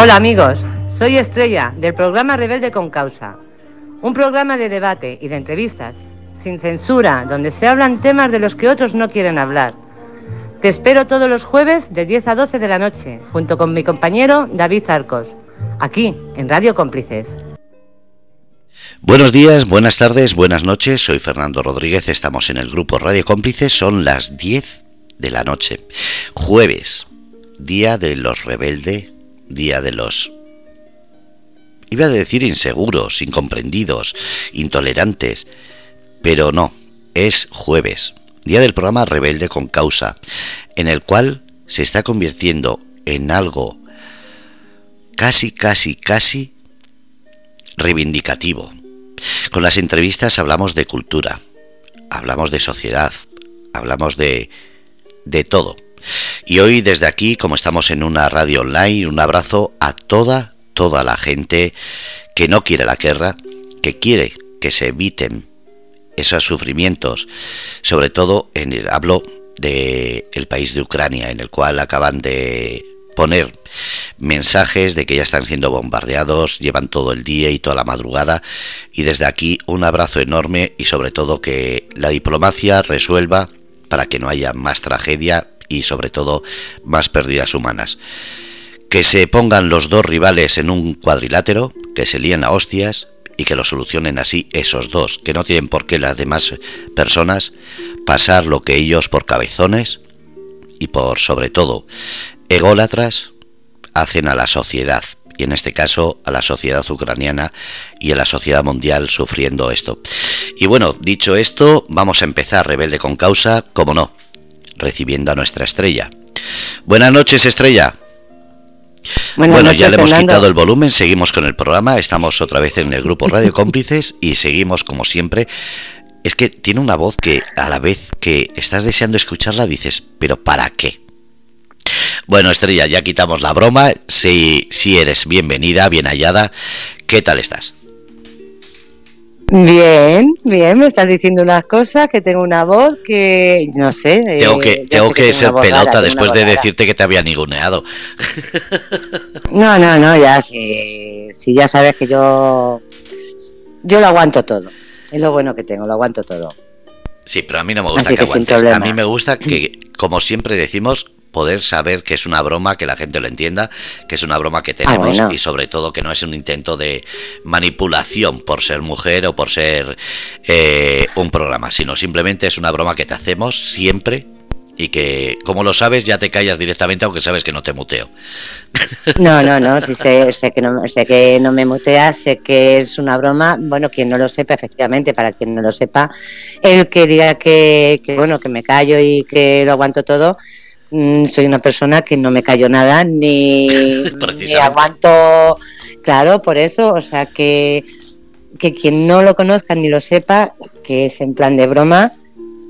Hola amigos, soy Estrella del programa Rebelde con Causa, un programa de debate y de entrevistas, sin censura, donde se hablan temas de los que otros no quieren hablar. Te espero todos los jueves de 10 a 12 de la noche, junto con mi compañero David Arcos, aquí en Radio Cómplices. Buenos días, buenas tardes, buenas noches, soy Fernando Rodríguez, estamos en el grupo Radio Cómplices, son las 10 de la noche, jueves, día de los rebeldes día de los... Iba a decir inseguros, incomprendidos, intolerantes, pero no, es jueves, día del programa Rebelde con Causa, en el cual se está convirtiendo en algo casi, casi, casi reivindicativo. Con las entrevistas hablamos de cultura, hablamos de sociedad, hablamos de, de todo. Y hoy desde aquí, como estamos en una radio online, un abrazo a toda, toda la gente que no quiere la guerra, que quiere que se eviten esos sufrimientos, sobre todo en el hablo de el país de Ucrania, en el cual acaban de poner mensajes de que ya están siendo bombardeados, llevan todo el día y toda la madrugada y desde aquí un abrazo enorme y sobre todo que la diplomacia resuelva para que no haya más tragedia y sobre todo más pérdidas humanas. Que se pongan los dos rivales en un cuadrilátero, que se líen a hostias y que lo solucionen así esos dos, que no tienen por qué las demás personas pasar lo que ellos por cabezones y por sobre todo ególatras hacen a la sociedad y en este caso a la sociedad ucraniana y a la sociedad mundial sufriendo esto. Y bueno, dicho esto, vamos a empezar Rebelde con causa, como no, recibiendo a nuestra estrella. Buenas noches, estrella. bueno, ya le hemos quitado el volumen, seguimos con el programa, estamos otra vez en el grupo Radio Cómplices y seguimos como siempre. Es que tiene una voz que a la vez que estás deseando escucharla dices, pero ¿para qué? Bueno, Estrella, ya quitamos la broma. Si, si eres bienvenida, bien hallada. ¿Qué tal estás? Bien, bien, me estás diciendo unas cosas, que tengo una voz que no sé. Tengo que, tengo que, ser pelota después de decirte que te había ninguneado. No, no, no, ya si, si ya sabes que yo yo lo aguanto todo. Es lo bueno que tengo, lo aguanto todo. Sí, pero a mí no me gusta que, que aguantes. A mí me gusta que, como siempre decimos, poder saber que es una broma, que la gente lo entienda, que es una broma que tenemos ah, y sobre todo que no es un intento de manipulación por ser mujer o por ser eh, un programa, sino simplemente es una broma que te hacemos siempre y que como lo sabes ya te callas directamente aunque sabes que no te muteo. No, no, no, sí sé, sé, que no sé que no me mutea, sé que es una broma, bueno, quien no lo sepa efectivamente, para quien no lo sepa, el que diga que, que bueno, que me callo y que lo aguanto todo, Mm, soy una persona que no me callo nada ni, aguanto, claro, por eso, o sea que, que quien no lo conozca ni lo sepa, que es en plan de broma,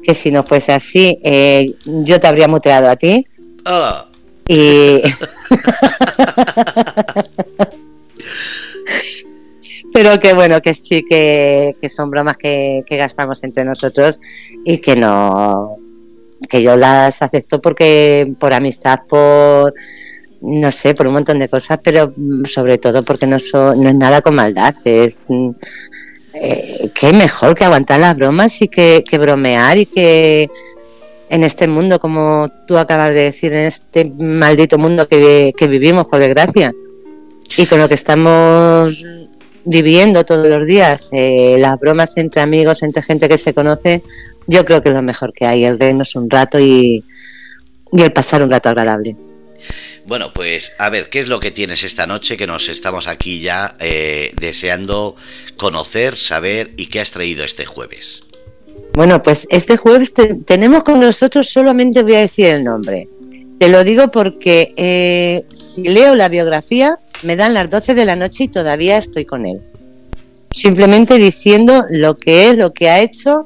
que si no fuese así, eh, yo te habría muteado a ti. Y... Pero que bueno, que sí, que, que son bromas que, que gastamos entre nosotros y que no, que yo las acepto porque por amistad, por no sé, por un montón de cosas, pero sobre todo porque no, es nada con maldad, es eh, que mejor que aguantar las bromas y que, bromear y que en este mundo, como tú acabas de decir, en este maldito mundo que, que vivimos, por desgracia, y con lo que estamos viviendo todos los días, eh, las bromas entre amigos, entre gente que se conoce, yo creo que es lo mejor que hay, el reírnos un rato y, y el pasar un rato agradable. Bueno, pues a ver, ¿qué es lo que tienes esta noche que nos estamos aquí ya eh, deseando conocer, saber y qué has traído este jueves? Bueno, pues este jueves tenemos con nosotros, solamente voy a decir el nombre. Te lo digo porque eh, si leo la biografía, me dan las 12 de la noche y todavía estoy con él. Simplemente diciendo lo que es, lo que ha hecho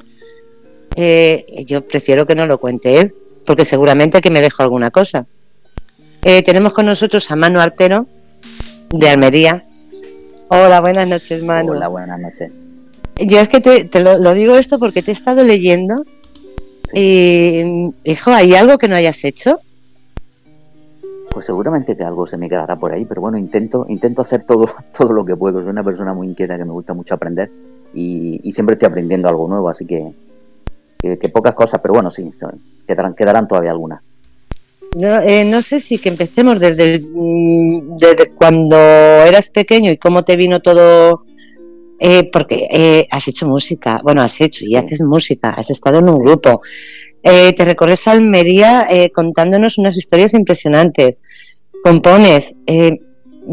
eh, yo prefiero que no lo cuente él, porque seguramente que me dejo alguna cosa. Eh, tenemos con nosotros a Manu Artero, de Almería. Hola, buenas noches, Manu. Hola, buenas noches. Yo es que te, lo, digo esto porque te he estado leyendo y, hijo, ¿hay algo que no hayas hecho? Pues seguramente que algo se me quedará por ahí, pero bueno, intento, intento hacer todo, todo lo que puedo. Soy una persona muy inquieta que me gusta mucho aprender y, siempre estoy aprendiendo algo nuevo, así que, que, pocas cosas, pero bueno, sí, quedarán, quedarán todavía algunas. No, eh, no sé si que empecemos desde, mm, desde cuando eras pequeño y cómo te vino todo, eh, porque eh, has hecho música, bueno, has hecho y haces música, has estado en un grupo, te recorres Almería contándonos unas historias impresionantes, compones,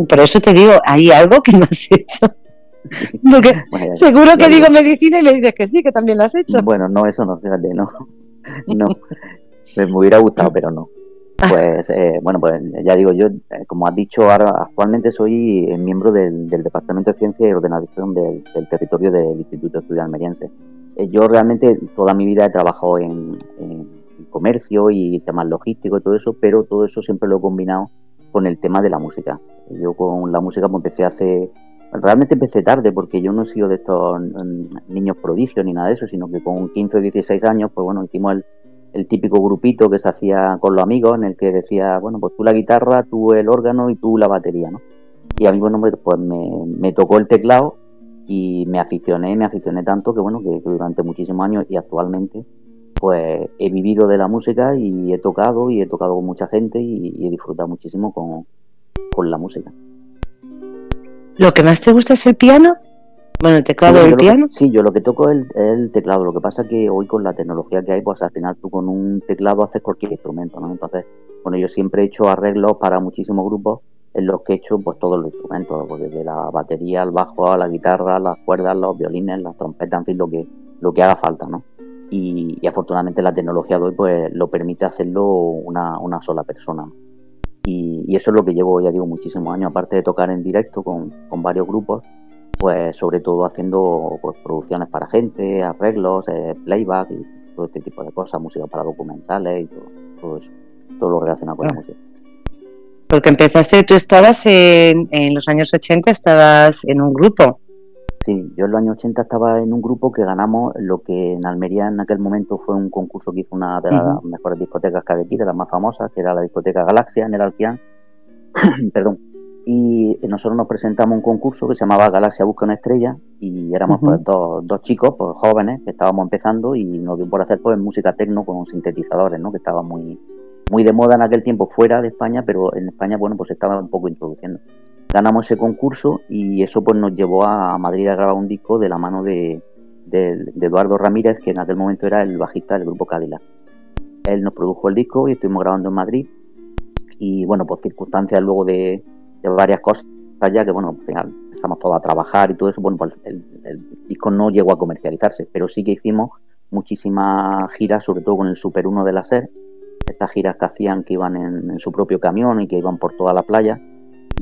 por eso te digo, hay algo que no has hecho. Porque seguro que digo medicina y me dices que sí, que también lo has hecho. Bueno, no, eso no, fíjate, no. No, me hubiera gustado, pero no. Pues eh, bueno, pues ya digo, yo, eh, como has dicho, ahora actualmente soy eh, miembro del, Departamento de Ciencia y Ordenación del, territorio del Instituto de Estudios Almeriense. Yo realmente toda mi vida he trabajado en, comercio y temas logísticos y todo eso, pero todo eso siempre lo he combinado con el tema de la música. Yo con la música pues, empecé hace... Realmente empecé tarde porque yo no he sido de estos mm, niños prodigios ni nada de eso, sino que con 15 o 16 años, pues bueno, hicimos el, el típico grupito que se hacía con los amigos, en el que decía, bueno, pues tú la guitarra, tú el órgano y tú la batería, ¿no? Y a mí, bueno, pues me tocó el teclado y me aficioné, me aficioné tanto que, bueno, que, durante muchísimos años y actualmente, pues he vivido de la música y he tocado y he tocado con mucha gente y, he disfrutado muchísimo con, con la música. ¿Lo que más te gusta es el piano? Bueno, el teclado del piano. sí, yo lo que toco es el, teclado. Lo que pasa es que hoy con la tecnología que hay, pues al final tú con un teclado haces cualquier instrumento, ¿no? Entonces, bueno, yo siempre he hecho arreglos para muchísimos grupos en los que he hecho pues todos los instrumentos, pues, desde la batería, el bajo, la guitarra, las cuerdas, los violines, las trompetas, en fin, lo que, lo que haga falta, ¿no? Y, afortunadamente la tecnología de hoy pues lo permite hacerlo una, una sola persona. Y, y, eso es lo que llevo, ya digo, muchísimos años, aparte de tocar en directo con, con varios grupos, pues sobre todo haciendo pues, producciones para gente, arreglos, eh, playback y todo este tipo de cosas, música para documentales y todo, eso, todo lo relacionado con la música. Porque empezaste, tú estabas en, en, los años 80, estabas en un grupo. Sí, yo en los años 80 estaba en un grupo que ganamos lo que en Almería en aquel momento fue un concurso que hizo una de las mejores discotecas que había aquí, de las más famosas, que era la discoteca Galaxia en el Alquián. Perdón y nosotros nos presentamos un concurso que se llamaba Galaxia Busca una Estrella y éramos pues, dos, dos, chicos pues, jóvenes que estábamos empezando y nos dio por hacer pues música tecno con sintetizadores, ¿no? que estaba muy, muy de moda en aquel tiempo fuera de España, pero en España bueno pues estaba un poco introduciendo. Ganamos ese concurso y eso pues nos llevó a Madrid a grabar un disco de la mano de, de, Eduardo Ramírez, que en aquel momento era el bajista del grupo Cadillac. Él nos produjo el disco y estuvimos grabando en Madrid y bueno, por circunstancias luego de, de varias cosas ya que, bueno, empezamos todos a trabajar y todo eso, bueno, pues el, disco no llegó a comercializarse, pero sí que hicimos muchísimas giras, sobre todo con el Super 1 de la SER, estas giras que hacían que iban en, su propio camión y que iban por toda la playa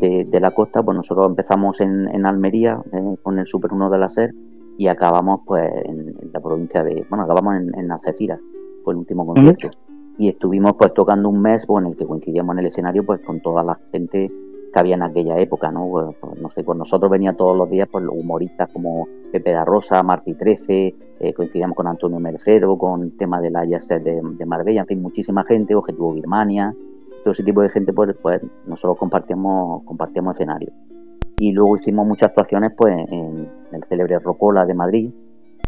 de, la costa, pues nosotros empezamos en, Almería eh, con el Super 1 de la SER y acabamos pues en, la provincia de, bueno, acabamos en, en Algeciras, fue el último concierto. Y estuvimos pues tocando un mes pues, en el que coincidíamos en el escenario pues con toda la gente que había en aquella época, ¿no? Pues, pues, no sé, con nosotros venía todos los días pues, los humoristas como Pepe da Rosa, Martí 13, eh, coincidíamos con Antonio Mercero, con el tema de la de, de, Marbella, en fin, muchísima gente, Objetivo Birmania, todo ese tipo de gente, pues, pues nosotros compartíamos, compartíamos escenario. Y luego hicimos muchas actuaciones pues en el célebre Rocola de Madrid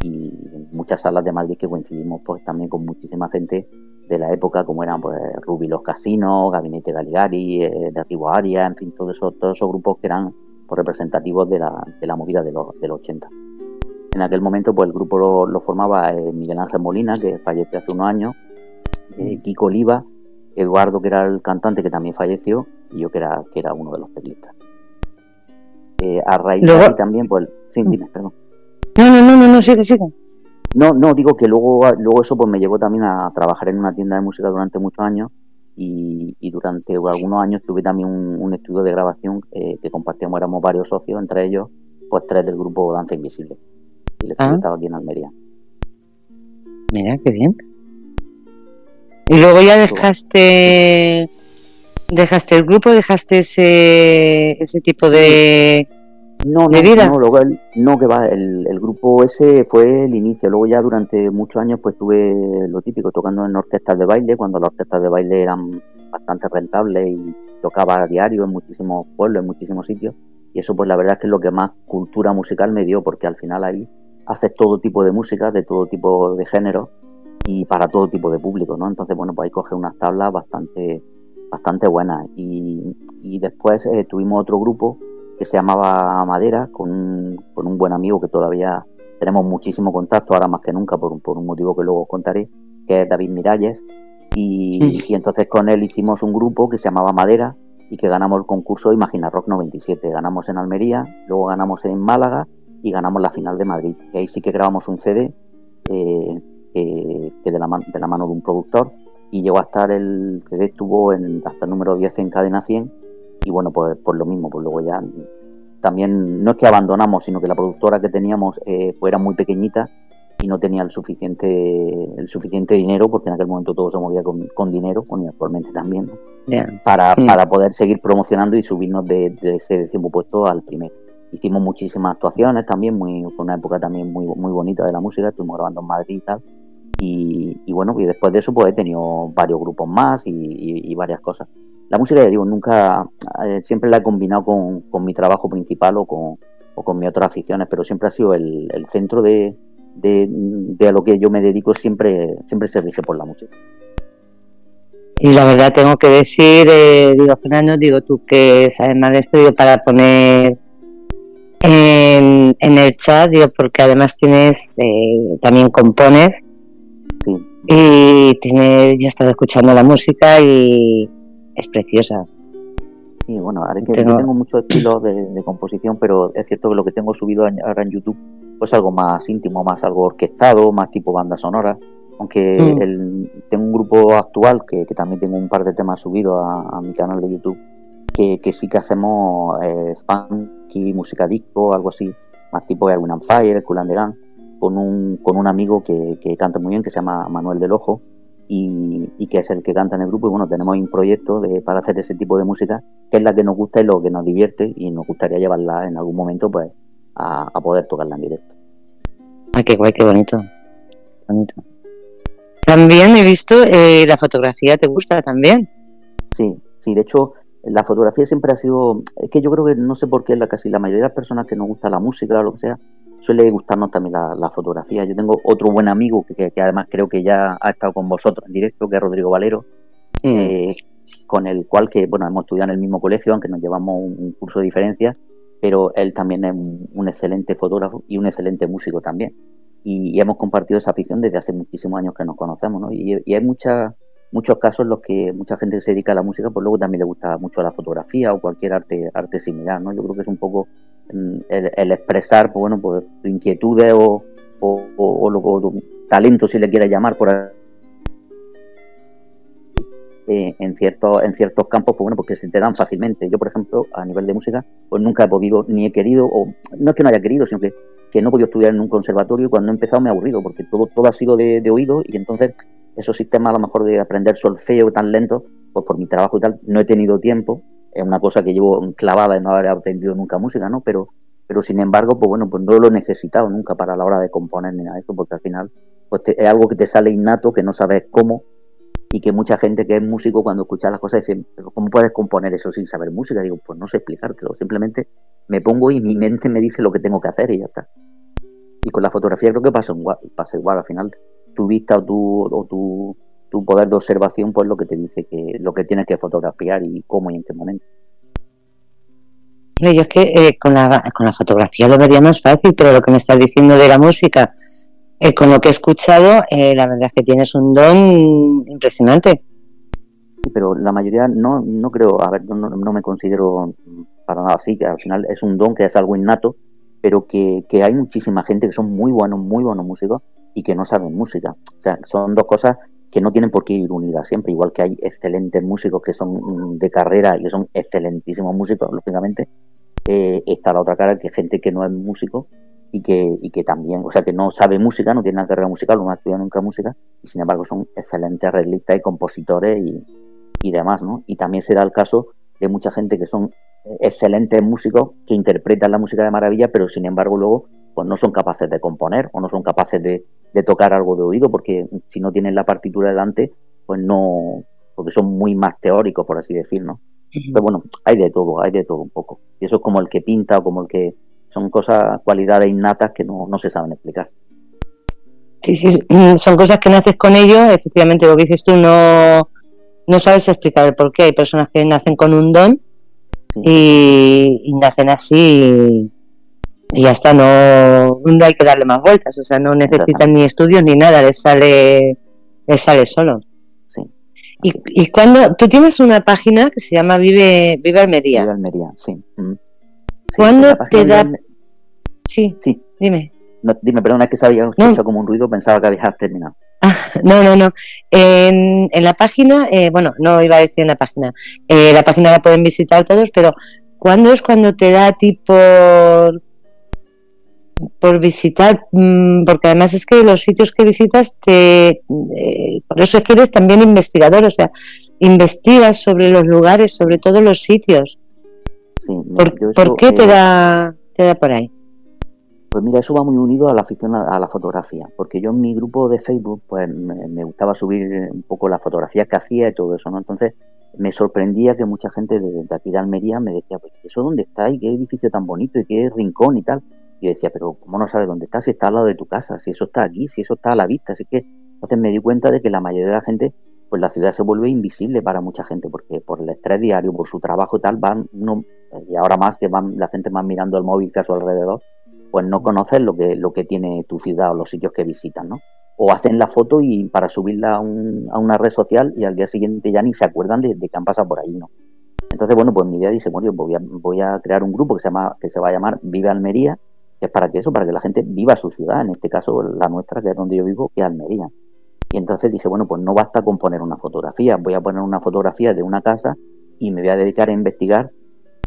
y en muchas salas de Madrid que coincidimos pues también con muchísima gente de la época, como eran pues Ruby los Casinos, Gabinete Galigari, eh, de Arribo Aria, en fin, todos esos, todos esos grupos que eran pues, representativos de la, de la movida de los, del 80. En aquel momento pues el grupo lo, formaba eh, Miguel Ángel Molina, que falleció hace unos años, eh, Kiko Oliva, Eduardo, que era el cantante, que también falleció, y yo, que era, que era uno de los teclistas. a raíz de ahí también, pues... Sí, dime, perdón. No, no, no, no, no sigue, sigue. No, no, digo que luego, luego eso pues me llevó también a trabajar en una tienda de música durante muchos años y, durante algunos años tuve también un, estudio de grabación eh, que compartíamos, éramos varios socios, entre ellos pues tres del grupo Danza Invisible. Y el ah. estaba aquí en Almería. Mira, qué bien. Y luego ya dejaste dejaste el grupo, dejaste ese, ese tipo de, no, no, No, luego no, que va, el, grupo ese fue el inicio. Luego ya durante muchos años pues tuve lo típico, tocando en orquestas de baile, cuando las orquestas de baile eran bastante rentables y, tocaba a diario en muchísimos pueblos, en muchísimos sitios, y eso pues la verdad es que es lo que más cultura musical me dio, porque al final ahí haces todo tipo de música, de todo tipo de género, y para todo tipo de público, ¿no? Entonces, bueno, pues ahí coge unas tablas bastante, bastante buenas. Y, después eh, tuvimos otro grupo que se llamaba Madera, con un, con un buen amigo que todavía tenemos muchísimo contacto, ahora más que nunca, por, por un motivo que luego os contaré, que es David Miralles. Y, y, entonces con él hicimos un grupo que se llamaba Madera y que ganamos el concurso Imagina Rock 97. Ganamos en Almería, luego ganamos en Málaga y ganamos la final de Madrid. Y ahí sí que grabamos un CD eh, que, de, la de la mano de un productor y llegó a estar el CD estuvo en, hasta el número 10 en cadena 100 y bueno pues, por lo mismo pues luego ya también no es que abandonamos sino que la productora que teníamos eh, pues era muy pequeñita y no tenía el suficiente el suficiente dinero porque en aquel momento todo se movía con, dinero y actualmente también para, para poder seguir promocionando y subirnos de, ese décimo puesto al primero hicimos muchísimas actuaciones también muy fue una época también muy muy bonita de la música estuvimos grabando en Madrid y tal y, bueno, y después de eso pues he tenido varios grupos más y, varias cosas. La música, ya digo, nunca, eh, siempre la he combinado con, mi trabajo principal o con, o con mis otras aficiones, pero siempre ha sido el, centro de, de, a lo que yo me dedico, siempre, siempre se rige por la música. Y la verdad tengo que decir, eh, digo, Fernando, digo tú que sabes más de esto, digo, para poner en, en el chat, digo, porque además tienes, eh, también compones, y tiene, yo estaba escuchando la música y es preciosa. Sí, bueno, ahora que tengo, tengo muchos estilos de, composición, pero es cierto que lo que tengo subido ahora en YouTube pues algo más íntimo, más algo orquestado, más tipo banda sonora. Aunque tengo un grupo actual que, también tengo un par de temas subidos a, mi canal de YouTube, que, sí que hacemos eh, funky, música disco, algo así, más tipo Erwin and Fire, Cool and con un, con un amigo que, que canta muy bien, que se llama Manuel del Ojo, y, que es el que canta en el grupo. Y bueno, tenemos un proyecto de, para hacer ese tipo de música, que es la que nos gusta y lo que nos divierte, y nos gustaría llevarla en algún momento pues a, poder tocarla en directo. Ay, qué guay, qué bonito. bonito. También he visto eh, la fotografía, ¿te gusta también? Sí, sí, de hecho, la fotografía siempre ha sido, es que yo creo que no sé por qué la casi la mayoría de las personas que nos gusta la música o lo que sea, suele gustarnos también la, fotografía. Yo tengo otro buen amigo que, además creo que ya ha estado con vosotros en directo, que es Rodrigo Valero, eh, con el cual que bueno hemos estudiado en el mismo colegio, aunque nos llevamos un, curso de diferencia, pero él también es un, excelente fotógrafo y un excelente músico también. Y, hemos compartido esa afición desde hace muchísimos años que nos conocemos, ¿no? Y, hay muchas muchos casos en los que mucha gente que se dedica a la música, pues luego también le gusta mucho la fotografía o cualquier arte arte similar, ¿no? Yo creo que es un poco el, expresar, pues, bueno, pues inquietudes o, o, o, tu talento, si le quieres llamar, por eh, en ciertos en ciertos campos, pues bueno, porque se te dan fácilmente. Yo, por ejemplo, a nivel de música, pues nunca he podido ni he querido, o no es que no haya querido, sino que, que no he podido estudiar en un conservatorio. Y cuando he empezado me he aburrido, porque todo, todo ha sido de, de oído y entonces esos sistemas a lo mejor de aprender solfeo tan lento, pues por mi trabajo y tal, no he tenido tiempo es una cosa que llevo clavada y no haber aprendido nunca música, ¿no? Pero, pero sin embargo, pues bueno, pues no lo he necesitado nunca para la hora de componer ni nada de eso, porque al final pues es algo que te sale innato, que no sabes cómo, y que mucha gente que es músico cuando escucha las cosas dice, ¿cómo puedes componer eso sin saber música? Digo, pues no sé explicártelo, simplemente me pongo y mi mente me dice lo que tengo que hacer y ya está. Y con la fotografía creo que pasa igual, pasa igual al final tu vista o tu, o tu tu poder de observación pues lo que te dice que lo que tienes que fotografiar y cómo y en qué momento. Yo es que eh, con, la, con la fotografía lo vería más fácil, pero lo que me estás diciendo de la música, eh, con lo que he escuchado, eh, la verdad es que tienes un don impresionante. Sí, pero la mayoría no, no creo, a ver, no, no me considero para nada así, que al final es un don que es algo innato, pero que, que hay muchísima gente que son muy buenos, muy buenos músicos y que no saben música. O sea, son dos cosas que no tienen por qué ir unidas siempre, igual que hay excelentes músicos que son mm, de carrera y son excelentísimos músicos, lógicamente, eh, está la otra cara que gente que no es músico y que, y que también, o sea, que no sabe música, no tiene una carrera musical, no ha estudiado nunca música, y sin embargo son excelentes arreglistas y compositores y, y demás, ¿no? Y también se da el caso de mucha gente que son excelentes músicos que interpretan la música de maravilla, pero sin embargo luego pues no son capaces de componer o no son capaces de, tocar algo de oído, porque si no tienen la partitura delante, pues no, porque son muy más teóricos, por así decirlo. Entonces, bueno, hay de todo, hay de todo un poco. Y eso es como el que pinta o como el que son cosas, cualidades innatas que no, no se saben explicar. Sí, sí, son cosas que naces con ello, efectivamente lo que dices tú no, no sabes explicar el por qué. Hay personas que nacen con un don y, nacen así y, ya está, no, no hay que darle más vueltas, o sea, no necesitan ni estudios ni nada, les sale, les sale solo. Sí. Y, y cuando tú tienes una página que se llama Vive, Vive Almería. Vive Almería, sí. Mm. ¿Cuándo te da...? Sí, sí, dime. No, dime, perdona, es que se había escuchado como un ruido, pensaba que habías terminado. Ah, no, no, no. En, en la página, eh, bueno, no iba a decir en la página, eh, la página la pueden visitar todos, pero ¿cuándo es cuando te da a ti por, visitar? Mm, porque además es que los sitios que visitas, te, eh, por eso es que eres también investigador, o sea, investigas sobre los lugares, sobre todos los sitios. Sí, ¿Por, ¿por qué te, da, te da por ahí? Pues mira, eso va muy unido a la afición a, la fotografía, porque yo en mi grupo de Facebook, pues me, gustaba subir un poco las fotografías que hacía y todo eso, ¿no? Entonces me sorprendía que mucha gente de, aquí de Almería me decía, pues ¿eso dónde está? ¿Y qué edificio tan bonito? ¿Y qué rincón y tal? Y yo decía, pero ¿cómo no sabes dónde está? Si está al lado de tu casa, si eso está aquí, si eso está a la vista, así que entonces me di cuenta de que la mayoría de la gente, pues la ciudad se vuelve invisible para mucha gente, porque por el estrés diario, por su trabajo y tal, van, no, y ahora más que van la gente más mirando el móvil que a su alrededor, pues no conoces lo que, lo que tiene tu ciudad o los sitios que visitan, ¿no? O hacen la foto y para subirla a, una red social y al día siguiente ya ni se acuerdan de, que han pasado por ahí, ¿no? Entonces, bueno, pues mi idea dice, bueno, voy a, voy a crear un grupo que se, llama, que se va a llamar Vive Almería, es para que eso, para que la gente viva su ciudad, en este caso la nuestra, que es donde yo vivo, que es Almería. Y entonces dije, bueno, pues no basta con poner una fotografía, voy a poner una fotografía de una casa y me voy a dedicar a investigar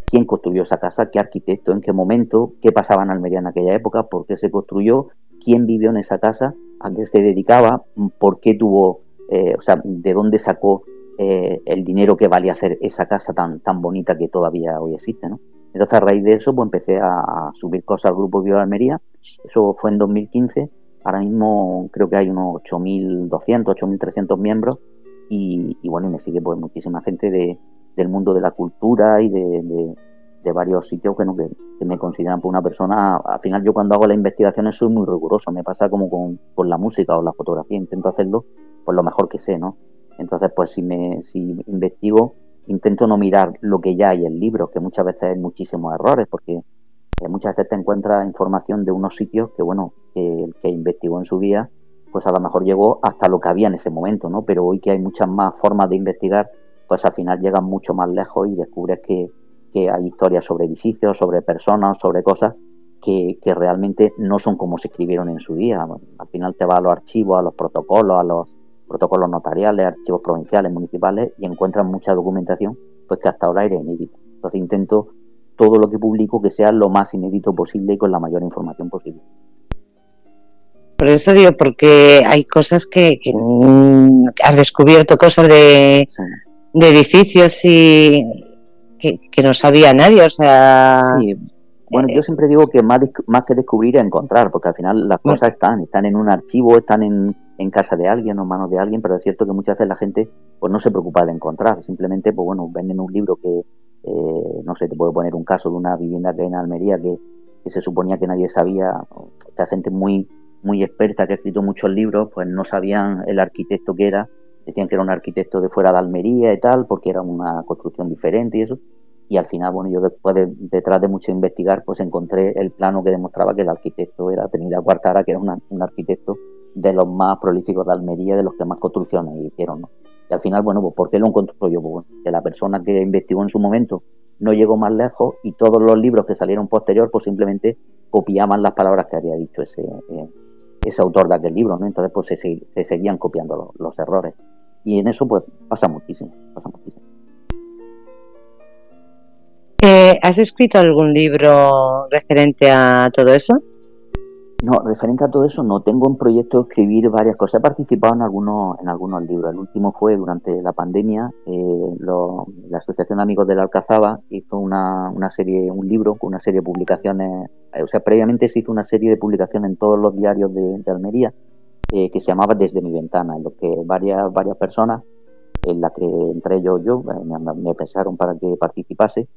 quién construyó esa casa, qué arquitecto, en qué momento, qué pasaba en Almería en aquella época, por qué se construyó, quién vivió en esa casa, a qué se dedicaba, por qué tuvo, eh, o sea, de dónde sacó eh, el dinero que valía hacer esa casa tan, tan bonita que todavía hoy existe, ¿no? Entonces a raíz de eso pues empecé a, subir cosas al grupo Viva Almería, eso fue en 2015, ahora mismo creo que hay unos 8.200, 8.300 miembros y, bueno, y me sigue pues muchísima gente de, del mundo de la cultura y de, varios sitios que, que, me consideran por una persona. Al final yo cuando hago las investigaciones soy muy riguroso, me pasa como con, la música o la fotografía, intento hacerlo por lo mejor que sé, ¿no? Entonces pues si, me, si investigo intento no mirar lo que ya hay en libros, que muchas veces hay muchísimos errores, porque eh, muchas veces te encuentras información de unos sitios que, bueno, que el que investigó en su día, pues a lo mejor llegó hasta lo que había en ese momento, ¿no? Pero hoy que hay muchas más formas de investigar, pues al final llegan mucho más lejos y descubres que, hay historias sobre edificios, sobre personas, sobre cosas que, realmente no son como se escribieron en su día. al final te vas a los archivos, a los protocolos, a los protocolos notariales, archivos provinciales, municipales y encuentras mucha documentación pues que hasta ahora era inédita. Entonces intento todo lo que publico que sea lo más inédito posible y con la mayor información posible. Por eso digo, porque hay cosas que, has descubierto, cosas de, de edificios y que, no sabía nadie, o sea... Bueno, yo siempre digo que más, más que descubrir es encontrar, porque al final las cosas están, están en un archivo, están en, en casa de alguien o en manos de alguien, pero es cierto que muchas veces la gente pues no se preocupa de encontrar, simplemente pues bueno, venden un libro que, eh, no sé, te puedo poner un caso de una vivienda que hay en Almería que, que se suponía que nadie sabía, esta gente muy muy experta que ha escrito muchos libros, pues no sabían el arquitecto que era decían que era un arquitecto de fuera de Almería y tal, porque era una construcción diferente y eso. Y al final, bueno, yo después de, detrás de mucho investigar, pues encontré el plano que demostraba que el arquitecto era Trinidad Cuartara, que era un arquitecto de los más prolíficos de Almería, de los que más construcciones hicieron, ¿no? Y al final, bueno, pues ¿por qué lo encontró yo? Pues que la persona que investigó en su momento no llegó más lejos y todos los libros que salieron posterior, pues simplemente copiaban las palabras que había dicho ese, eh, ese autor de aquel libro, ¿no? Entonces, pues se, seguían copiando los errores. Y en eso pues pasa muchísimo, pasa muchísimo. Eh, ¿Has escrito algún libro referente a todo eso? No, referente a todo eso no. Tengo en proyecto escribir varias cosas. He participado en algunos, en algunos libros. El último fue durante la pandemia. Eh, la Asociación de Amigos de la Alcazaba hizo una, una serie, un libro con una serie de publicaciones. Eh, o sea, previamente se hizo una serie de publicaciones en todos los diarios de Almería eh, que se llamaba Desde mi ventana, en lo que varias, varias personas en la que entré yo, yo me, me pensaron para que participase,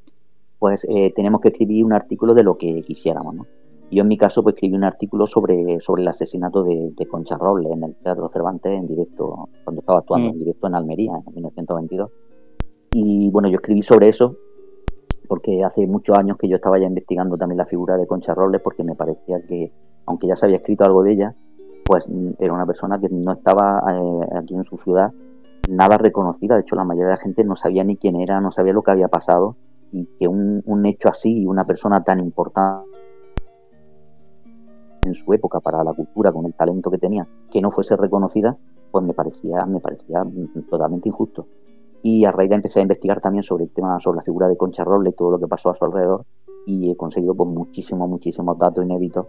pues eh, tenemos que escribir un artículo de lo que quisiéramos, ¿no? Yo en mi caso pues escribí un artículo sobre, sobre el asesinato de, Concha Robles en el Teatro Cervantes en directo, cuando estaba actuando mm. en directo en Almería en 1922. Y bueno, yo escribí sobre eso porque hace muchos años que yo estaba ya investigando también la figura de Concha Robles porque me parecía que, aunque ya se había escrito algo de ella, pues mm, era una persona que no estaba eh, aquí en su ciudad nada reconocida. De hecho, la mayoría de la gente no sabía ni quién era, no sabía lo que había pasado y que un, un hecho así y una persona tan importante en su época para la cultura con el talento que tenía que no fuese reconocida pues me parecía me parecía totalmente injusto. Y a raíz de empecé a investigar también sobre el tema sobre la figura de Concha Roble y todo lo que pasó a su alrededor y he conseguido pues muchísimos muchísimos datos inéditos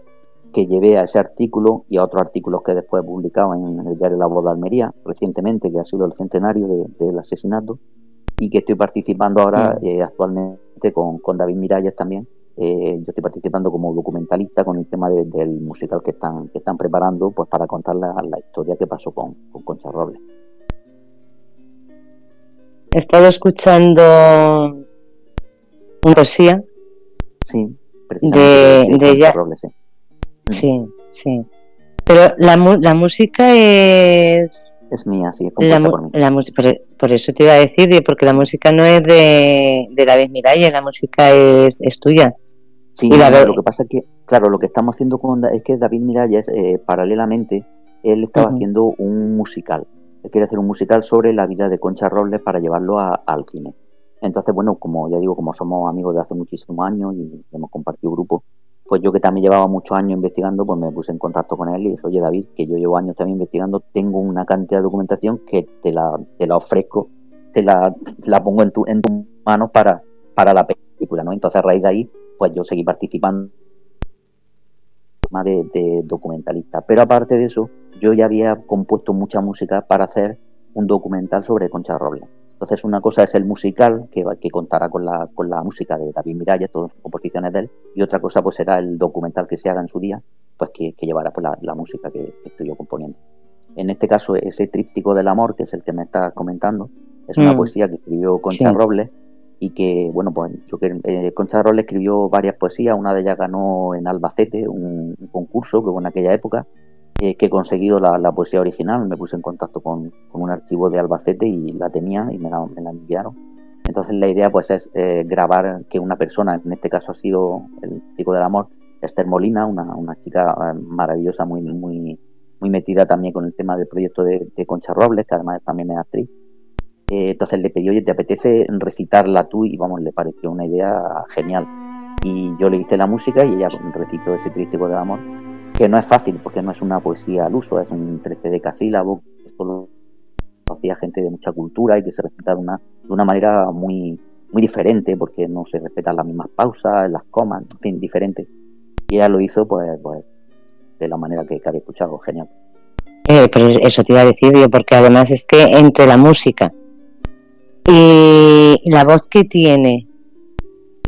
que llevé a ese artículo y a otros artículos que después he publicado en el diario La Voz de Almería recientemente que ha sido el centenario del asesinato y que estoy participando ahora eh, actualmente con, con David Miralles también eh, yo estoy participando como documentalista con el tema del musical que están, que están preparando pues para contar la, historia que pasó con, con Concha Robles. He estado escuchando una poesía. Sí, de, de, ella. Robles, sí. sí, sí. Pero la, la música es es mía, sí, la, por mí. La por, eso te iba a decir, porque la música no es de, de David Miralles, la música es, es tuya. Sí, lo que pasa es que, claro, lo que estamos haciendo con es que David Miralles, eh, paralelamente, él estaba haciendo un musical. Él quiere hacer un musical sobre la vida de Concha Robles para llevarlo al cine. Entonces, bueno, como ya digo, como somos amigos de hace muchísimos años y hemos compartido grupo, pues yo que también llevaba muchos años investigando, pues me puse en contacto con él y dije, oye David, que yo llevo años también investigando, tengo una cantidad de documentación que te la, te la ofrezco, te la, la pongo en, tu, en tus manos para, para la película, ¿no? Entonces a raíz de ahí pues yo seguí participando de, de documentalista. Pero aparte de eso, yo ya había compuesto mucha música para hacer un documental sobre Concha Robles. Entonces una cosa es el musical, que, que contará con la, con la música de David Miralles, todas sus composiciones de él, y otra cosa pues será el documental que se haga en su día, pues que, llevará pues, la, música que, estoy yo componiendo. En este caso, ese tríptico del amor, que es el que me está comentando, es una mm. poesía que escribió Concha Robles, y que, bueno, pues eh, Concha Robles escribió varias poesías, una de ellas ganó en Albacete un, concurso que hubo en aquella época, eh, que he conseguido la, poesía original, me puse en contacto con, un archivo de Albacete y la tenía y me la, enviaron. Entonces la idea pues es eh, grabar que una persona, en este caso ha sido el chico del amor, Esther Molina, una, una chica eh, maravillosa, muy, muy, muy metida también con el tema del proyecto de, de Concha Robles, que además también es actriz, eh, entonces le pedí, oye, ¿te apetece recitarla tú? Y vamos, le pareció una idea genial. Y yo le hice la música y ella recitó ese trístico del amor, que no es fácil porque no es una poesía al uso, es un 13 decasílabo, esto lo hacía gente de mucha cultura y que se recita de una, de una manera muy, muy diferente porque no se respetan las mismas pausas, las comas, en fin, diferente. Y ella lo hizo pues, pues de la manera que, que había escuchado, genial. Eh, pero eso te iba a decir yo, porque además es que entre la música y la voz que tiene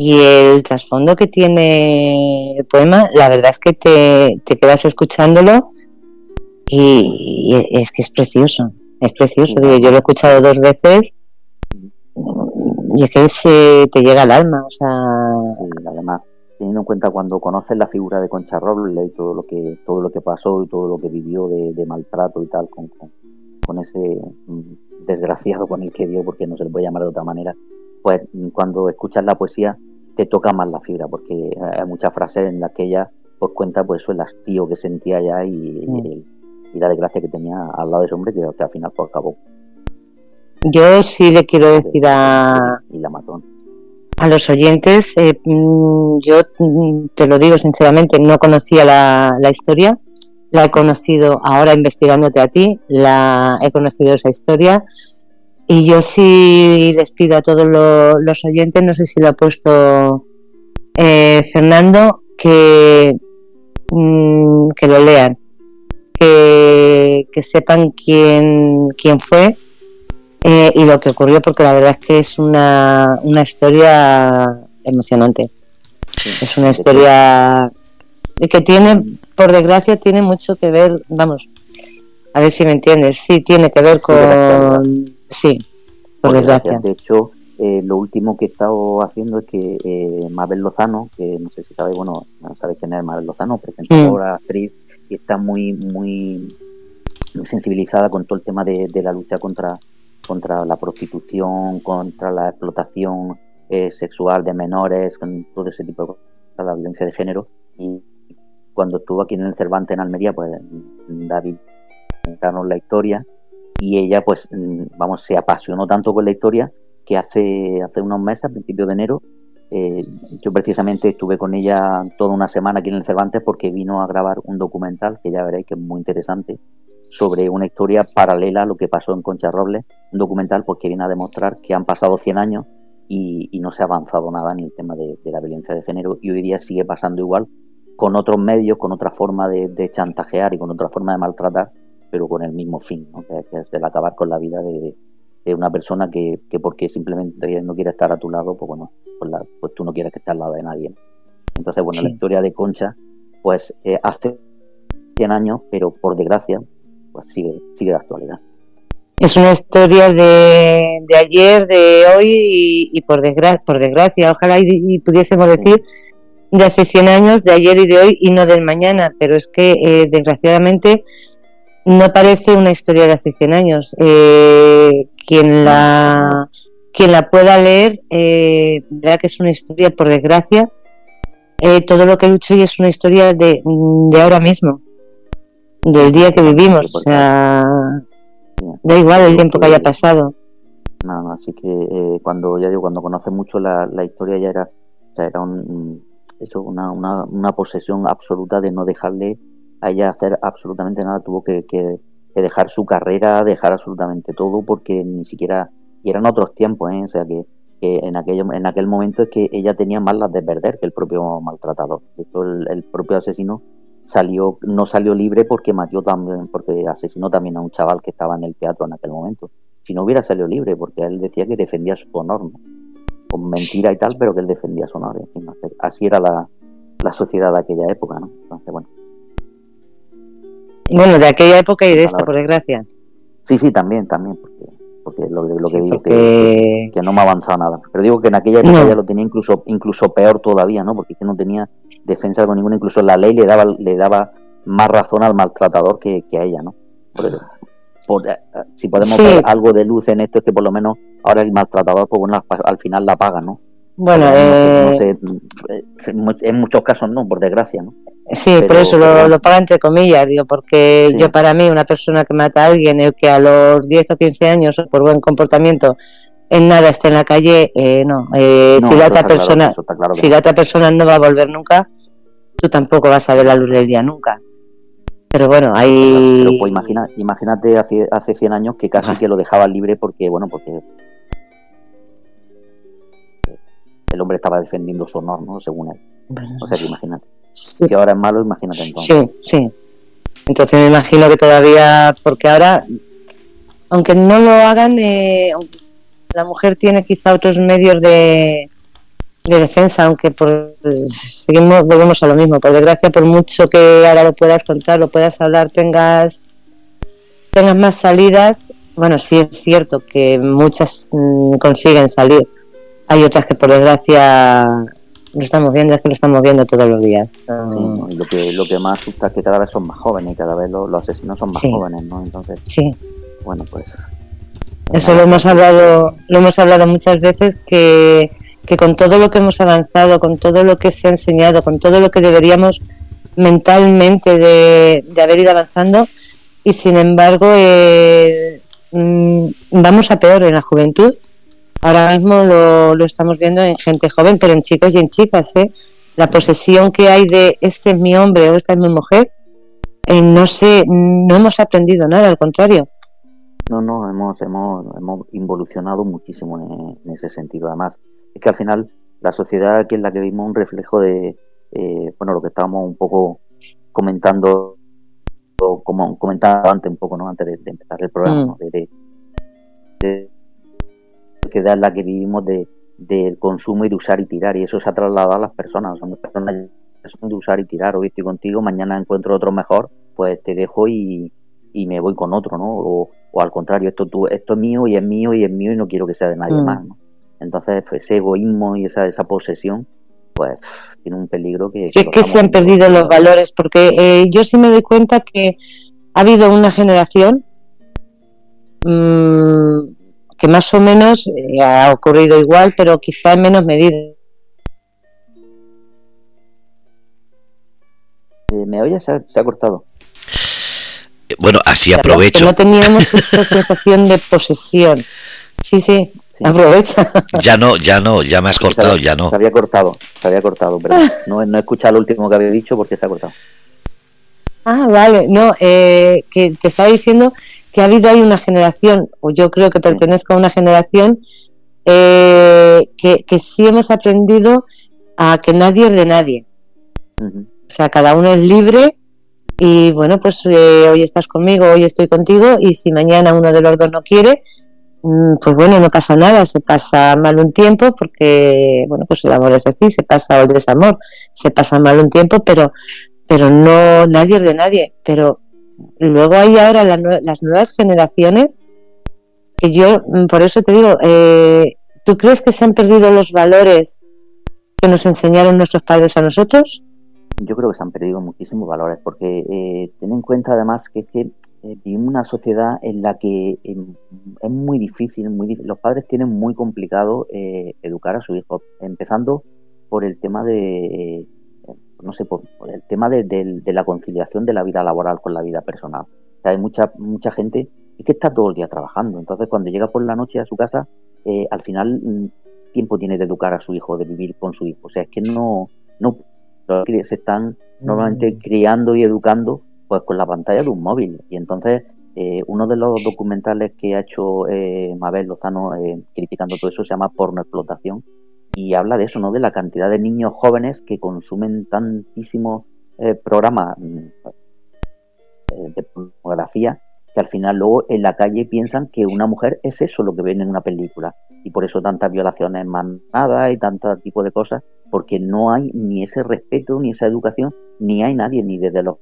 y el trasfondo que tiene el poema, la verdad es que te, te quedas escuchándolo y, es que es precioso, es precioso. yo lo he escuchado dos veces y es que se te llega al alma. O sea... además, teniendo en cuenta cuando conoces la figura de Concha Robles y todo lo que todo lo que pasó y todo lo que vivió de, maltrato y tal con, con ese mm, desgraciado con el que dio, porque no se le puede llamar de otra manera, pues cuando escuchas la poesía te toca más la fibra, porque hay muchas frases en las que ella pues cuenta pues eso el hastío que sentía ya y, mm. la desgracia que tenía al lado de ese hombre que, al final pues acabó. Yo sí le quiero decir a... Y la mató. A los oyentes, eh, mm, yo mm, te lo digo sinceramente, no conocía la, la historia, la he conocido ahora investigándote a ti, la he conocido esa historia y yo sí les pido a todos los oyentes, no sé si lo ha puesto eh, Fernando, que, mm, que lo lean, que, sepan quién, quién fue eh, y lo que ocurrió, porque la verdad es que es una, una historia emocionante. Es una historia que tiene por desgracia tiene mucho que ver, vamos, a ver si me entiendes, sí, tiene que ver con, sí, por desgracia. De hecho, eh, lo último que he estado haciendo es que eh, Mabel Lozano, que no sé si sabéis, bueno, sabéis quién es Mabel Lozano, presentadora, actriz, y está muy, muy, sensibilizada con todo el tema de, la lucha contra, contra la prostitución, contra la explotación eh, sexual de menores, con todo ese tipo de cosas, la violencia de género. Y cuando estuvo aquí en el Cervantes en Almería, pues David contanos la historia y ella pues mm, vamos se apasionó tanto con la historia que hace hace unos meses a principios de enero eh, yo precisamente estuve con ella toda una semana aquí en el Cervantes porque vino a grabar un documental que ya veréis que es muy interesante sobre una historia paralela a lo que pasó en Concha Robles un documental pues que viene a demostrar que han pasado 100 años y, no se ha avanzado nada en el tema de, la violencia de género y hoy día sigue pasando igual con otros medios, con otra forma de chantajear y con otra forma de maltratar pero con el mismo fin, ¿no? que, es el acabar con la vida de, una persona que, que, porque simplemente no quiere estar a tu lado, pues bueno, pues, pues tú no quieres que esté al lado de nadie. Entonces, bueno, la historia de Concha, pues eh, hace 100 años, pero por desgracia, pues sigue, sigue de actualidad. Es una historia de, de ayer, de hoy y, por, desgracia, por desgracia, ojalá y, pudiésemos decir de hace 100 años, de ayer y de hoy y no del mañana, pero es que eh, desgraciadamente no parece una historia de hace 100 años. Eh, quien, la, quien la pueda leer eh, verá que es una historia, por desgracia, eh, todo lo que lucho hoy es una historia de, de ahora mismo, del día que vivimos. O sea, da igual el tiempo que haya pasado. No, así que eh, cuando ya digo, cuando conoces mucho la, la historia ya era, ya era un, eso, una, una, una posesión absoluta de no dejarle a ella hacer absolutamente nada, tuvo que, dejar su carrera, dejar absolutamente todo, porque ni siquiera, y eran otros tiempos, ¿eh? o sea que, en, aquello, en aquel momento es que ella tenía más las de perder que el propio maltratador. De el, propio asesino salió no salió libre porque mató también, porque asesinó también a un chaval que estaba en el teatro en aquel momento. Si no hubiera salido libre, porque él decía que defendía su honor, con mentira y tal, pero que él defendía su honor. Así era la, la sociedad de aquella época, ¿no? Entonces, bueno, bueno, de aquella época y de esta, por desgracia. Sí, sí, también, también, porque, porque lo, que digo Que, que, no me ha avanzado nada. Pero digo que en aquella época ya lo tenía incluso incluso peor todavía, ¿no? Porque que no tenía defensa con ninguna, incluso la ley le daba le daba más razón al maltratador que, a ella, ¿no? Eh, si podemos ver algo de luz en esto es que por lo menos ahora el maltratador, pues bueno, al final la paga, ¿no? Bueno, eh, en muchos casos no, por desgracia, ¿no? Sí, por eso lo, lo, paga entre comillas, digo, porque yo para mí una persona que mata a alguien el que a los 10 o 15 años por buen comportamiento en nada esté en la calle, eh, no. Eh, si la otra persona, si la otra persona no va a volver nunca, tú tampoco vas a ver la luz del día nunca. Pero bueno, hay. Pero, pues imagina, imagínate hace, hace 100 años que casi que lo dejaban libre porque, bueno, porque el hombre estaba defendiendo su honor, ¿no? Según él. O sea que imagínate. Si ahora es malo, imagínate entonces. Sí, sí. Entonces me imagino que todavía, porque ahora, aunque no lo hagan, eh, la mujer tiene quizá otros medios de, de defensa, aunque por, seguimos, volvemos a lo mismo. Por desgracia, por mucho que ahora lo puedas contar, lo puedas hablar, tengas, tengas más salidas, bueno, sí es cierto que muchas mm, consiguen salir hay otras que por desgracia lo estamos viendo, es que lo estamos viendo todos los días. y lo que, lo que más asusta es que cada vez son más jóvenes y cada vez los, asesinos son más jóvenes, ¿no? Entonces, sí. bueno, pues... Eso lo hemos hablado, lo hemos hablado muchas veces que, que con todo lo que hemos avanzado, con todo lo que se ha enseñado, con todo lo que deberíamos mentalmente de, de haber ido avanzando, y sin embargo eh, mm, vamos a peor en la juventud Ahora mismo lo, lo, estamos viendo en gente joven, pero en chicos y en chicas, ¿eh? La posesión que hay de este es mi hombre o esta es mi mujer, eh, no sé, no hemos aprendido nada, al contrario. No, no, hemos, hemos, hemos involucionado muchísimo en, ese sentido. Además, es que al final la sociedad que es la que vimos un reflejo de, eh, bueno, lo que estábamos un poco comentando, como comentaba antes un poco, ¿no? Antes de, empezar el programa, mm. de sociedad en la que vivimos de, del consumo y de usar y tirar, y eso se ha trasladado a las personas. Son personas son de usar y tirar. Hoy estoy contigo, mañana encuentro otro mejor, pues te dejo y, me voy con otro, ¿no? O, o al contrario, esto, tú, esto es mío y es mío y es mío y no quiero que sea de nadie mm. más. Entonces, pues, ese egoísmo y esa, esa posesión, pues tiene un peligro que... es que se han perdido los valores, porque eh, yo sí me doy cuenta que ha habido una generación mmm, que más o menos eh, ha ocurrido igual, pero quizá en menos medida. Eh, ¿Me oyes? Se ha, cortado. Bueno, así aprovecho. no teníamos esa sensación de posesión. Sí, sí, aprovecha. Ya no, ya no, ya me has cortado, ya no. Se había cortado, se había cortado, pero no, no he escuchado lo último que había dicho porque se ha cortado. Ah, vale, no, eh, que te estaba diciendo que ha habido ahí una generación, o yo creo que pertenezco a una generación, eh, que, que, sí hemos aprendido a que nadie es de nadie. O sea, cada uno es libre y bueno, pues eh, hoy estás conmigo, hoy estoy contigo y si mañana uno de los dos no quiere, mm, pues bueno, no pasa nada, se pasa mal un tiempo porque, bueno, pues el amor es así, se pasa el desamor, se pasa mal un tiempo, pero, pero no, nadie es de nadie, pero luego hay ahora las nuevas generaciones que yo, mm, por eso te digo, eh, ¿tú crees que se han perdido los valores que nos enseñaron nuestros padres a nosotros? Yo creo que se han perdido muchísimos valores, porque eh, ten en cuenta además que que eh, vivimos una sociedad en la que em, es muy difícil, muy los padres tienen muy complicado educar a sus hijos, empezando por el tema de no sé, por, el tema de, la conciliación de la vida laboral con la vida personal. hay mucha, mucha gente que está todo el día trabajando, entonces cuando llega por la noche a su casa, eh, al final mm, tiempo tiene de educar a su hijo, de vivir con su hijo. O sea, es que no, no se están normalmente mm. criando y educando pues con la pantalla de un móvil. Y entonces eh, uno de los documentales que ha hecho eh, Mabel Lozano criticando todo eso se llama Porno Explotación y habla de eso, ¿no? De la cantidad de niños jóvenes que consumen tantísimos eh, programas mm, eh, de pornografía que al final luego en la calle piensan que una mujer es eso lo que ven en una película y por eso tantas violaciones mandadas y tanto tipo de cosas porque no hay ni ese respeto ni esa educación ni hay nadie ni desde los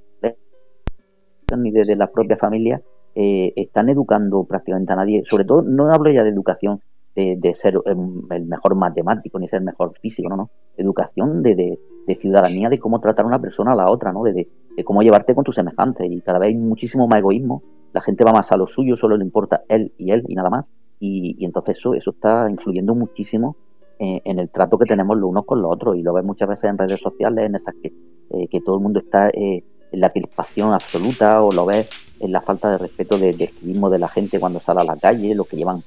ni desde la propia familia eh, están educando prácticamente a nadie sobre todo no hablo ya de educación de, ser el mejor matemático ni ser el mejor físico, no, no. Educación de, de, ciudadanía, de cómo tratar a una persona a la otra, ¿no? De, cómo llevarte con tus semejantes. Y cada vez hay muchísimo más egoísmo. La gente va más a lo suyo, solo le importa él y él y nada más. Y, entonces eso, eso está influyendo muchísimo en, el trato que tenemos los unos con los otros. Y lo ves muchas veces en redes sociales, en esas que, eh, que todo el mundo está eh, en la crispación absoluta, o lo ves en la falta de respeto de, de escribismo de la gente cuando sale a la calle, los que llevan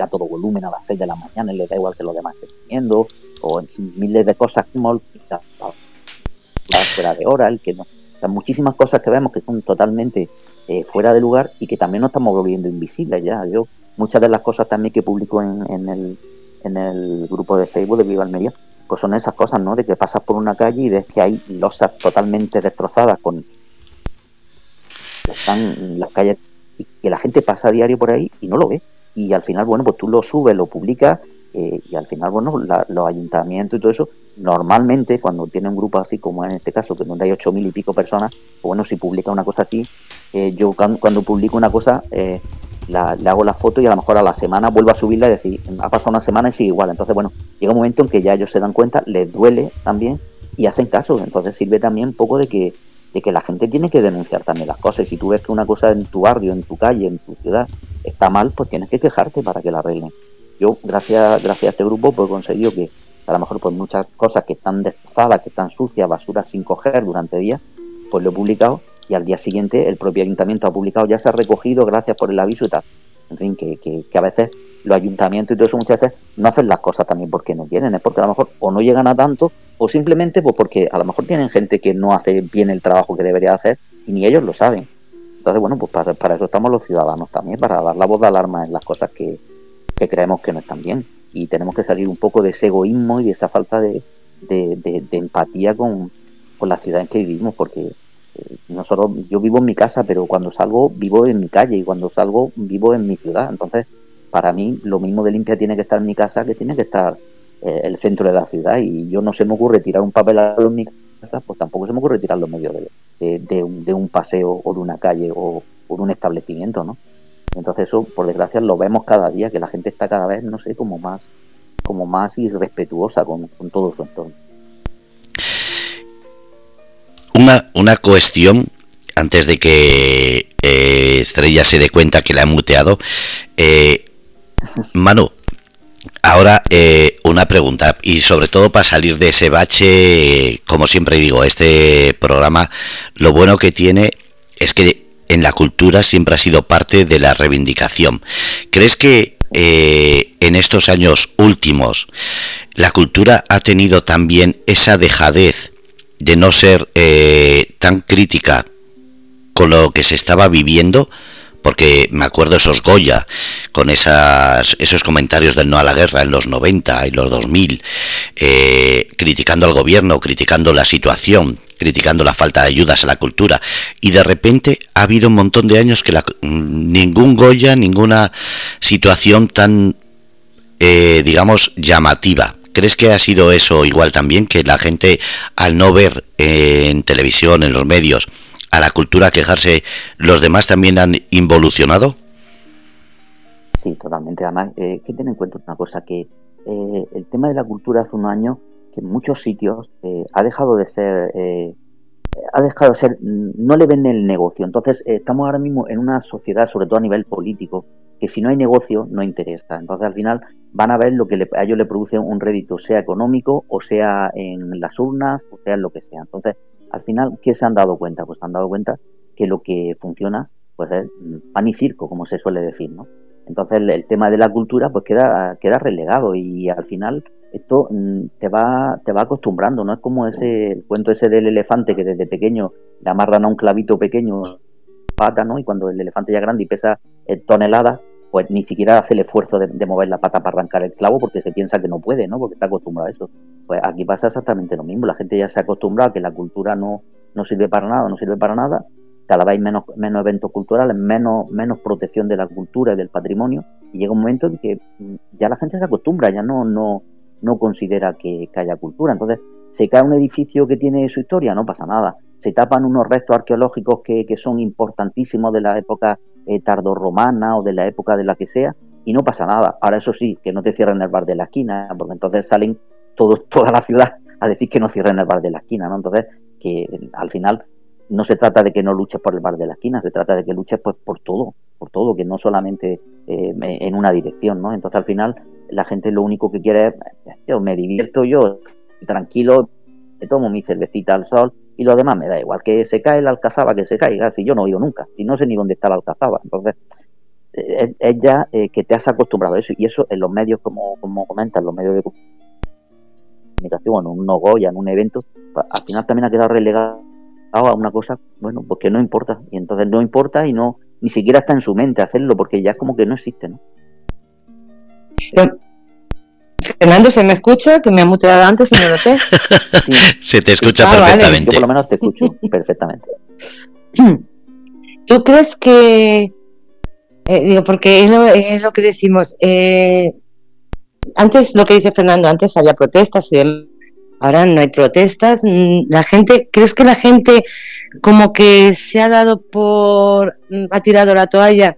a todo volumen a las 6 de la mañana y le da igual que los demás estén comiendo, o en miles de cosas como fuera de hora, el que no. Muchísimas cosas que vemos que son totalmente eh, fuera de lugar y que también nos estamos volviendo invisibles ya. Yo, muchas de las cosas también que publico en, en, el, en el grupo de Facebook de Viva Almería, pues son esas cosas, ¿no? De que pasas por una calle y ves que hay losas totalmente destrozadas con están las calles y que la gente pasa a diario por ahí y no lo ve y al final, bueno, pues tú lo subes, lo publicas eh, y al final, bueno, los ayuntamientos y todo eso, normalmente cuando tiene un grupo así como en este caso, que donde hay ocho mil y pico personas, pues bueno, si publica una cosa así, eh, yo cuando, publico una cosa, eh, le hago la foto y a lo mejor a la semana vuelvo a subirla y decir, ha pasado una semana y sigue igual. Entonces, bueno, llega un momento en que ya ellos se dan cuenta, les duele también y hacen caso. Entonces sirve también un poco de que de que la gente tiene que denunciar también las cosas. Si tú ves que una cosa en tu barrio, en tu calle, en tu ciudad está mal, pues tienes que quejarte para que la arreglen. Yo, gracias, gracias a este grupo, pues he conseguido que a lo mejor pues muchas cosas que están destrozadas, que están sucias, basura sin coger durante días, pues lo he publicado y al día siguiente el propio ayuntamiento ha publicado, ya se ha recogido, gracias por el aviso y tal. En fin, que, que, que a veces los ayuntamientos y todo eso muchas veces no hacen las cosas también porque no quieren, es porque a lo mejor o no llegan a tanto o simplemente pues porque a lo mejor tienen gente que no hace bien el trabajo que debería hacer y ni ellos lo saben. Entonces, bueno, pues para, eso estamos los ciudadanos también, para dar la voz de alarma en las cosas que, creemos que no están bien. Y tenemos que salir un poco de ese egoísmo y de esa falta de, empatía con, la ciudad en que vivimos, porque eh, nosotros, yo vivo en mi casa, pero cuando salgo vivo en mi calle y cuando salgo vivo en mi ciudad. Entonces, para mí, lo mismo de limpia tiene que estar en mi casa que tiene que estar eh, el centro de la ciudad. Y yo no se me ocurre tirar un papel a mi casa, pues tampoco se me ocurre tirarlo en medio de, de, un, paseo o de una calle o, por un establecimiento, ¿no? Entonces eso, por desgracia, lo vemos cada día, que la gente está cada vez, no sé, como más, como más irrespetuosa con, todo su entorno. Una, una cuestión, antes de que eh, Estrella se dé cuenta que la ha muteado. Eh, Manu, ahora eh, una pregunta, y sobre todo para salir de ese bache, como siempre digo, este programa, lo bueno que tiene es que en la cultura siempre ha sido parte de la reivindicación. ¿Crees que eh, en estos años últimos la cultura ha tenido también esa dejadez de no ser eh, tan crítica con lo que se estaba viviendo? Porque me acuerdo esos Goya, con esos comentarios del no a la guerra en los 90 y los 2000, eh, criticando al gobierno, criticando la situación, criticando la falta de ayudas a la cultura, y de repente ha habido un montón de años que ningún Goya, ninguna situación tan, eh, digamos, llamativa. ¿Crees que ha sido eso igual también, que la gente al no ver en televisión, en los medios, a la cultura quejarse, los demás también han involucionado? Sí, totalmente. Además, eh, que tener en cuenta una cosa, que eh, el tema de la cultura hace un año, que en muchos sitios eh, ha dejado de ser, eh, ha dejado de ser, mm, no le ven el negocio. Entonces, estamos ahora mismo en una sociedad, sobre todo a nivel político, que si no hay negocio, no interesa. Entonces, al final, van a ver lo que a ellos le produce un rédito, sea económico, o sea en las urnas, o sea en lo que sea. Entonces, al final, ¿qué se han dado cuenta? Pues se han dado cuenta que lo que funciona pues es pan y circo, como se suele decir, ¿no? Entonces el, tema de la cultura pues queda, queda relegado y al final esto mm, te va, te va acostumbrando, ¿no? Es como ese el cuento ese del elefante que desde pequeño le amarran a un clavito pequeño pata, ¿no? Y cuando el elefante ya grande y pesa eh, toneladas, pues ni siquiera hace el esfuerzo de, mover la pata para arrancar el clavo porque se piensa que no puede, ¿no? Porque está acostumbrado a eso. Pues aquí pasa exactamente lo mismo. La gente ya se ha acostumbrado a que la cultura no, no sirve para nada, no sirve para nada. Cada vez hay menos, menos eventos culturales, menos, menos protección de la cultura y del patrimonio. Y llega un momento en que mm, ya la gente se acostumbra, ya no, no, no considera que, haya cultura. Entonces, se cae un edificio que tiene su historia, no pasa nada. Se tapan unos restos arqueológicos que, que son importantísimos de la época eh, tardorromana o de la época de la que sea, y no pasa nada. Ahora eso sí, que no te cierren el bar de la esquina, porque entonces salen todos, toda la ciudad a decir que no cierren el bar de la esquina, ¿no? Entonces, que al final no se trata de que no luches por el bar de la esquina, se trata de que luches pues por todo, por todo, que no solamente eh, en una dirección, ¿no? Entonces al final la gente lo único que quiere es, yo me divierto yo, tranquilo, me tomo mi cervecita al sol y lo demás me da igual. Que se cae la alcazaba, que se caiga, si yo no he nunca, y no sé ni dónde está la alcazaba. Entonces, es, ya eh, que te has acostumbrado a eso, y eso en los medios, como, como comentas, los medios de en un no Goya, en un evento, pues, al final también ha quedado relegado a una cosa, bueno, pues que no importa, y entonces no importa y no, ni siquiera está en su mente hacerlo, porque ya es como que no existe, ¿no? Fernando, ¿se me escucha? Que me ha muteado antes y no lo sé. Se te escucha ah, perfectamente. Yo por lo menos te escucho perfectamente. ¿Tú crees que... Eh, digo, porque es lo, que decimos. Eh, antes, lo que dice Fernando, antes había protestas y Ahora no hay protestas. Mm, la gente, ¿crees que la gente como que se ha dado por... Mm, ha tirado la toalla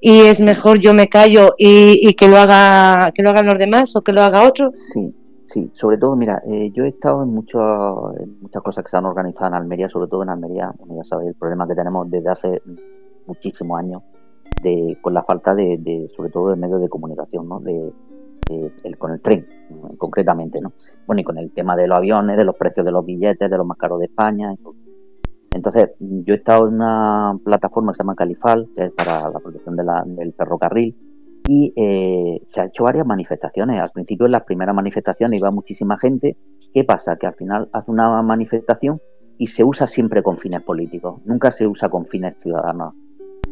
y es mejor yo me callo y, que lo haga que lo hagan los demás o que lo haga otro sí sí sobre todo mira eh, yo he estado en, mucho, muchas cosas que se han organizado en Almería sobre todo en Almería. Ya sabéis el problema que tenemos desde hace muchísimos años de con la falta de, sobre todo de medios de comunicación no de, el, con el tren concretamente no bueno y con el tema de los aviones de los precios de los billetes de los más caros de España entonces, yo he estado en una plataforma que se llama Califal, que es para la protección del ferrocarril, y eh, se han hecho varias manifestaciones. Al principio, en las primeras manifestaciones iba muchísima gente. ¿Qué pasa? Que al final hace una manifestación y se usa siempre con fines políticos, nunca se usa con fines ciudadanos.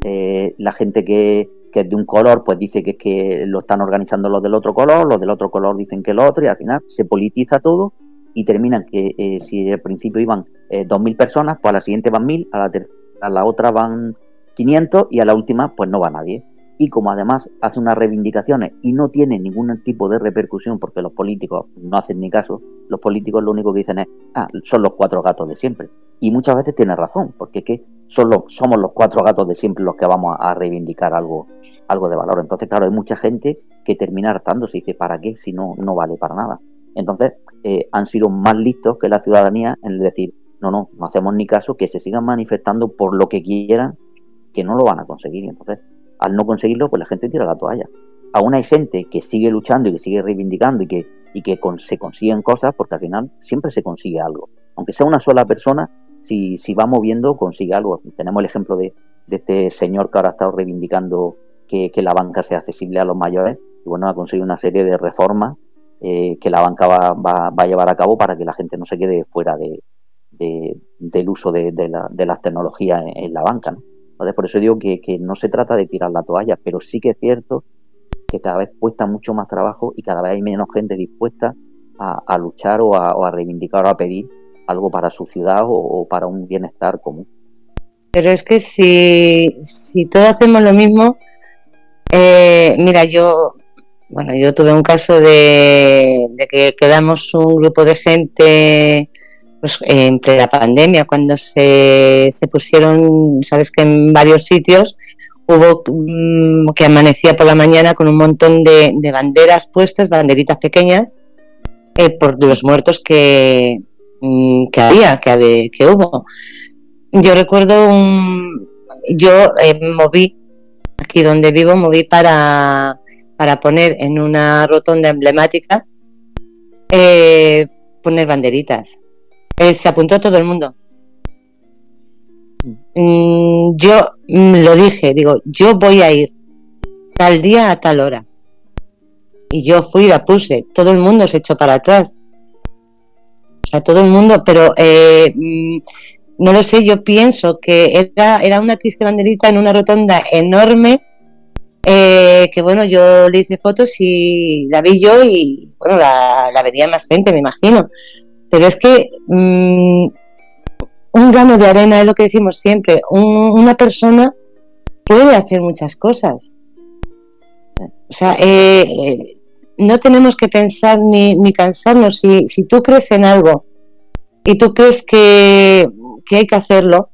Eh, la gente que, que, es de un color, pues dice que es que lo están organizando los del otro color, los del otro color dicen que el otro, y al final se politiza todo y terminan que eh, si al principio iban eh, 2.000 personas, pues a la siguiente van 1.000, a la, a la otra van 500 y a la última pues no va nadie. Y como además hace unas reivindicaciones y no tiene ningún tipo de repercusión porque los políticos no hacen ni caso, los políticos lo único que dicen es, ah, son los cuatro gatos de siempre. Y muchas veces tiene razón, porque es que somos los cuatro gatos de siempre los que vamos a, reivindicar algo, algo de valor. Entonces, claro, hay mucha gente que termina hartándose y dice, ¿para qué? Si no, no vale para nada. Entonces, eh, han sido más listos que la ciudadanía en decir, no, no, no hacemos ni caso, que se sigan manifestando por lo que quieran, que no lo van a conseguir. Entonces, al no conseguirlo, pues la gente tira la toalla. Aún hay gente que sigue luchando y que sigue reivindicando y que, y que se consiguen cosas, porque al final siempre se consigue algo. Aunque sea una sola persona, si, va moviendo, consigue algo. Tenemos el ejemplo de, este señor que ahora ha estado reivindicando que, la banca sea accesible a los mayores y bueno, ha conseguido una serie de reformas eh, que la banca va, a llevar a cabo para que la gente no se quede fuera de, del uso de, la, de, las tecnologías en, la banca. Entonces, por eso digo que, no se trata de tirar la toalla, pero sí que es cierto que cada vez cuesta mucho más trabajo y cada vez hay menos gente dispuesta a, luchar o a, reivindicar o a pedir algo para su ciudad o, para un bienestar común. Pero es que si, si todos hacemos lo mismo, eh, mira, yo bueno, yo tuve un caso de, que quedamos un grupo de gente pues, entre la pandemia, cuando se, se pusieron, sabes que en varios sitios hubo mm, que amanecía por la mañana con un montón de, banderas puestas, banderitas pequeñas, eh, por los muertos que, que había, que, que hubo. Yo recuerdo un, yo eh, moví, aquí donde vivo, moví para para poner en una rotonda emblemática, eh, poner banderitas. Eh, se apuntó todo el mundo. Mm, yo mm, lo dije, digo, yo voy a ir tal día a tal hora. Y yo fui y la puse. Todo el mundo se echó para atrás. Sea, todo el mundo, pero eh, mm, no lo sé, yo pienso que era, era una triste banderita en una rotonda enorme eh, que bueno, yo le hice fotos y la vi yo y bueno, la, la vería más gente, me imagino. Pero es que mm, un grano de arena es lo que decimos siempre. una persona puede hacer muchas cosas. O sea, eh, no tenemos que pensar ni, ni cansarnos. Si, si tú crees en algo y tú crees que, que hay que hacerlo,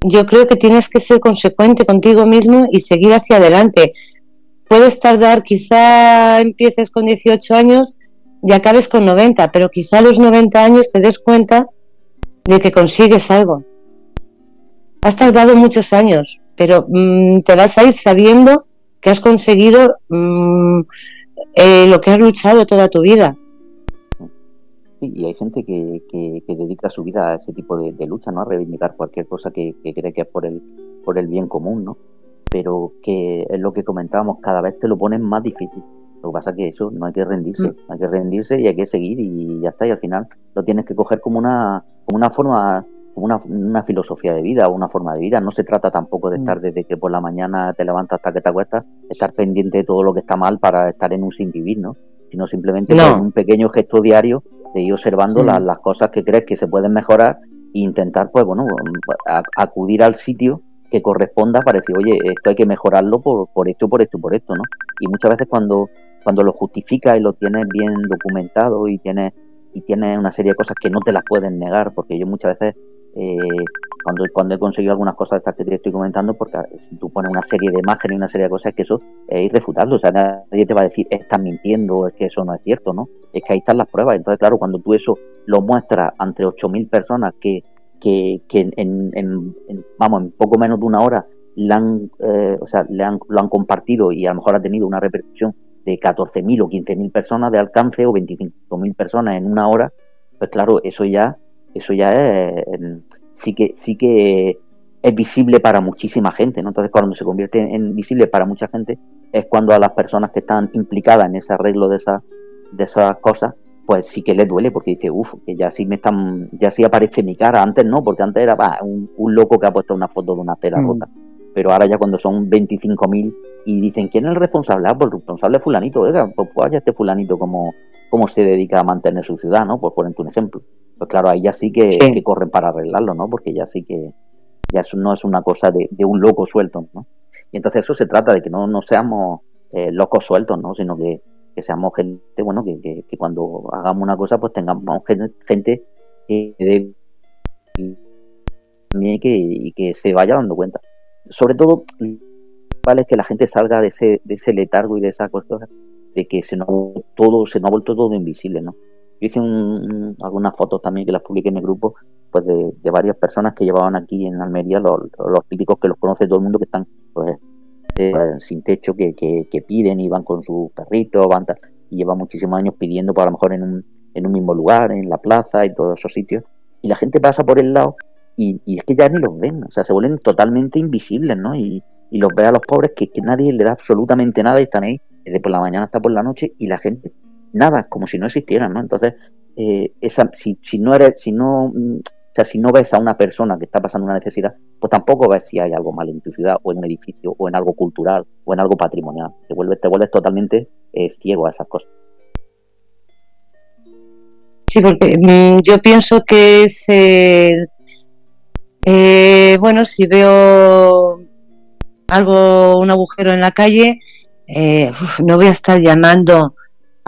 yo creo que tienes que ser consecuente contigo mismo y seguir hacia adelante. Puedes tardar, quizá empieces con 18 años y acabes con 90, pero quizá a los 90 años te des cuenta de que consigues algo. Has tardado muchos años, pero mm, te vas a ir sabiendo que has conseguido mm, eh, lo que has luchado toda tu vida y hay gente que, que, dedica su vida a ese tipo de, lucha, ¿no? A reivindicar cualquier cosa que, cree que es por el, por el bien común, ¿no? Pero que es lo que comentábamos, cada vez te lo ponen más difícil. Lo que pasa es que eso no hay que rendirse, mm. hay que rendirse y hay que seguir y ya está. Y al final lo tienes que coger como una, como una forma, una, una filosofía de vida o una forma de vida. No se trata tampoco de mm. estar desde que por la mañana te levantas hasta que te acuestas, estar pendiente de todo lo que está mal para estar en un sin vivir, ¿no? Sino simplemente con un pequeño gesto diario de ir observando las, cosas que crees que se pueden mejorar e intentar, pues bueno, acudir al sitio que corresponda para decir, oye, esto hay que mejorarlo por, por esto, por esto, por esto, ¿no? Y muchas veces cuando, cuando lo justificas y lo tienes bien documentado y tienes, y tienes una serie de cosas que no te las pueden negar, porque yo muchas veces eh, cuando, cuando he conseguido algunas cosas de estas que te estoy comentando, porque si tú pones una serie de imágenes y una serie de cosas, es que eso es irrefutable. O sea, nadie te va a decir, estás mintiendo, es que eso no es cierto, ¿no? Es que ahí están las pruebas. Entonces, claro, cuando tú eso lo muestras entre 8.000 personas que, que, que en, en, vamos, en poco menos de una hora le han, eh, o sea, le han, lo han compartido y a lo mejor ha tenido una repercusión de 14.000 o 15.000 personas de alcance o 25.000 personas en una hora, pues claro, eso ya, eso ya es sí que, sí que es visible para muchísima gente, ¿no? Entonces, cuando se convierte en visible para mucha gente, es cuando a las personas que están implicadas en ese arreglo de esas, de esas cosas, pues sí que les duele, porque dice, uff, que ya sí me están, ya sí aparece mi cara, antes no, porque antes era un, loco que ha puesto una foto de una tela mm. rota. Pero ahora ya cuando son 25.000 y dicen, ¿quién es el responsable? Ah, pues el responsable es fulanito, oiga, pues vaya este fulanito como, como se dedica a mantener su ciudad, ¿no? Por ponerte un ejemplo pues claro, ahí ya sí que, corren para arreglarlo, ¿no? Porque ya sí que ya eso no es una cosa de, un loco suelto, ¿no? Y entonces eso se trata de que no, no seamos eh, locos sueltos, ¿no? Sino que, seamos gente, bueno, que, que, cuando hagamos una cosa, pues tengamos gente, que que, y que se vaya dando cuenta. Sobre todo, vale que la gente salga de ese, de ese letargo y de esa cosa de que se nos, todo, se nos ha vuelto todo invisible, ¿no? Hice algunas fotos también que las publiqué en el grupo, pues de, varias personas que llevaban aquí en Almería, los, los típicos que los conoce todo el mundo, que están pues eh, sin techo, que, que, piden y van con sus perritos, van y llevan muchísimos años pidiendo, pues a lo mejor en un, en un mismo lugar, en la plaza y todos esos sitios, y la gente pasa por el lado y, y es que ya ni los ven, o sea, se vuelven totalmente invisibles, ¿no? Y, y los ve a los pobres que, que nadie le da absolutamente nada y están ahí desde por la mañana hasta por la noche y la gente nada, como si no existieran, ¿no? Entonces, eh, esa, si, si no eres, si no, mm, o sea, si no ves a una persona que está pasando una necesidad, pues tampoco ves si hay algo mal en tu ciudad, o en un edificio, o en algo cultural, o en algo patrimonial. Te vuelves, te vuelves totalmente eh, ciego a esas cosas. Sí, porque mm, yo pienso que es, eh, bueno, si veo algo, un agujero en la calle, no voy a estar llamando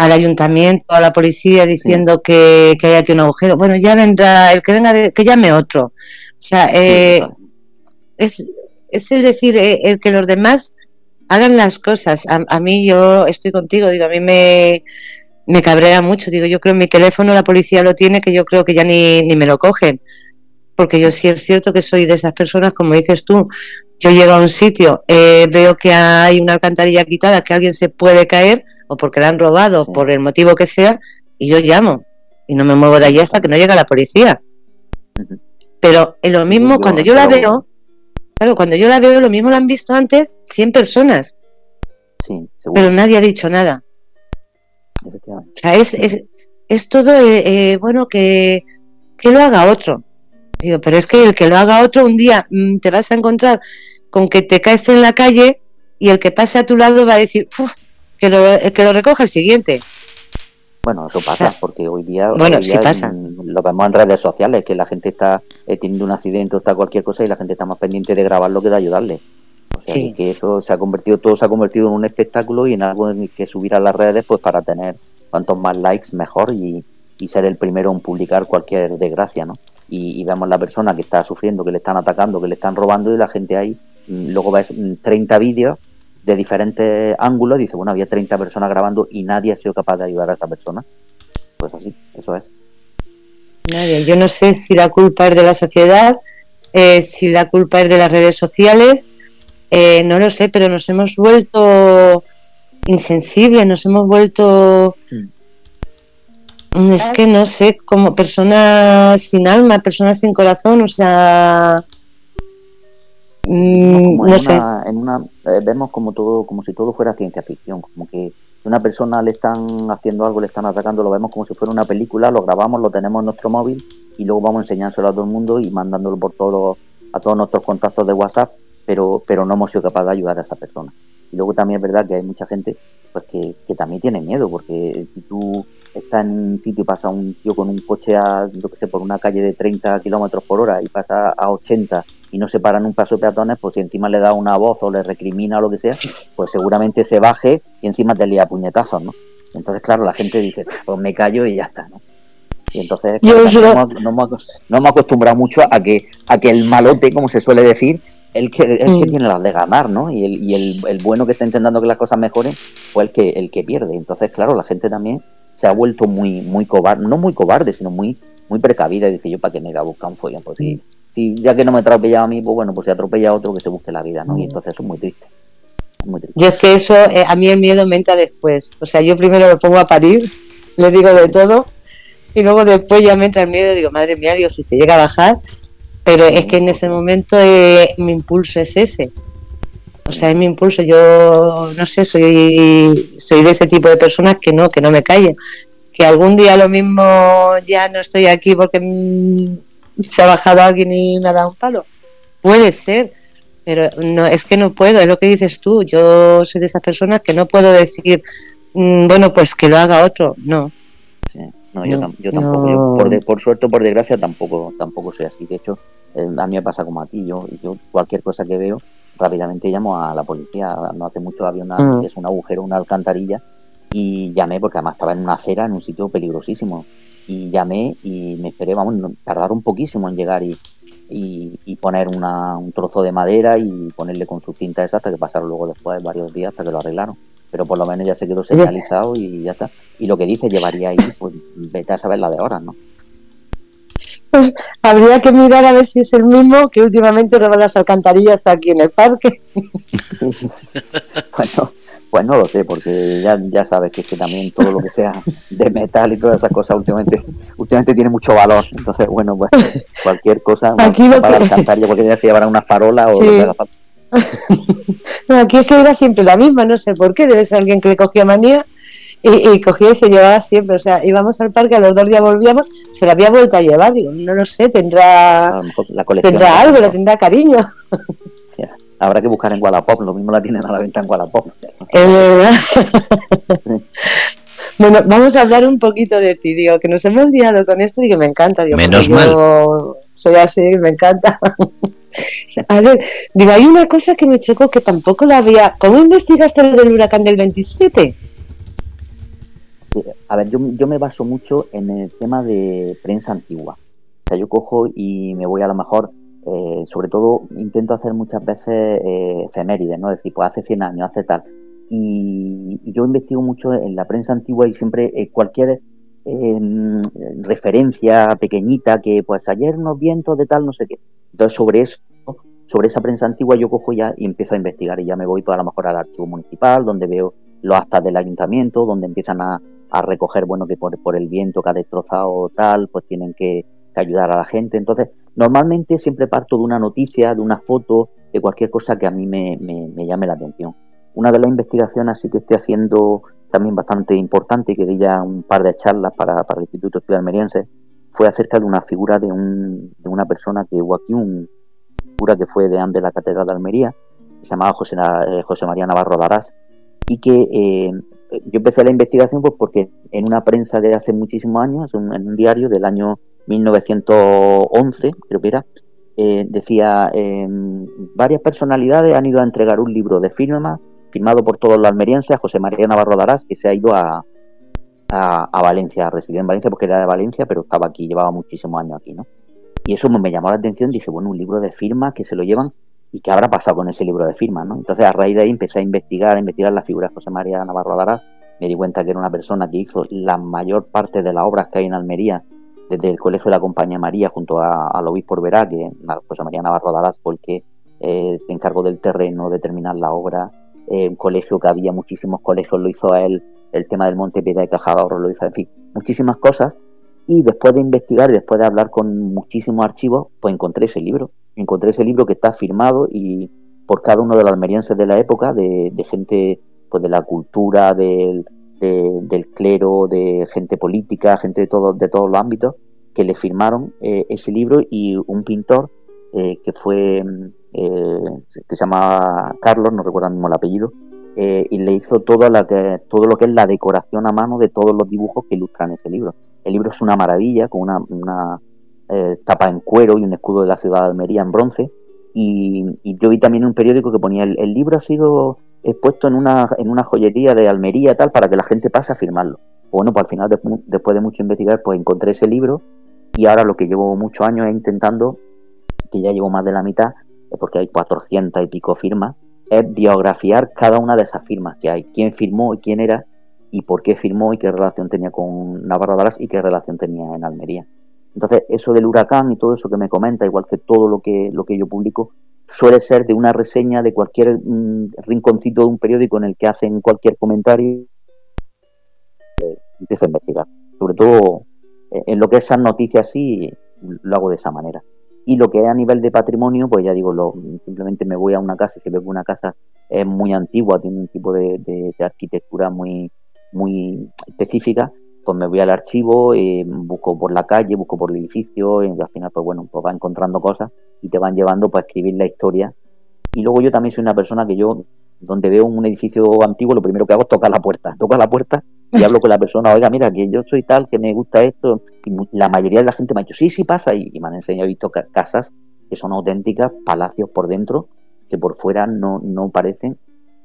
al ayuntamiento, a la policía diciendo que, hay aquí un agujero. Bueno, ya vendrá, el que venga, que llame otro. O sea, eh, es, es el decir, eh, el que los demás hagan las cosas. A, mí yo estoy contigo, digo, a mí me, me cabrea mucho. Digo, yo creo en mi teléfono la policía lo tiene, que yo creo que ya ni, ni me lo cogen. Porque yo sí es cierto que soy de esas personas, como dices tú, yo llego a un sitio, eh, veo que hay una alcantarilla quitada, que alguien se puede caer, o porque la han robado, por el motivo que sea, y yo llamo y no me muevo de allí hasta que no llega la policía. Pero en lo mismo, cuando yo la veo, claro, cuando yo la veo, lo mismo la han visto antes 100 personas. pero nadie ha dicho nada. O sea, es, es, todo, eh, eh, bueno, que, que lo haga otro. Digo, pero es que el que lo haga otro un día mm, te vas a encontrar con que te caes en la calle y el que pase a tu lado va a decir, que lo, que lo recoja el siguiente. Bueno, eso pasa, porque hoy día, bueno, sí pasa. lo vemos en redes sociales, que la gente está eh, teniendo un accidente o está cualquier cosa y la gente está más pendiente de grabarlo que de ayudarle. O sea, que eso se ha convertido, todo se ha convertido en un espectáculo y en algo en que subir a las redes pues para tener cuantos más likes mejor y, ser el primero en publicar cualquier desgracia, ¿no? Y, y, vemos la persona que está sufriendo, que le están atacando, que le están robando y la gente ahí, mm, luego ves 30 mm, vídeos de diferentes ángulos, dice, bueno, había 30 personas grabando y nadie ha sido capaz de ayudar a esa persona. Pues así, eso es. Nadie. Yo no sé si la culpa es de la sociedad, eh, si la culpa es de las redes sociales, eh, no lo sé, pero nos hemos vuelto insensibles, nos hemos vuelto... Mm, es que no sé, como personas sin alma, personas sin corazón, o sea, Mm, en, una, eh, vemos como todo, como si todo fuera ciencia ficción, como que una persona le están haciendo algo, le están atacando, lo vemos como si fuera una película, lo grabamos, lo tenemos en nuestro móvil y luego vamos a enseñárselo a todo el mundo y mandándolo por todos a todos nuestros contactos de WhatsApp, pero, pero no hemos sido capaces de ayudar a esa persona. Y luego también es verdad que hay mucha gente pues que, que también tiene miedo, porque si tú estás en un sitio y pasa un tío con un coche a, yo que sé, por una calle de 30 kilómetros por hora y pasa a 80 y no se paran un paso de peatones, pues si encima le da una voz o le recrimina o lo que sea, pues seguramente se baje y encima te lía puñetazos, ¿no? Entonces, claro, la gente dice, pues me callo y ya está, ¿no? Y entonces no, hemos, no, acostumbrado mucho a que, a que el malote, como se suele decir, el que, el que mm. tiene las de ganar, ¿no? Y, el, y el, el, bueno que está intentando que las cosas mejoren, fue el que, el que pierde. Entonces, claro, la gente también se ha vuelto muy, muy cobarde, no muy cobarde, sino muy, muy precavida. Dice yo, ¿para qué me iba a buscar un follón? Pues sí, mm si ya que no me ha atropellado a mí, pues bueno, pues si atropella a otro que se busque la vida, ¿no? Y mm. entonces eso es muy triste. Muy triste. Y es que eso, eh, a mí el miedo me entra después. O sea, yo primero me pongo a parir, le digo de todo, y luego después ya me entra el miedo y digo, madre mía, Dios, si se llega a bajar. Pero es que en ese momento eh, mi impulso es ese. O sea, es mi impulso. Yo, no sé, soy, soy de ese tipo de personas que no, que no me callen. Que algún día lo mismo ya no estoy aquí porque se ha bajado alguien y me ha dado un palo. Puede ser, pero no es que no puedo, es lo que dices tú. Yo soy de esas personas que no puedo decir, mm, bueno, pues que lo haga otro. No. No, yo, tampoco. por, por, suerte o por desgracia tampoco, tampoco soy así. De hecho, eh, a mí me pasa como a ti. Yo, yo cualquier cosa que veo, rápidamente llamo a la policía. No hace mucho había una, es un agujero, una alcantarilla y llamé porque además estaba en una acera, en un sitio peligrosísimo y llamé y me esperé, vamos, tardaron poquísimo en llegar y, y, poner un trozo de madera y ponerle con su cinta esa hasta que pasaron luego después de varios días hasta que lo arreglaron. Pero por lo menos ya se quedó señalizado y ya está. Y lo que dice llevaría ahí, pues vete a saber la de ahora, ¿no? Pues habría que mirar a ver si es el mismo que últimamente roba las alcantarillas aquí en el parque. bueno, pues no lo sé, porque ya, ya sabes que, que también todo lo que sea de metal y todas esas cosas últimamente últimamente tiene mucho valor. Entonces, bueno, pues cualquier cosa aquí para que... alcantarilla, porque ya se llevará una farola o lo que haga falta. aquí es que era siempre la misma, no sé por qué, debe ser alguien que le cogía manía y, cogía y se llevaba siempre. O sea, íbamos al parque, a los dos días volvíamos, se la había vuelto a llevar. Digo, no lo sé, tendrá, tendrá algo, le tendrá cariño. habrá que buscar en Wallapop, lo mismo la tienen a la venta en Wallapop. Es verdad. bueno, vamos a hablar un poquito de ti, digo, que nos hemos liado con esto y que me encanta. Digo, Menos mal. soy así, me encanta. A ver, digo, hay una cosa que me chocó que tampoco la había. ¿Cómo investigaste lo del huracán del 27? a ver, yo, yo me baso mucho en el tema de prensa antigua. O sea, yo cojo y me voy a lo mejor, eh, sobre todo intento hacer muchas veces eh, efemérides, ¿no? Es decir, pues hace 100 años, hace tal. Y, yo investigo mucho en la prensa antigua y siempre eh, cualquier referencia pequeñita que pues ayer unos vientos de tal, no sé qué. Entonces sobre eso, sobre esa prensa antigua yo cojo ya y empiezo a investigar y ya me voy pues, a lo mejor al archivo municipal donde veo los actas del ayuntamiento, donde empiezan a, a recoger, bueno, que por, por, el viento que ha destrozado tal, pues tienen que, ayudar a la gente. Entonces, normalmente siempre parto de una noticia, de una foto, de cualquier cosa que a mí me, me, llame la atención. Una de las investigaciones así que estoy haciendo también bastante importante y que di ya un par de charlas para, para el Instituto Estudios Almeriense fue acerca de una figura de, un, de una persona que hubo aquí, un figura que fue de de la Catedral de Almería, que se llamaba José, eh, María Navarro Darás, y que eh, yo empecé la investigación pues porque en una prensa de hace muchísimos años, en un diario del año 1911, creo que era, eh, decía, em, varias personalidades han ido a entregar un libro de firma firmado por todos los almerienses a José María Navarro Darás, que se ha ido a, a, Valencia, residió en Valencia porque era de Valencia, pero estaba aquí, llevaba muchísimos años aquí, ¿no? Y eso me llamó la atención, dije, bueno, un libro de firma que se lo llevan y qué habrá pasado con ese libro de firmas, ¿no? Entonces a raíz de ahí empecé a investigar, a investigar la figura de José María Navarro Darás, me di cuenta que era una persona que hizo la mayor parte de las obras que hay en Almería, desde el Colegio de la Compañía María junto al obispo Verá, que José María Navarro Darás fue el que eh, se encargó del terreno, de terminar la obra, eh, un colegio que había muchísimos colegios, lo hizo a él, el tema del Monte Piedad y Cajadorro lo hizo, en fin, muchísimas cosas, y después de investigar y después de hablar con muchísimos archivos, pues encontré ese libro. Encontré ese libro que está firmado y por cada uno de los almerienses de la época, de, gente pues de la cultura, del, del clero, de gente política, gente de, todo, de todos los ámbitos, que le firmaron eh, ese libro y un pintor eh, que fue, eh, que se llama Carlos, no recuerdo mismo el apellido, y le hizo todo, la que, todo lo que es la decoración a mano de todos los dibujos que ilustran ese libro. El libro es una maravilla, con una, una eh, tapa en cuero y un escudo de la ciudad de Almería en bronce. Y, yo vi también un periódico que ponía el, libro ha sido expuesto en una, en una joyería de Almería tal para que la gente pase a firmarlo. Bueno, pues al final, después de mucho investigar, pues encontré ese libro y ahora lo que llevo muchos años es intentando, que ya llevo más de la mitad, porque hay 400 y pico firmas, es biografiar cada una de esas firmas que hay, quién firmó y quién era y por qué firmó y qué relación tenía con Navarro Daras y qué relación tenía en Almería. Entonces, eso del huracán y todo eso que me comenta, igual que todo lo que, lo que yo publico, suele ser de una reseña de cualquier mm, rinconcito de un periódico en el que hacen cualquier comentario, eh, empiezo a investigar. Sobre todo eh, en lo que es esas noticias sí, lo hago de esa manera. Y lo que es a nivel de patrimonio, pues ya digo, lo, simplemente me voy a una casa y si veo que una casa es muy antigua, tiene un tipo de, arquitectura muy, muy específica, pues me voy al archivo, eh, busco por la calle, busco por el edificio, y al final, pues bueno, pues va encontrando cosas y te van llevando para escribir la historia. Y luego yo también soy una persona que yo, donde veo un edificio antiguo, lo primero que hago es tocar la puerta. Toco la puerta y hablo con la persona, oiga, mira, que yo soy tal, que me gusta esto. Y la mayoría de la gente me ha dicho, sí, sí pasa. Y, me han enseñado, he visto casas que son auténticas, palacios por dentro, que por fuera no, no parecen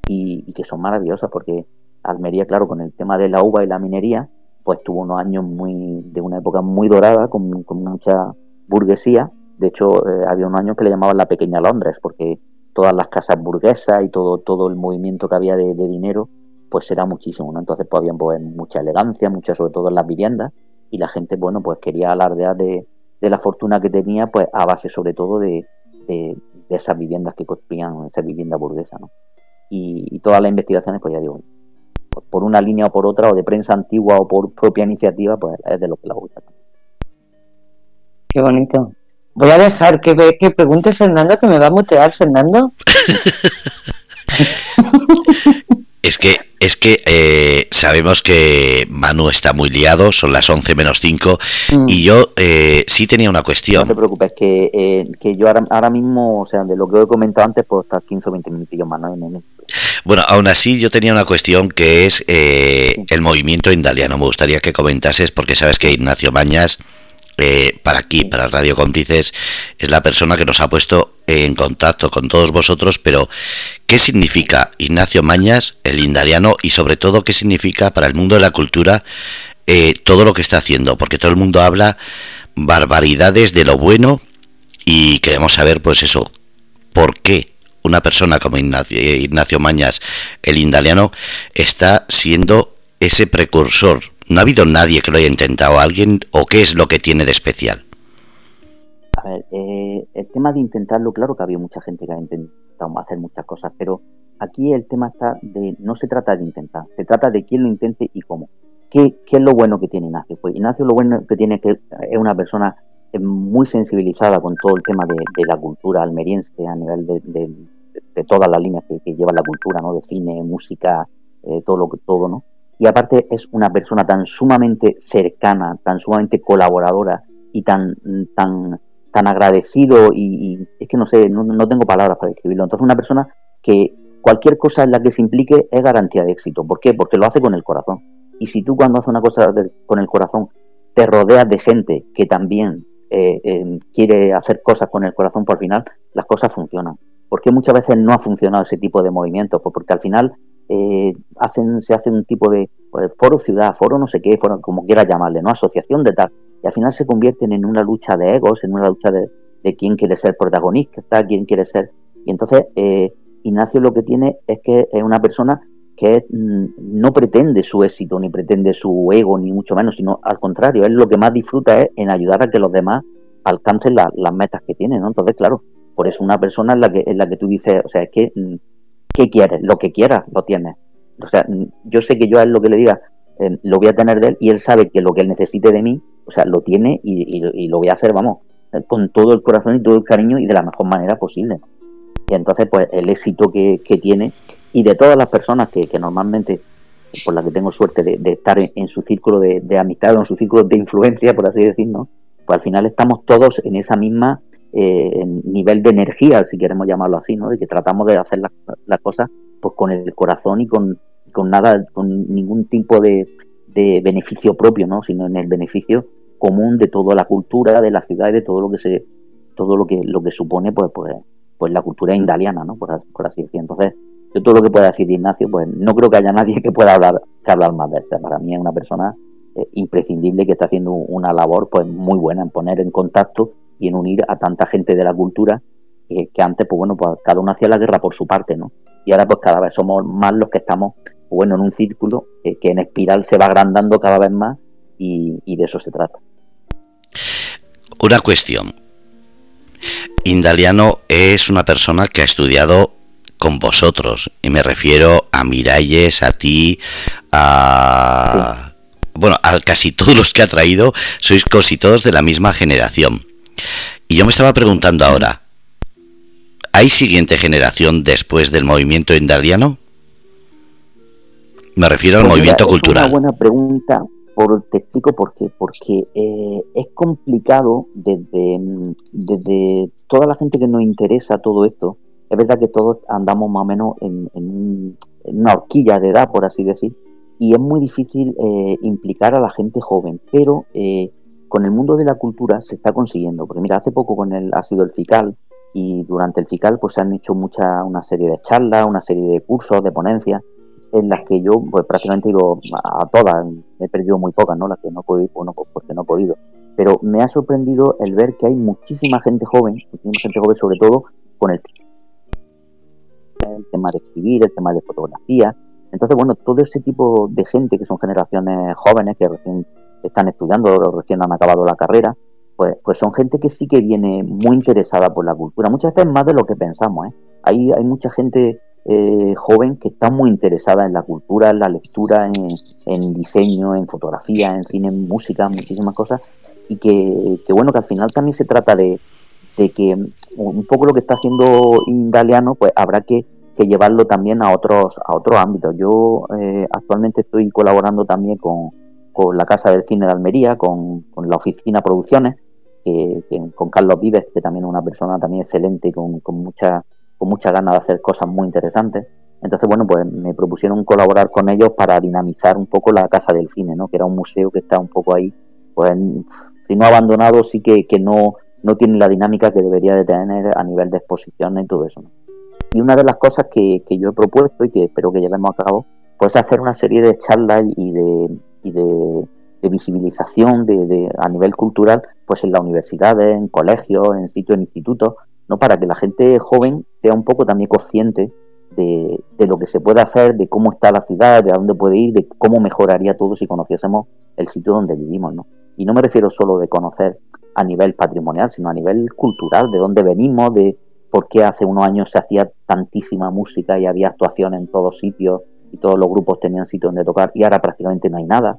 y, y que son maravillosas, porque Almería, claro, con el tema de la uva y la minería, pues tuvo unos años muy de una época muy dorada, con, mucha burguesía, De hecho, eh, había un año que le llamaban la pequeña Londres, porque todas las casas burguesas y todo, todo el movimiento que había de, dinero, pues era muchísimo, ¿no? Entonces pues, había pues, mucha elegancia, mucha sobre todo en las viviendas, y la gente, bueno, pues quería alardear de, de la fortuna que tenía, pues a base sobre todo de, de, esas viviendas que construían, esa vivienda burguesa, ¿no? Y, todas las investigaciones, pues ya digo, por una línea o por otra, o de prensa antigua o por propia iniciativa, pues es de lo que la gusta. Qué bonito. Voy a dejar que, que pregunte Fernando, que me va a mutear Fernando. es que es que eh, sabemos que Manu está muy liado, son las 11 menos 5, mm. y yo eh, sí tenía una cuestión. No te preocupes, que, eh, que yo ahora, mismo, o sea, de lo que he comentado antes, puedo estar 15 o 20 minutillos más, ¿no? Bueno, aún así yo tenía una cuestión que es el movimiento indaliano. Me gustaría que comentases, porque sabes que Ignacio Mañas eh, para aquí, para Radio Cómplices, es la persona que nos ha puesto en contacto con todos vosotros, pero ¿qué significa Ignacio Mañas, el indariano, y sobre todo qué significa para el mundo de la cultura eh, todo lo que está haciendo? Porque todo el mundo habla barbaridades de lo bueno y queremos saber, pues eso, ¿por qué una persona como Ignacio, Ignacio Mañas, el indaliano, está siendo ese precursor ¿No ha habido nadie que lo haya intentado? ¿Alguien? ¿O qué es lo que tiene de especial? A ver, eh, el tema de intentarlo, claro que ha habido mucha gente que ha intentado hacer muchas cosas, pero aquí el tema está de, no se trata de intentar, se trata de quién lo intente y cómo. ¿Qué, es lo bueno que tiene Ignacio? Pues Ignacio lo bueno que tiene que es una persona eh, muy sensibilizada con todo el tema de, la cultura almeriense a nivel de, de, todas las líneas que, lleva la cultura, ¿no? De cine, música, eh, todo lo que todo, ¿no? Y aparte es una persona tan sumamente cercana, tan sumamente colaboradora y tan tan tan agradecido y, es que no sé, no, tengo palabras para describirlo. Entonces una persona que cualquier cosa en la que se implique es garantía de éxito. ¿Por qué? Porque lo hace con el corazón. Y si tú cuando haces una cosa con el corazón te rodeas de gente que también eh, eh, quiere hacer cosas con el corazón, por final las cosas funcionan. ¿Por qué muchas veces no ha funcionado ese tipo de movimientos? Pues porque al final eh, hacen, se hace un tipo de pues, foro ciudad, foro no sé qué, foro como quieras llamarle, ¿no? Asociación de tal. Y al final se convierten en una lucha de egos, en una lucha de, quién quiere ser protagonista, quién quiere ser. Y entonces eh, Ignacio lo que tiene es que es una persona que mm, no pretende su éxito, ni pretende su ego, ni mucho menos, sino al contrario, él lo que más disfruta es en ayudar a que los demás alcancen las metas que tienen, ¿no? Entonces, claro, por eso una persona en la que, en la que tú dices, o sea, es que mm, ¿qué quieres? Lo que quieras, lo tienes. O sea, yo sé que yo a él lo que le diga, eh, lo voy a tener de él y él sabe que lo que él necesite de mí, o sea, lo tiene y, lo voy a hacer, vamos, con todo el corazón y todo el cariño y de la mejor manera posible. Y entonces, pues el éxito que, tiene y de todas las personas que, normalmente, por las que tengo suerte de, estar en, su círculo de, amistad o en su círculo de influencia, por así decirlo, pues al final estamos todos en esa misma eh, nivel de energía, si queremos llamarlo así, ¿no? De que tratamos de hacer las, cosas pues con el corazón y con, con nada, con ningún tipo de, de, beneficio propio, ¿no? Sino en el beneficio común de toda la cultura, de la ciudad y de todo lo que se, todo lo que, lo que supone, pues, pues, pues la cultura indaliana, ¿no? Por, así decirlo. Entonces, yo todo lo que pueda decir Ignacio, pues no creo que haya nadie que pueda hablar, que hablar más de él. para mí es una persona eh, imprescindible que está haciendo una labor pues muy buena en poner en contacto y en unir a tanta gente de la cultura que, antes, pues bueno, pues cada uno hacía la guerra por su parte, ¿no? Y ahora pues cada vez somos más los que estamos, pues, bueno, en un círculo que, en espiral se va agrandando cada vez más y, de eso se trata. Una cuestión. Indaliano es una persona que ha estudiado con vosotros, y me refiero a Miralles, a ti, a... Bueno, a casi todos los que ha traído, sois casi todos de la misma generación. Y yo me estaba preguntando ahora, ¿hay siguiente generación después del movimiento indaliano? Me refiero al pues movimiento cultural. Es una buena pregunta, por, te explico por qué. Porque eh, es complicado desde, desde toda la gente que nos interesa todo esto. Es verdad que todos andamos más o menos en, una horquilla de edad, por así decir, y es muy difícil eh, implicar a la gente joven, pero eh, con el mundo de la cultura se está consiguiendo. Porque mira, hace poco con el, ha sido el FICAL y durante el FICAL pues se han hecho mucha, una serie de charlas, una serie de cursos, de ponencias, en las que yo pues prácticamente he ido a todas, he perdido muy pocas, ¿no? Las que no he podido, bueno, pues porque no he podido. pero me ha sorprendido el ver que hay muchísima gente joven, muchísima gente joven sobre todo con el, el tema de escribir, el tema de fotografía. Entonces, bueno, todo ese tipo de gente que son generaciones jóvenes que recién están estudiando o recién han acabado la carrera, pues, pues son gente que sí que viene muy interesada por la cultura, muchas veces más de lo que pensamos. ¿eh? Hay, hay mucha gente eh, joven que está muy interesada en la cultura, en la lectura, en, diseño, en fotografía, en cine, en música, muchísimas cosas, y que, bueno, que al final también se trata de, que un poco lo que está haciendo Indaliano, pues habrá que, llevarlo también a otros, a otros ámbitos. Yo eh, actualmente estoy colaborando también con, la Casa del Cine de Almería, con, la Oficina Producciones, con Carlos Vives, que también es una persona también excelente, con, con mucha con mucha ganas de hacer cosas muy interesantes. Entonces, bueno, pues me propusieron colaborar con ellos para dinamizar un poco la Casa del Cine, ¿no? Que era un museo que está un poco ahí, pues, si no abandonado, sí que, que no, no tiene la dinámica que debería de tener a nivel de exposiciones y todo eso, Y una de las cosas que, que yo he propuesto y que espero que llevemos a cabo, pues hacer una serie de charlas y de, y de, visibilización de, de, a nivel cultural, pues en las universidades, en colegios, en sitios, en institutos, ¿no? Para que la gente joven sea un poco también consciente de, lo que se puede hacer, de cómo está la ciudad, de a dónde puede ir, de cómo mejoraría todo si conociésemos el sitio donde vivimos, ¿no? Y no me refiero solo de conocer a nivel patrimonial, sino a nivel cultural, de dónde venimos, de por qué hace unos años se hacía tantísima música y había actuación en todos sitios y todos los grupos tenían sitio donde tocar y ahora prácticamente no hay nada.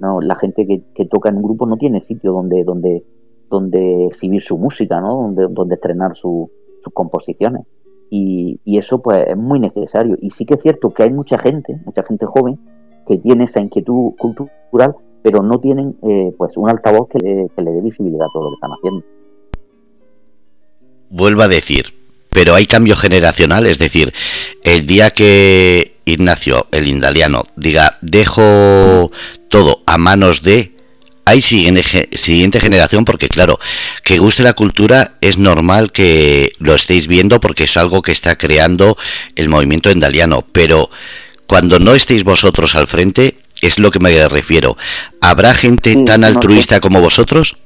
No, la gente que, toca en un grupo no tiene sitio donde, donde donde exhibir su música, ¿no? donde, donde estrenar sus composiciones. Y, eso pues es muy necesario. Y sí que es cierto que hay mucha gente, mucha gente joven, que tiene esa inquietud cultural, pero no tienen eh, pues un altavoz que le, que le dé visibilidad a todo lo que están haciendo. Vuelvo a decir, pero hay cambio generacional, es decir, el día que Ignacio, el indaliano, diga, dejo todo a manos de hay siguiente, generación porque claro, que guste la cultura es normal que lo estéis viendo porque es algo que está creando el movimiento endaliano, pero cuando no estéis vosotros al frente, es lo que me refiero. ¿Habrá gente tan altruista como vosotros?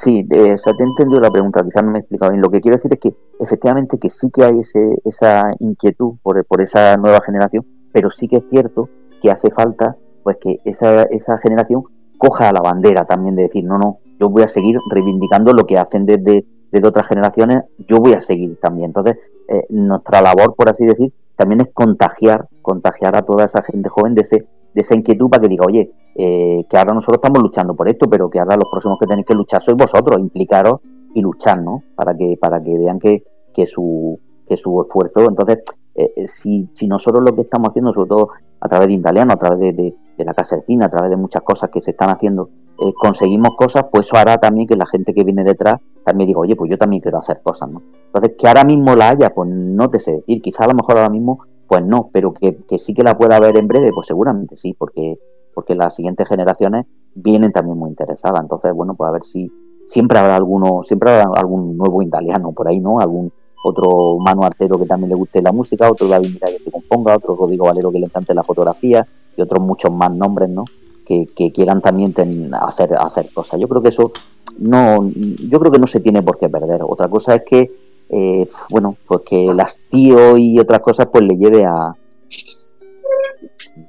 Sí, eh, te he entendido la pregunta, quizás no me he explicado bien. Lo que quiero decir es que efectivamente que sí que hay ese, esa inquietud por, por esa nueva generación, pero sí que es cierto que hace falta pues que esa, esa generación coja la bandera también de decir, no, no, yo voy a seguir reivindicando lo que hacen desde, desde otras generaciones, yo voy a seguir también. Entonces, eh, nuestra labor, por así decir, también es contagiar, contagiar a toda esa gente joven de, ese, de esa inquietud para que diga, oye, eh, que ahora nosotros estamos luchando por esto, pero que ahora los próximos que tenéis que luchar sois vosotros, implicaros y luchar, ¿no? Para que, para que vean que, que, su, que su esfuerzo, entonces, eh, si, si nosotros lo que estamos haciendo, sobre todo a través de Italiano, a través de, de la Casa Cine, a través de muchas cosas que se están haciendo, eh, conseguimos cosas, pues eso hará también que la gente que viene detrás también diga, oye, pues yo también quiero hacer cosas, ¿no? Entonces, que ahora mismo la haya, pues no te sé decir, quizá a lo mejor ahora mismo, pues no, pero que, sí que la pueda haber en breve, pues seguramente sí, porque, porque las siguientes generaciones vienen también muy interesadas. Entonces, bueno, pues a ver si siempre habrá alguno, siempre habrá algún nuevo italiano por ahí, ¿no? Algún otro Manu Artero que también le guste la música, otro David Mira que componga, otro Rodrigo Valero que le encante la fotografía, y otros muchos más nombres, ¿no? Que, quieran también hacer, hacer cosas. Yo creo que eso no, yo creo que no se tiene por qué perder. Otra cosa es que, eh, bueno, pues que el hastío y otras cosas pues le lleve a,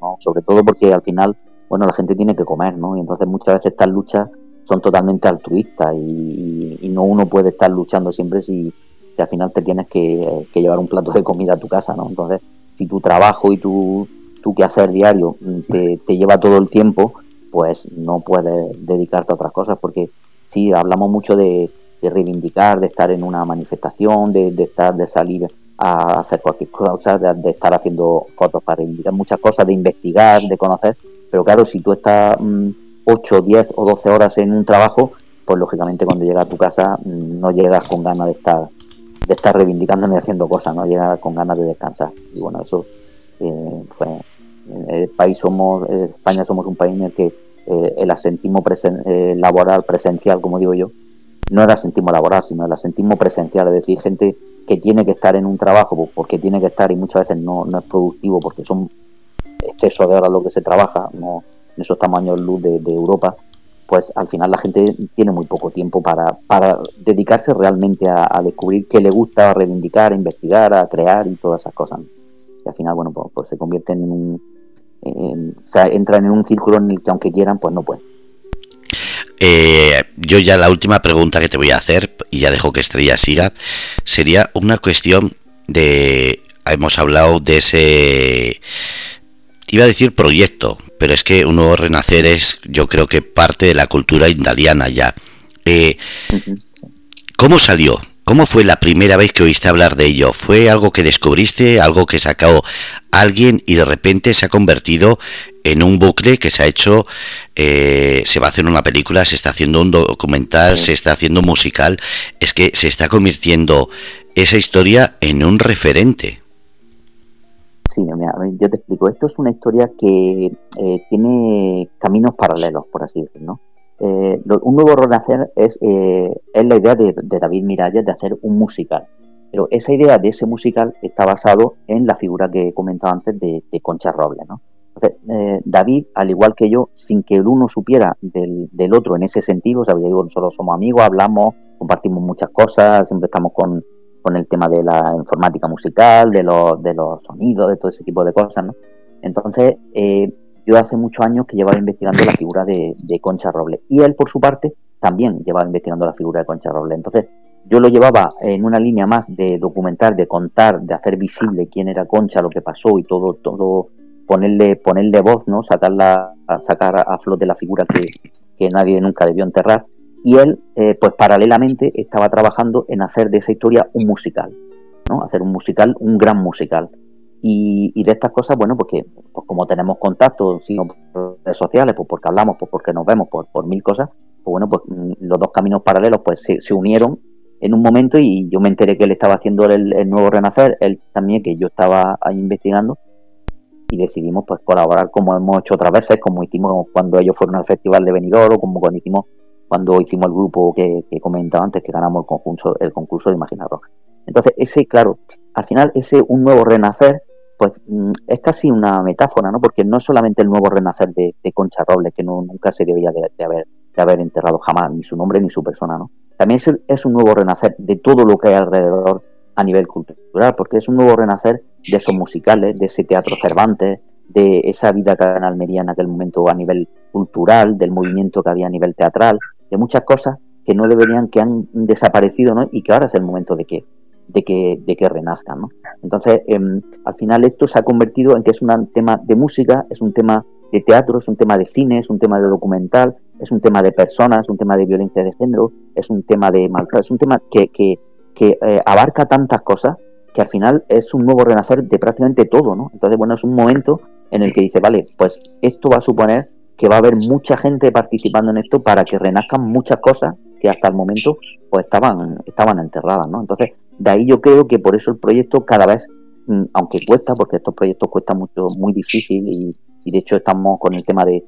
¿no? sobre todo porque al final, bueno, la gente tiene que comer, ¿no? Y entonces muchas veces estas luchas son totalmente altruistas y, no uno puede estar luchando siempre si, al final te tienes que, llevar un plato de comida a tu casa, ¿no? Entonces, si tu trabajo y tu, tu hacer diario te, te lleva todo el tiempo, pues no puedes dedicarte a otras cosas, porque sí, hablamos mucho de, reivindicar, de estar en una manifestación, de, estar, de salir a hacer cualquier cosa, de, estar haciendo fotos para reivindicar muchas cosas, de investigar, de conocer, pero claro, si tú estás 8, mm, 10 o 12 horas en un trabajo, pues lógicamente cuando llegas a tu casa mm, no llegas con ganas de estar de estar reivindicando ni haciendo cosas, no llegas con ganas de descansar. Y bueno, eso eh, en el país somos, España somos un país en el que eh, el asentismo eh, laboral presencial, como digo yo, no el asentismo laboral, sino el asentismo presencial, es decir, gente que tiene que estar en un trabajo porque tiene que estar y muchas veces no, no es productivo porque son exceso de horas lo que se trabaja, no en esos tamaños luz de, Europa, pues al final la gente tiene muy poco tiempo para, para dedicarse realmente a, descubrir qué le gusta, a reivindicar, a investigar, a crear y todas esas cosas. Y al final, bueno, pues, pues se convierten en un... o sea, entran en un círculo en el que aunque quieran, pues no pueden. Eh, yo ya la última pregunta que te voy a hacer, y ya dejo que Estrella siga, sería una cuestión de... Hemos hablado de ese iba a decir proyecto, pero es que un nuevo renacer es, yo creo que parte de la cultura italiana ya. Eh, ¿Cómo salió? ¿Cómo fue la primera vez que oíste hablar de ello? ¿Fue algo que descubriste, algo que sacó alguien y de repente se ha convertido en un bucle que se ha hecho, eh, se va a hacer una película, se está haciendo un documental, se está haciendo un musical? Es que se está convirtiendo esa historia en un referente. Sí, mira, yo te explico. Esto es una historia que eh, tiene caminos paralelos, por así decirlo. Eh, un nuevo renacer es, eh, es la idea de, David Miralles de hacer un musical. Pero esa idea de ese musical está basado en la figura que he comentado antes de, Concha Robles. ¿no? Entonces, David, al igual que yo, sin que el uno supiera del, del otro en ese sentido, o sea, digo, nosotros somos amigos, hablamos, compartimos muchas cosas, siempre estamos con, con el tema de la informática musical, de los, de los sonidos, de todo ese tipo de cosas, ¿no? Entonces, eh, yo hace muchos años que llevaba investigando la figura de, Concha Roble y él, por su parte, también llevaba investigando la figura de Concha Roble. Entonces, yo lo llevaba en una línea más de documentar, de contar, de hacer visible quién era Concha, lo que pasó y todo, todo, ponerle, ponerle voz, ¿no? Sacarla, sacar a flote la figura que, que nadie nunca debió enterrar y él, eh, pues paralelamente, estaba trabajando en hacer de esa historia un musical, ¿no? Hacer un musical, un gran musical. Y, de estas cosas, bueno, porque pues como tenemos contacto, sino por redes sociales, pues porque hablamos, pues porque nos vemos, por, por mil cosas, pues bueno, pues mm, los dos caminos paralelos pues se, unieron en un momento y yo me enteré que él estaba haciendo el, nuevo renacer, él también, que yo estaba ahí investigando, y decidimos pues colaborar como hemos hecho otras veces, como hicimos cuando ellos fueron al Festival de Benidorm, o como cuando hicimos cuando hicimos el grupo que, que comentaba antes, que ganamos el concurso, el concurso de Imagina Roja. Entonces, ese, claro, al final, ese un nuevo renacer, pues mm, es casi una metáfora, ¿no? Porque no es solamente el nuevo renacer de, Concha Robles, que no, nunca se debía de, haber, de haber enterrado jamás, ni su nombre ni su persona, ¿no? También es, un nuevo renacer de todo lo que hay alrededor a nivel cultural, porque es un nuevo renacer de esos musicales, de ese teatro Cervantes, de esa vida que había en Almería en aquel momento a nivel cultural, del movimiento que había a nivel teatral, de muchas cosas que no deberían, que han desaparecido, ¿no? Y que ahora es el momento de que, de que, de que renazcan, ¿no? Entonces, em, al final esto se ha convertido en que es un tema de música, es un tema de teatro, es un tema de cine, es un tema de documental, es un tema de personas, es un tema de violencia de género, es un tema de maltrato, es un tema que, que, que eh, abarca tantas cosas que al final es un nuevo renacer de prácticamente todo, ¿no? Entonces, bueno, es un momento en el que dice, vale, pues esto va a suponer que va a haber mucha gente participando en esto para que renazcan muchas cosas que hasta el momento pues estaban estaban enterradas, ¿no? Entonces, de ahí yo creo que por eso el proyecto cada vez mm, aunque cuesta, porque estos proyectos cuestan mucho, muy difícil y, de hecho estamos con el tema de,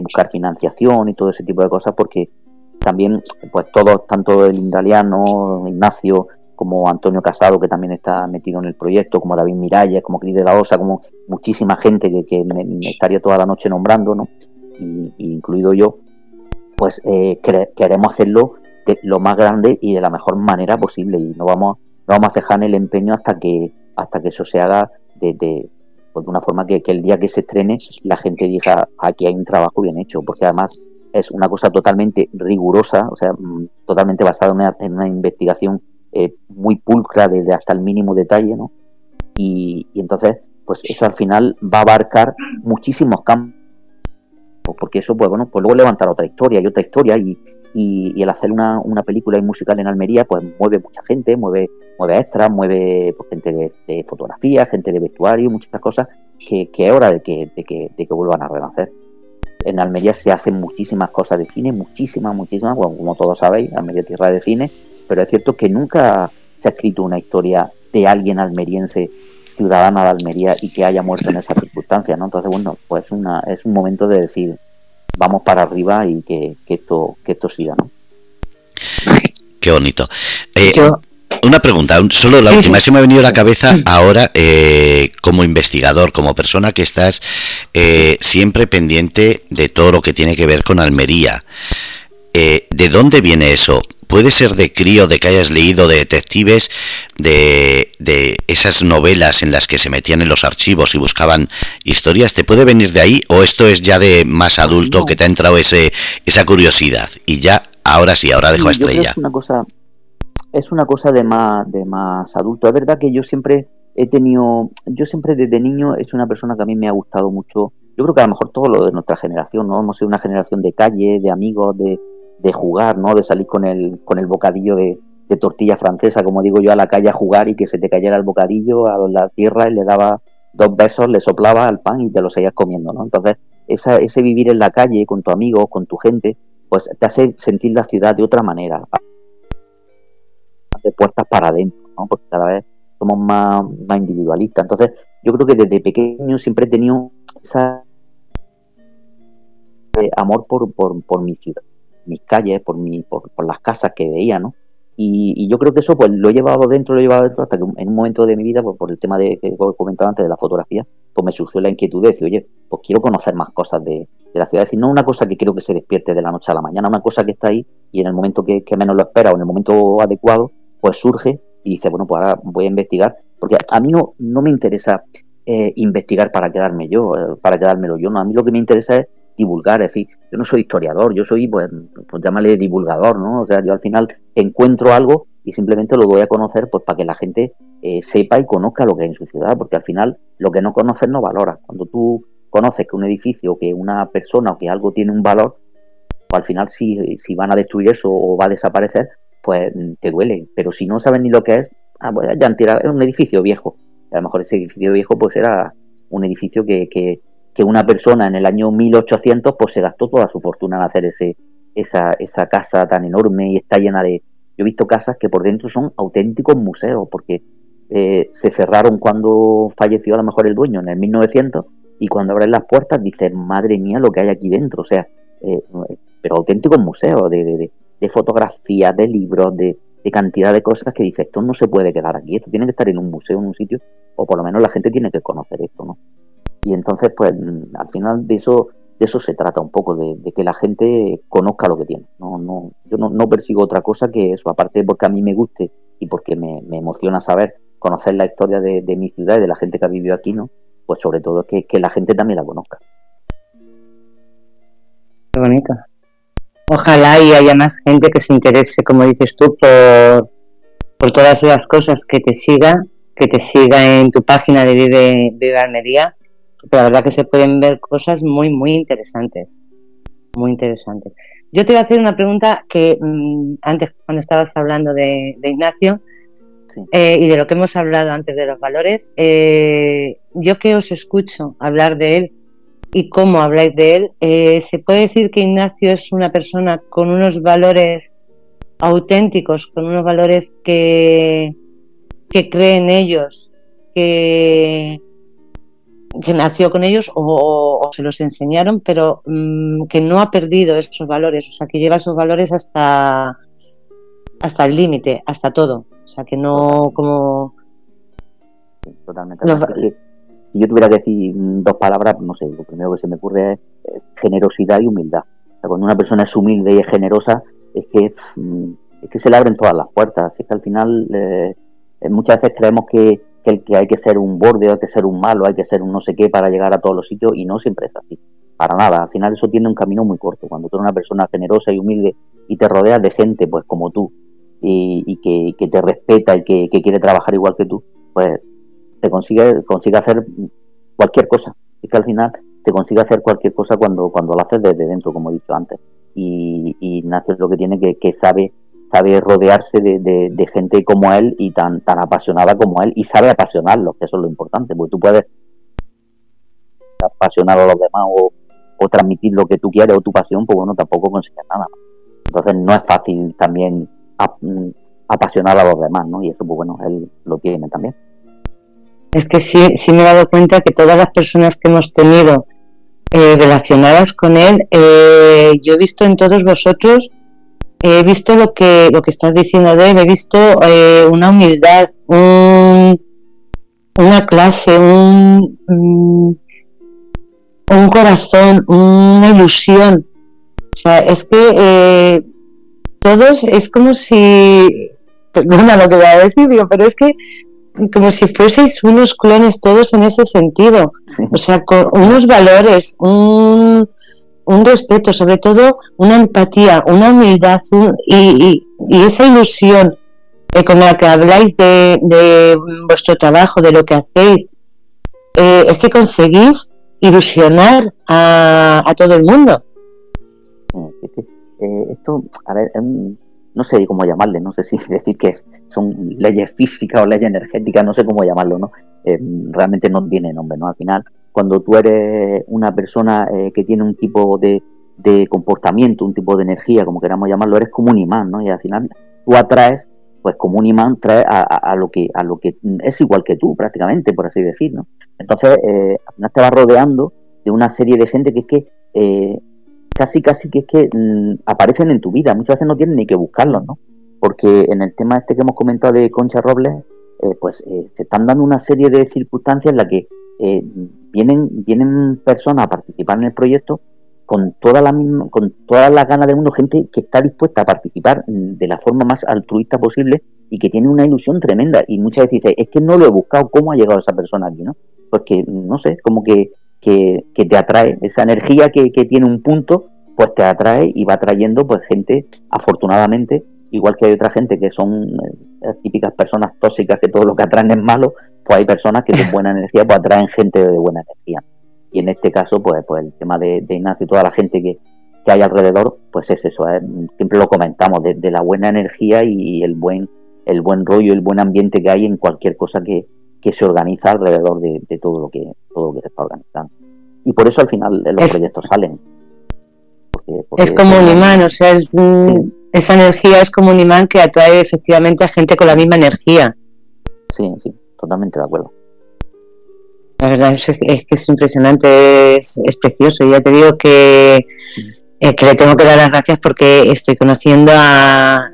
buscar financiación y todo ese tipo de cosas porque también pues todos, tanto el Indaliano, Ignacio, como Antonio Casado, que también está metido en el proyecto, como David Miralles, como Cris de la Osa, como muchísima gente que, me, estaría toda la noche nombrando, ¿no? incluido yo, pues eh, queremos hacerlo de lo más grande y de la mejor manera posible y no vamos, no vamos a cejar en el empeño hasta que, hasta que eso se haga de, de, pues de una forma que, el día que se estrene la gente diga aquí hay un trabajo bien hecho, porque además es una cosa totalmente rigurosa, o sea, mm, totalmente basada en una, investigación eh, muy pulcra desde hasta el mínimo detalle, ¿no? Y, y entonces, pues eso al final va a abarcar muchísimos campos porque eso, pues bueno, pues luego levantar otra historia y otra historia y, y, el hacer una, una, película y musical en Almería, pues mueve mucha gente, mueve, mueve extras, mueve pues, gente de, fotografía, gente de vestuario, muchas cosas que, que es hora de que, de que, de que vuelvan a renacer. En Almería se hacen muchísimas cosas de cine, muchísimas, muchísimas, bueno, como todos sabéis, Almería tierra de cine, pero es cierto que nunca se ha escrito una historia de alguien almeriense ciudadana de Almería y que haya muerto en esa circunstancia, ¿no? Entonces, bueno, pues una, es un momento de decir, vamos para arriba y que, esto, que esto siga, ¿no? Qué bonito. Eh, yo, una pregunta, solo la última. Se me ha venido a la cabeza ahora eh, como investigador, como persona que estás eh, siempre pendiente de todo lo que tiene que ver con Almería. Eh, ¿De dónde viene eso? ¿Puede ser de crío, de que hayas leído de detectives, de, de, esas novelas en las que se metían en los archivos y buscaban historias? ¿Te puede venir de ahí o esto es ya de más adulto que te ha entrado ese, esa curiosidad y ya ahora sí, ahora dejo a Estrella? Es una cosa, es una cosa de más, de más adulto. Es verdad que yo siempre he tenido, yo siempre desde niño sido una persona que a mí me ha gustado mucho. Yo creo que a lo mejor todo lo de nuestra generación, ¿no? Hemos sido una generación de calle, de amigos, de, de jugar, ¿no? De salir con el, con el bocadillo de, tortilla francesa, como digo yo, a la calle a jugar y que se te cayera el bocadillo a la tierra y le daba dos besos, le soplaba al pan y te lo seguías comiendo, ¿no? Entonces, esa, ese vivir en la calle con tu amigo, con tu gente, pues te hace sentir la ciudad de otra manera, de puertas para adentro, ¿no? Porque cada vez somos más, más individualistas. Entonces, yo creo que desde pequeño siempre he tenido esa amor por, por, por mi ciudad mis calles, por, mi, por, las casas que veía, ¿no? Y, yo creo que eso pues lo he llevado dentro, lo he llevado dentro hasta que en un momento de mi vida, pues, por el tema de, que comentaba antes de la fotografía, pues me surgió la inquietud de decir, oye, pues quiero conocer más cosas de, la ciudad. Es decir, no una cosa que creo que se despierte de la noche a la mañana, una cosa que está ahí y en el momento que, menos lo espera o en el momento adecuado, pues surge y dice, bueno, pues ahora voy a investigar. Porque a mí no, no me interesa eh, investigar para quedarme yo, eh, para quedármelo yo, no. A mí lo que me interesa es divulgar, es decir, yo no soy historiador, yo soy, pues, pues llámale divulgador, ¿no? O sea, yo al final encuentro algo y simplemente lo doy a conocer pues para que la gente eh, sepa y conozca lo que hay en su ciudad, porque al final lo que no conoces no valora. Cuando tú conoces que un edificio, que una persona o que algo tiene un valor, pues al final si, si van a destruir eso o va a desaparecer, pues te duele. Pero si no sabes ni lo que es, ah, pues ya es un edificio viejo. A lo mejor ese edificio viejo pues era un edificio que, que, que una persona en el año 1800 pues se gastó toda su fortuna en hacer ese, esa, esa casa tan enorme y está llena de... Yo he visto casas que por dentro son auténticos museos porque eh, se cerraron cuando falleció a lo mejor el dueño en el 1900 y cuando abren las puertas dices, madre mía lo que hay aquí dentro, o sea, eh, pero auténticos museos de, de, de fotografías, de libros, de, de cantidad de cosas que dices, esto no se puede quedar aquí, esto tiene que estar en un museo, en un sitio, o por lo menos la gente tiene que conocer esto, ¿no? Y entonces, pues al final de eso, de eso se trata un poco, de, que la gente conozca lo que tiene. No, no, yo no, persigo otra cosa que eso, aparte porque a mí me guste y porque me, emociona saber, conocer la historia de, mi ciudad y de la gente que ha vivido aquí, ¿no? Pues sobre todo que, que la gente también la conozca. Qué bonito. Ojalá y haya más gente que se interese, como dices tú, por, por todas esas cosas, que te siga, que te siga en tu página de Vive, Vive Almería pero la verdad que se pueden ver cosas muy, muy interesantes. Muy interesantes. Yo te voy a hacer una pregunta que mm, antes, cuando estabas hablando de, Ignacio eh, y de lo que hemos hablado antes de los valores, eh, yo que os escucho hablar de él y cómo habláis de él, eh, ¿se puede decir que Ignacio es una persona con unos valores auténticos, con unos valores que, que cree en ellos, que, que nació con ellos o, se los enseñaron, pero mm, que no ha perdido esos valores, o sea, que lleva esos valores hasta, hasta el límite, hasta todo. O sea, que no como... Totalmente. si yo tuviera que decir dos palabras, no sé, lo primero que se me ocurre es generosidad y humildad. cuando una persona es humilde y es generosa, es que, mm, es que se le abren todas las puertas. Es que al final eh, muchas veces creemos que que, el que hay que ser un borde, hay que ser un malo, hay que ser un no sé qué para llegar a todos los sitios y no siempre es así. Para nada, al final eso tiene un camino muy corto. Cuando tú eres una persona generosa y humilde y te rodeas de gente pues como tú y, que, te respeta y que, quiere trabajar igual que tú, pues te consigue, consigue hacer cualquier cosa. Es que al final te consigue hacer cualquier cosa cuando, cuando lo haces desde dentro, como he dicho antes. Y, y lo que tiene que, que sabe sabe rodearse de, gente como él y tan, tan apasionada como él y sabe apasionarlos, que eso es lo importante, porque tú puedes apasionar a los demás o, transmitir lo que tú quieres o tu pasión, pues bueno, tampoco consigues nada. Entonces no es fácil también apasionar a los demás, ¿no? Y eso, pues bueno, él lo tiene también. Es que sí, sí me he dado cuenta que todas las personas que hemos tenido eh, relacionadas con él, eh, yo he visto en todos vosotros he visto lo que, lo que estás diciendo de él, he visto eh, una humildad, un, una clase, un, mm, un corazón, una ilusión. O sea, es que eh, todos es como si, perdona lo que voy a decir, pero es que como si fueseis unos clones todos en ese sentido. O sea, con unos valores, un, un respeto, sobre todo una empatía, una humildad y, esa ilusión eh, con la que habláis de, vuestro trabajo, de lo que hacéis, eh, es que conseguís ilusionar a, todo el mundo. Eh, esto, a ver, no sé cómo llamarle, no sé si decir que son leyes físicas o leyes energéticas, no sé cómo llamarlo, ¿no? realmente no tiene nombre, ¿no? Al final, cuando tú eres una persona eh, que tiene un tipo de, comportamiento, un tipo de energía, como queramos llamarlo, eres como un imán, ¿no? Y al final tú atraes, pues como un imán, traes a, lo que a lo que es igual que tú, prácticamente, por así decir, ¿no? Entonces, eh, al final te vas rodeando de una serie de gente que es que eh, casi, casi que es que mm, aparecen en tu vida. Muchas veces no tienes ni que buscarlos, ¿no? Porque en el tema este que hemos comentado de Concha Robles, pues se están dando una serie de circunstancias en las que vienen, vienen personas a participar en el proyecto con toda la misma, con todas las ganas del mundo, gente que está dispuesta a participar de la forma más altruista posible y que tiene una ilusión tremenda. Y muchas veces dice, es que no lo he buscado, ¿cómo ha llegado esa persona aquí? ¿no? Porque, no sé, como que, que, te atrae, esa energía que, que, tiene un punto, pues te atrae y va trayendo pues gente, afortunadamente, igual que hay otra gente que son eh, típicas personas tóxicas que todo lo que atraen es malo, pues hay personas que con buena energía pues atraen gente de buena energía. Y en este caso, pues, pues el tema de, Ignacio y toda la gente que, hay alrededor, pues es eso, ¿eh? siempre lo comentamos, de, la buena energía y el buen, el buen rollo, el buen ambiente que hay en cualquier cosa que, se organiza alrededor de, todo lo que todo lo que se está organizando. Y por eso al final los proyectos salen. es como un imán, o sea, esa energía es como un imán que atrae efectivamente a gente con la misma energía. Sí, sí totalmente de acuerdo. La verdad es, que es impresionante, es, precioso. Ya te digo que, eh, que le tengo que dar las gracias porque estoy conociendo a,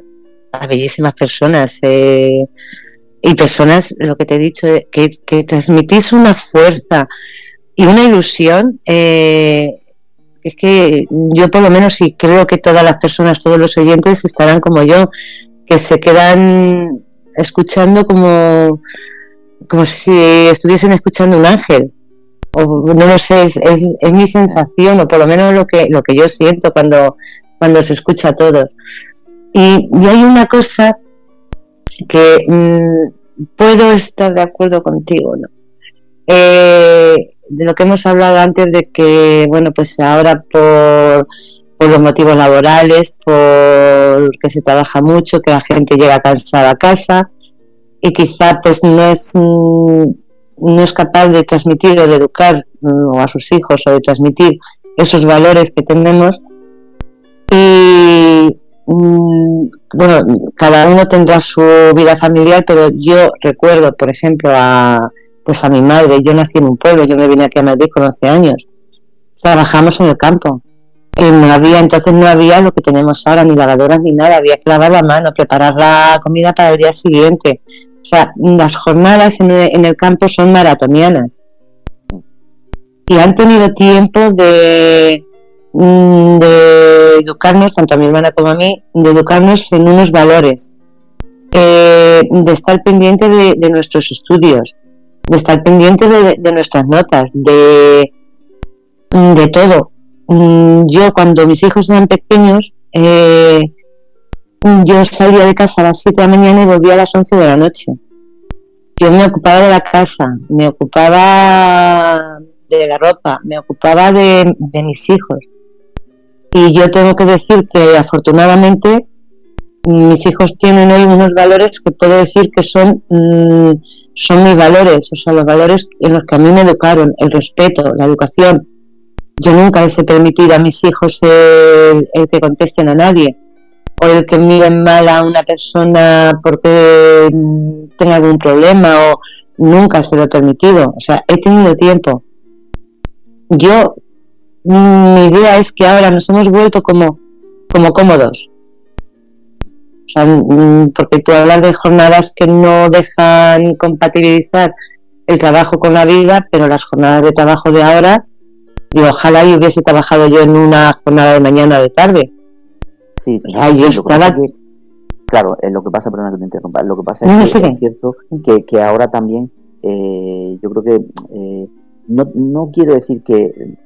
bellísimas personas eh, y personas, lo que te he dicho, eh, que, transmitís una fuerza y una ilusión. es que yo por lo menos y creo que todas las personas, todos los oyentes estarán como yo, que se quedan escuchando como como si estuviesen escuchando un ángel. O no lo sé, es, es, mi sensación, o por lo menos lo que, lo que yo siento cuando, cuando se escucha a todos. Y, hay una cosa que mm, puedo estar de acuerdo contigo. Eh, de lo que hemos hablado antes de que, bueno, pues ahora por, por los motivos laborales, por que se trabaja mucho, que la gente llega cansada a casa, y quizá pues no es mm, no es capaz de transmitir o de educar mm, a sus hijos o de transmitir esos valores que tenemos. Y mm, bueno cada uno tendrá su vida familiar pero yo recuerdo por ejemplo a pues a mi madre. Yo nací en un pueblo yo me vine aquí a Madrid con 11 años. Trabajamos en el campo y no había entonces no había lo que tenemos ahora ni lavadoras ni nada había que lavar la mano preparar la comida para el día siguiente o sea, las jornadas en el, campo son maratonianas. Y han tenido tiempo de, mm, de educarnos, tanto a mi hermana como a mí, de educarnos en unos valores, eh, de estar pendiente de, nuestros estudios, de estar pendiente de, nuestras notas, de, de todo. Mm, yo cuando mis hijos eran pequeños, eh, yo salía de casa a las 7 de la mañana y volvía a las 11 de la noche. Yo me ocupaba de la casa, me ocupaba de la ropa, me ocupaba de, mis hijos. Y yo tengo que decir que afortunadamente mis hijos tienen hoy unos valores que puedo decir que son, mm, son mis valores, o sea, los valores en los que a mí me educaron, el respeto, la educación. Yo nunca les he permitido a mis hijos el que contesten a nadie o el que miren mal a una persona porque tenga algún problema o nunca se lo he permitido. O sea, he tenido tiempo. Yo, mi idea es que ahora nos hemos vuelto como, como cómodos. mm, porque tú hablas de jornadas que no dejan compatibilizar el trabajo con la vida, pero las jornadas de trabajo de ahora, digo, ojalá yo hubiese trabajado yo en una jornada de mañana o de tarde. Sí, sí. yo estaba... claro, lo que pasa, perdona que te interrumpa, lo que pasa es que es cierto que, que ahora también eh, yo creo que eh, no, no quiero decir que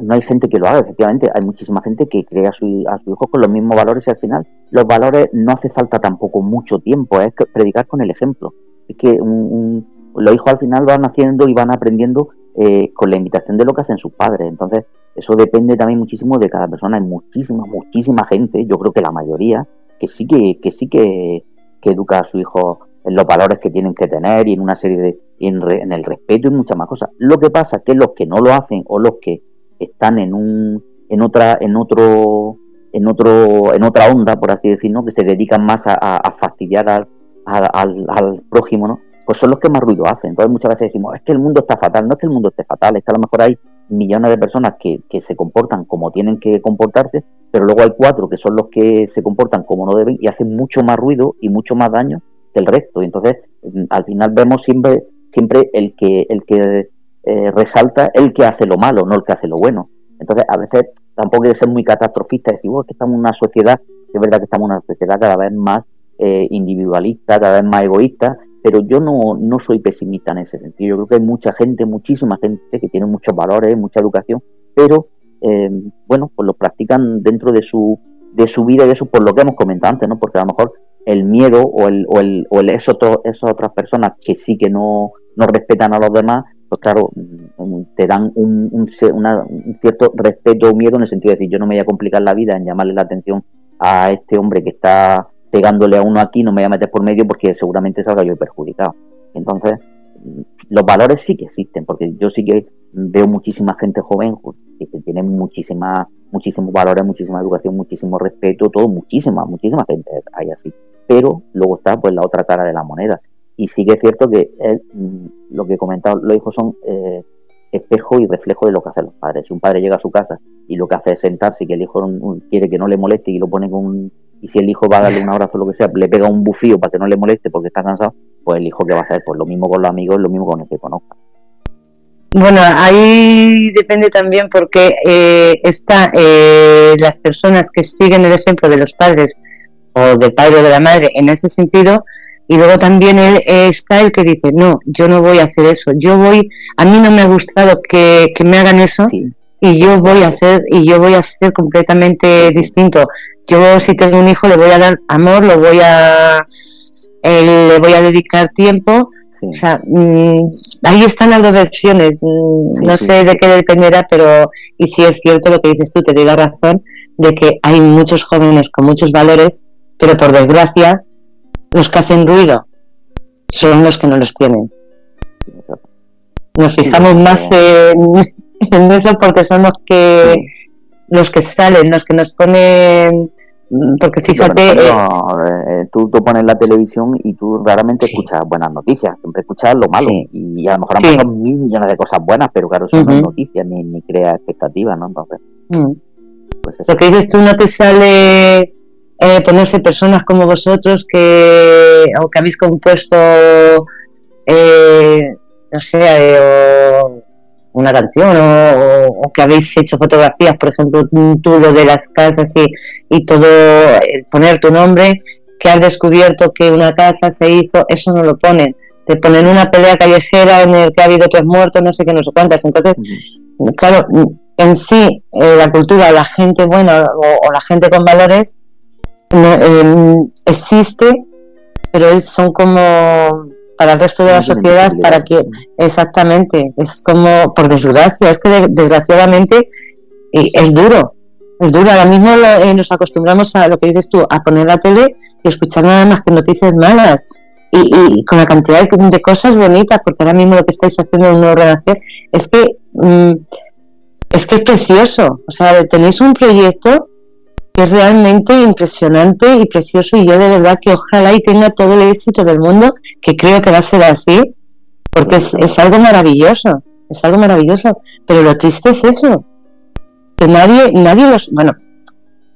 no hay gente que lo haga, efectivamente, hay muchísima gente que crea a su, a su hijo con los mismos valores y al final los valores no hace falta tampoco mucho tiempo, es predicar con el ejemplo. Es que los hijos al final van haciendo y van aprendiendo eh, con la invitación de lo que hacen sus padres. Entonces, eso depende también muchísimo de cada persona. Hay muchísima, muchísima gente, yo creo que la mayoría, que sí que, que sí que, educa a su hijo en los valores que tienen que tener y en una serie de en, el respeto y muchas más cosas. Lo que pasa es que los que no lo hacen o los que están en un en otra en otro en otro en otra onda por así decirlo que se dedican más a, fastidiar al, al, prójimo no pues son los que más ruido hacen. Entonces muchas veces decimos es que el mundo está fatal no es que el mundo esté fatal es que a lo mejor hay millones de personas que, que se comportan como tienen que comportarse pero luego hay cuatro que son los que se comportan como no deben y hacen mucho más ruido y mucho más daño que el resto. Y entonces mm, al final vemos siempre siempre el que, el que eh, resalta el que hace lo malo, no el que hace lo bueno. Entonces, a veces tampoco hay que ser muy catastrofista decir, oh, que estamos en una sociedad, es verdad que estamos en una sociedad cada vez más eh, individualista, cada vez más egoísta, pero yo no, no soy pesimista en ese sentido. Yo creo que hay mucha gente, muchísima gente que tiene muchos valores, mucha educación, pero eh, bueno, pues lo practican dentro de su, de su vida y eso por lo que hemos comentado antes, ¿no? Porque a lo mejor el miedo o el, o el, o el esas otras personas que sí que no, no respetan a los demás, pues claro, mm, te dan un, un, cierto respeto o miedo en el sentido de decir, yo no me voy a complicar la vida en llamarle la atención a este hombre que está pegándole a uno aquí, no me voy a meter por medio porque seguramente salga yo perjudicado. Entonces, mm, los valores sí que existen, porque yo sí que veo muchísima gente joven que tiene muchísima, muchísimos valores, muchísima educación, muchísimo respeto, todo, muchísima, muchísima gente hay así. Pero luego está pues la otra cara de la moneda, y sí que es cierto que mm, lo que he comentado, los hijos son eh, espejo y reflejo de lo que hacen los padres. Si un padre llega a su casa y lo que hace es sentarse y que el hijo quiere que no le moleste y lo pone con un, y si el hijo va a darle un abrazo o lo que sea, le pega un bufío para que no le moleste porque está cansado, pues el hijo que va a hacer, pues lo mismo con los amigos, lo mismo con el que conozca. Bueno, ahí depende también porque eh, está eh, las personas que siguen el ejemplo de los padres o del padre o de la madre en ese sentido, y luego también está el que dice, no, yo no voy a hacer eso, yo voy, a mí no me ha gustado que, me hagan eso y yo voy a hacer, y yo voy a ser completamente distinto. Yo si tengo un hijo le voy a dar amor, lo voy a, eh, le voy a dedicar tiempo. O sea, mm, ahí están las dos versiones. Mm, no sé de qué dependerá, pero y si es cierto lo que dices tú, te doy la razón de que hay muchos jóvenes con muchos valores, pero por desgracia los que hacen ruido son los que no los tienen. Nos fijamos más en, eso porque son los que los que salen, los que nos ponen porque fíjate eh, eh, tú, tú, pones la televisión y tú raramente escuchas buenas noticias siempre escuchas lo malo y a lo mejor han mil millones de cosas buenas pero claro eso no es noticias ni, ni crea expectativas no entonces pues lo que dices tú no te sale eh, ponerse personas como vosotros que, o que habéis compuesto, eh, no sé, eh, una canción o, que habéis hecho fotografías, por ejemplo, tú lo de las casas y, y todo, poner tu nombre, que has descubierto que una casa se hizo, eso no lo ponen. Te ponen una pelea callejera en el que ha habido tres muertos, no sé qué, no sé cuántas. Entonces, claro, en sí, la cultura, la gente buena o la gente con valores, Em, existe, pero son como para el resto de la sociedad, para que exactamente, es como por desgracia, es que desgraciadamente es duro, es duro. Ahora mismo eh, nos acostumbramos a lo que dices tú, a poner la tele y escuchar nada más que noticias malas. Y, con la cantidad de, cosas bonitas, porque ahora mismo lo que estáis haciendo en Nuevo Renacer es que mm, es que es precioso. O sea, tenéis un proyecto es realmente impresionante y precioso y yo de verdad que ojalá y tenga todo el éxito del mundo, que creo que va a ser así, porque es, algo maravilloso, es algo maravilloso, pero lo triste es eso, que nadie, nadie los, bueno,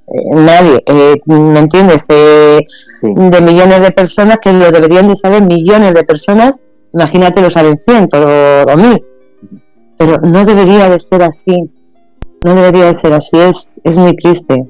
eh, nadie, eh, ¿me entiendes? Eh, de millones de personas que lo deberían de saber millones de personas, imagínate lo saben cientos o, mil, pero no debería de ser así, no debería de ser así, es, es muy triste.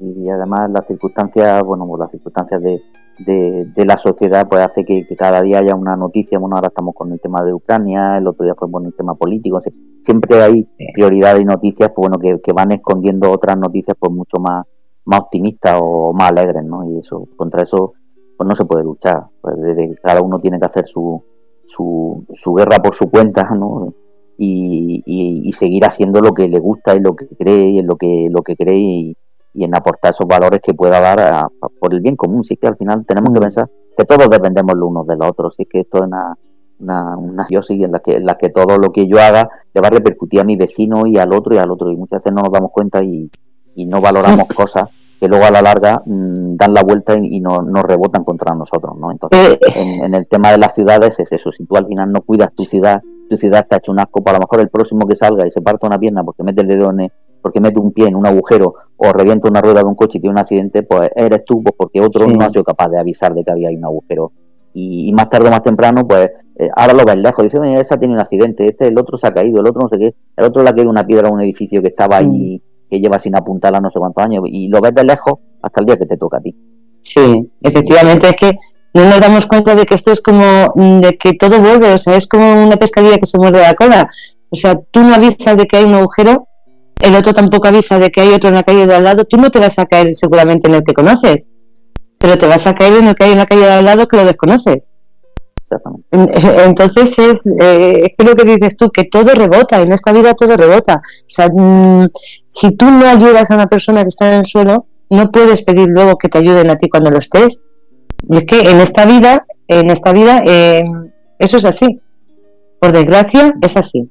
Y además las circunstancias, bueno, pues las circunstancias de, de, la sociedad pues hace que, cada día haya una noticia, bueno, ahora estamos con el tema de Ucrania, el otro día fue bueno, el tema político, siempre hay prioridad y noticias pues bueno que, van escondiendo otras noticias pues mucho más, más optimistas o más alegres, ¿no? Y eso, contra eso pues no se puede luchar, pues cada uno tiene que hacer su, su, su guerra por su cuenta, ¿no? Y, y, seguir haciendo lo que le gusta y lo que cree y lo que lo que cree y, y en aportar esos valores que pueda dar por el bien común. Sí que al final tenemos que mm. pensar que todos dependemos los unos de los otros. Sí que esto es una, una, una en la, que, en la que todo lo que yo haga le va a repercutir a mi vecino y al otro y al otro. Y muchas veces no nos damos cuenta y, y no valoramos cosas que luego a la larga mm, dan la vuelta y, no, nos rebotan contra nosotros. ¿no? Entonces, en, en, el tema de las ciudades es eso. Si tú al final no cuidas tu ciudad, tu ciudad está hecho un asco, para pues a lo mejor el próximo que salga y se parta una pierna porque mete el dedo en, porque mete un pie en un agujero o revienta una rueda de un coche y tiene un accidente, pues eres tú, pues porque otro no ha sido capaz de avisar de que había un agujero. Y, más tarde o más temprano, pues eh, ahora lo ves lejos, dice, esa tiene un accidente, este, el otro se ha caído, el otro no sé qué, el otro le ha caído una piedra a un edificio que estaba ahí, que lleva sin apuntarla no sé cuántos años, y lo ves de lejos hasta el día que te toca a ti. Sí, efectivamente, es que no nos damos cuenta de que esto es como, mm, de que todo vuelve, o sea, es como una pescadilla que se muerde la cola. O sea, tú no avisas de que hay un agujero el otro tampoco avisa de que hay otro en la calle de al lado, tú no te vas a caer seguramente en el que conoces, pero te vas a caer en el que hay en la calle de al lado que lo desconoces. Entonces es, eh, es que lo que dices tú, que todo rebota, en esta vida todo rebota. O sea, mm, si tú no ayudas a una persona que está en el suelo, no puedes pedir luego que te ayuden a ti cuando lo estés. Y es que en esta vida, en esta vida, eh, eso es así. Por desgracia, es así.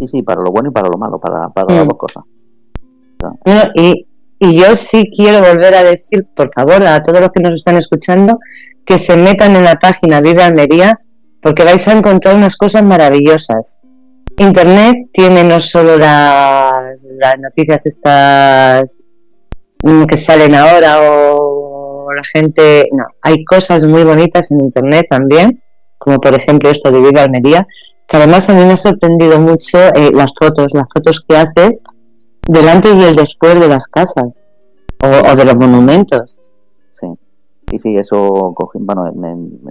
Sí, sí, para lo bueno y para lo malo, para, para las dos cosas. y, y yo sí quiero volver a decir, por favor, a todos los que nos están escuchando, que se metan en la página Vive Almería, porque vais a encontrar unas cosas maravillosas. Internet tiene no solo las, las noticias estas mm, que salen ahora o la gente, no, hay cosas muy bonitas en Internet también, como por ejemplo esto de Vive Almería, que además a mí me ha sorprendido mucho eh, las fotos, las fotos que haces delante y el después de las casas o, de los monumentos. Sí, sí, sí, eso, bueno,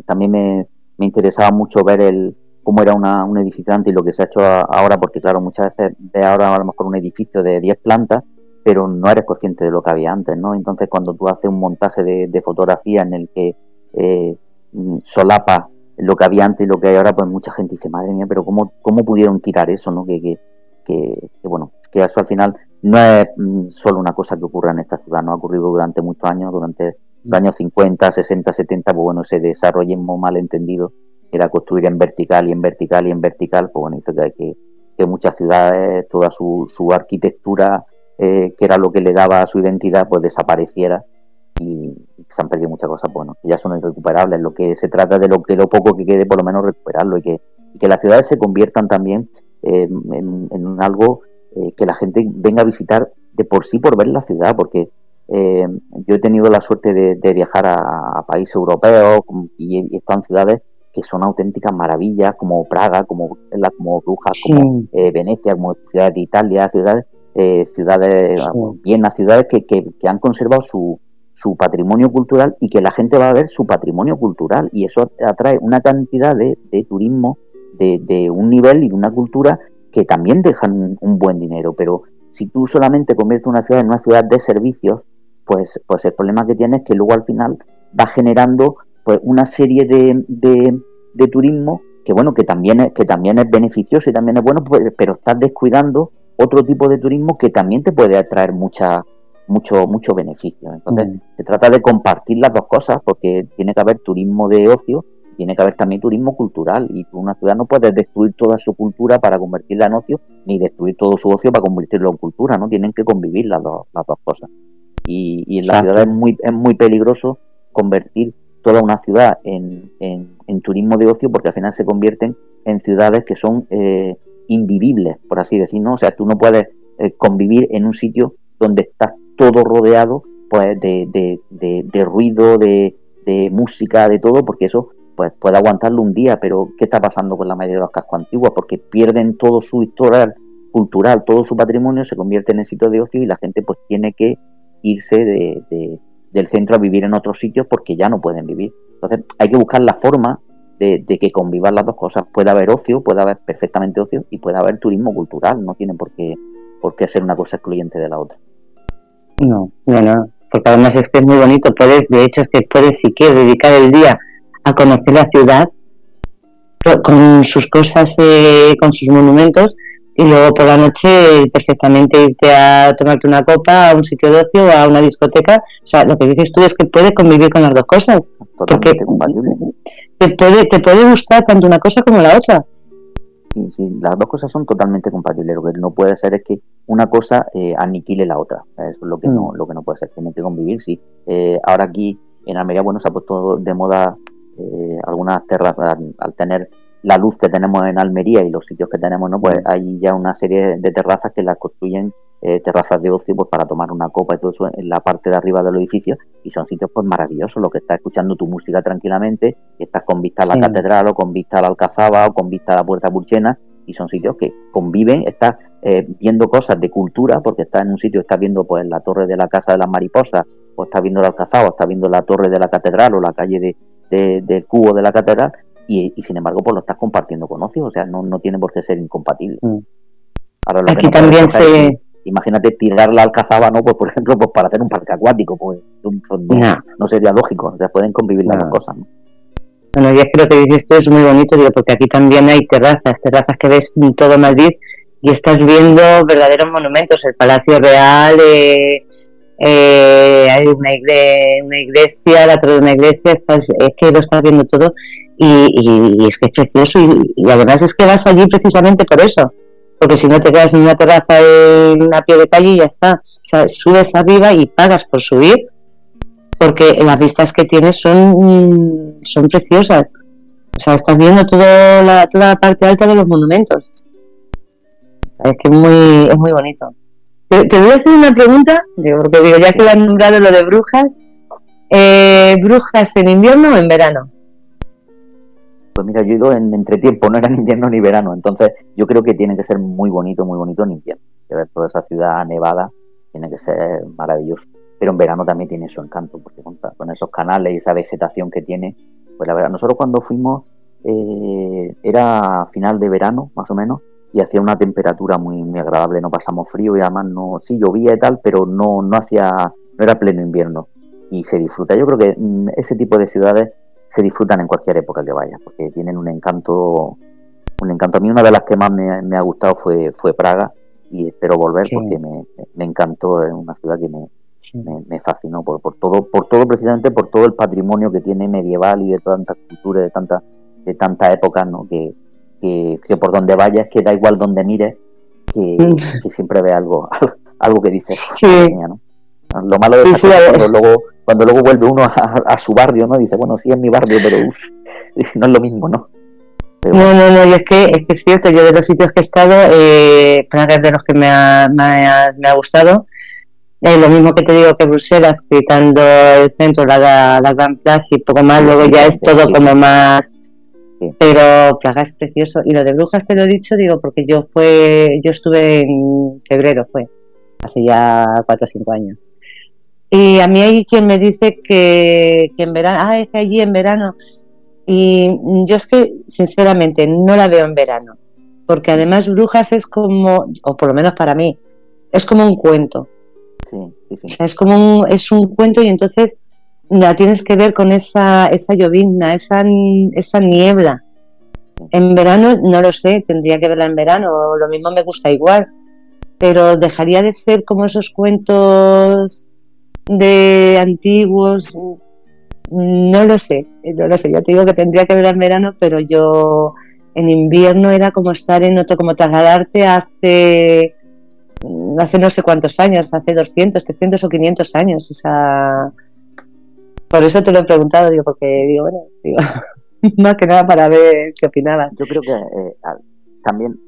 también me, interesaba mucho ver el cómo era una, un edificio antes y lo que se ha hecho ahora, porque claro, muchas veces ve ahora a lo mejor un edificio de 10 plantas, pero no eres consciente de lo que había antes, ¿no? Entonces cuando tú haces un montaje de, fotografía en el que eh, solapa lo que había antes y lo que hay ahora, pues mucha gente dice, madre mía, pero ¿cómo, cómo pudieron tirar eso? ¿no? Que, que, que, bueno, que eso al final no es mm, solo una cosa que ocurre en esta ciudad, no ha ocurrido durante muchos años, durante los años 50, 60, 70, pues bueno, ese desarrollismo malentendido era construir en vertical y en vertical y en vertical, pues bueno, hizo que, que muchas ciudades, toda su, su arquitectura, eh, que era lo que le daba su identidad, pues desapareciera y se han perdido muchas cosas, bueno, que ya son irrecuperables. Lo que se trata de lo que lo poco que quede, por lo menos recuperarlo y que, que las ciudades se conviertan también en, en, algo eh, que la gente venga a visitar de por sí por ver la ciudad, porque eh, yo he tenido la suerte de, viajar a, países europeos y he, estado en ciudades que son auténticas maravillas, como Praga, como, como Brujas, como eh, Venecia, como ciudades de Italia, ciudades, ciudades, Viena, ciudades que, que, que han conservado su, su patrimonio cultural y que la gente va a ver su patrimonio cultural. Y eso atrae una cantidad de, turismo de, un nivel y de una cultura que también dejan un, buen dinero, pero si tú solamente conviertes una ciudad en una ciudad de servicios, pues, pues el problema que tienes es que luego al final va generando pues una serie de, de, turismo que bueno que también es, que también es beneficioso y también es bueno, pues, pero estás descuidando otro tipo de turismo que también te puede atraer mucha mucho, mucho beneficio. Entonces, mm. se trata de compartir las dos cosas, porque tiene que haber turismo de ocio, tiene que haber también turismo cultural, y una ciudad no puede destruir toda su cultura para convertirla en ocio, ni destruir todo su ocio para convertirlo en cultura, ¿no? Tienen que convivir las dos, las dos cosas. Y, y en la ciudad es muy, es muy peligroso convertir toda una ciudad en, en, turismo de ocio, porque al final se convierten en ciudades que son eh, invivibles, por así decirlo. O sea, tú no puedes eh, convivir en un sitio donde estás todo rodeado pues de, ruido, de, música, de todo, porque eso pues puede aguantarlo un día, pero ¿qué está pasando con la mayoría de los cascos antiguos? Porque pierden todo su historial cultural, todo su patrimonio, se convierte en sitio de ocio y la gente pues tiene que irse de, del centro a vivir en otros sitios porque ya no pueden vivir. Entonces hay que buscar la forma de, que convivan las dos cosas. Puede haber ocio, puede haber perfectamente ocio y puede haber turismo cultural, no tiene por qué, por qué ser una cosa excluyente de la otra. No, no, no, porque además es que es muy bonito, puedes, de hecho es que puedes si quieres dedicar el día a conocer la ciudad con sus cosas, eh, con sus monumentos, y luego por la noche perfectamente irte a tomarte una copa a un sitio de ocio a una discoteca. O sea, lo que dices tú es que puedes convivir con las dos cosas. Porque te puede, te puede gustar tanto una cosa como la otra. Sí, sí, las dos cosas son totalmente compatibles. Lo que no puede ser es que una cosa eh, aniquile la otra. Eso es lo que, no, mm. lo que no puede ser. Tiene que convivir, sí. Eh, ahora aquí en Almería, bueno, se ha puesto de moda eh, algunas terrazas, al, tener la luz que tenemos en Almería y los sitios que tenemos, ¿no? Pues hay ya una serie de terrazas que las construyen eh, terrazas de ocio pues para tomar una copa y todo eso en la parte de arriba del edificio y son sitios pues maravillosos, lo que estás escuchando tu música tranquilamente, estás con vista a la catedral o con vista a la Alcazaba o con vista a la Puerta Pulchena y son sitios que conviven, estás eh, viendo cosas de cultura porque estás en un sitio, estás viendo pues la torre de la Casa de las Mariposas o estás viendo la Alcazaba o estás viendo la torre de la catedral o la calle de, del cubo de la catedral y, sin embargo pues lo estás compartiendo con ocio, o sea, no, no tiene por qué ser incompatible. Mm. Aquí también se... imagínate tirar la alcazaba, ¿no? Pues por ejemplo, pues para hacer un parque acuático, pues, no, sería lógico, o sea, pueden convivir las dos cosas, ¿no? Bueno, ya creo que dices esto es muy bonito, digo, porque aquí también hay terrazas, terrazas que ves en todo Madrid y estás viendo verdaderos monumentos, el Palacio Real, eh, eh, hay una, iglesia, una iglesia, la torre de una iglesia, estás, es que lo estás viendo todo y, es que es precioso y, además es que vas allí precisamente por eso, porque si no te quedas en una terraza en una pie de calle y ya está, o sea, subes arriba y pagas por subir porque las vistas que tienes son, son preciosas, o sea, estás viendo todo la, toda la parte alta de los monumentos, es que es muy, es muy bonito. Te, voy a hacer una pregunta, porque digo, ya que lo han nombrado lo de brujas, eh, ¿brujas en invierno o en verano? Pues mira, yo he ido en entretiempo, no era en invierno ni verano, entonces yo creo que tiene que ser muy bonito, muy bonito en invierno. De ver toda esa ciudad nevada tiene que ser maravilloso. Pero en verano también tiene su encanto, porque con, esos canales y esa vegetación que tiene, pues la verdad, nosotros cuando fuimos eh, era final de verano, más o menos, y hacía una temperatura muy, muy agradable, no pasamos frío y además no, sí llovía y tal, pero no, no hacía, no era pleno invierno y se disfruta. Yo creo que mm, ese tipo de ciudades se disfrutan en cualquier época que vayas, porque tienen un encanto, un encanto. A mí una de las que más me, ha gustado fue, fue Praga y espero volver porque me, me, encantó, es una ciudad que me, me, fascinó por, por todo, por todo precisamente por todo el patrimonio que tiene medieval y de tantas culturas, de tantas, de tantas épocas, ¿no? que, que, por donde vayas, que da igual donde mires, que, siempre ve algo, algo que dice. ¿no? Lo malo es cuando, luego, cuando luego vuelve uno a, su barrio, ¿no? Dice, bueno, sí es mi barrio, pero no es lo mismo, ¿no? no, no, no, y es que, es que es cierto, yo de los sitios que he estado, eh, de los que me ha, me ha, me ha gustado, eh, lo mismo que te digo que Bruselas, quitando el centro, la, la Gran Plaza y poco más, luego ya es todo como más pero Praga es precioso. Y lo de brujas te lo he dicho, digo, porque yo fue, yo estuve en febrero, fue, hace ya cuatro o cinco años. Y a mí hay quien me dice que, que en verano, ah, es que allí en verano. Y yo es que, sinceramente, no la veo en verano. Porque además Brujas es como, o por lo menos para mí, es como un cuento. Sí, sí, sí. O sea, es como un, es un cuento y entonces la tienes que ver con esa, esa llovizna, esa, esa niebla. En verano no lo sé, tendría que verla en verano, lo mismo me gusta igual, pero dejaría de ser como esos cuentos de antiguos, no lo sé, no lo sé, yo te digo que tendría que verla en verano, pero yo en invierno era como estar en otro, como trasladarte hace, hace no sé cuántos años, hace 200, 300 o 500 años, esa por eso te lo he preguntado, digo, porque digo, bueno, digo, más que nada para ver qué opinabas. Yo creo que eh, también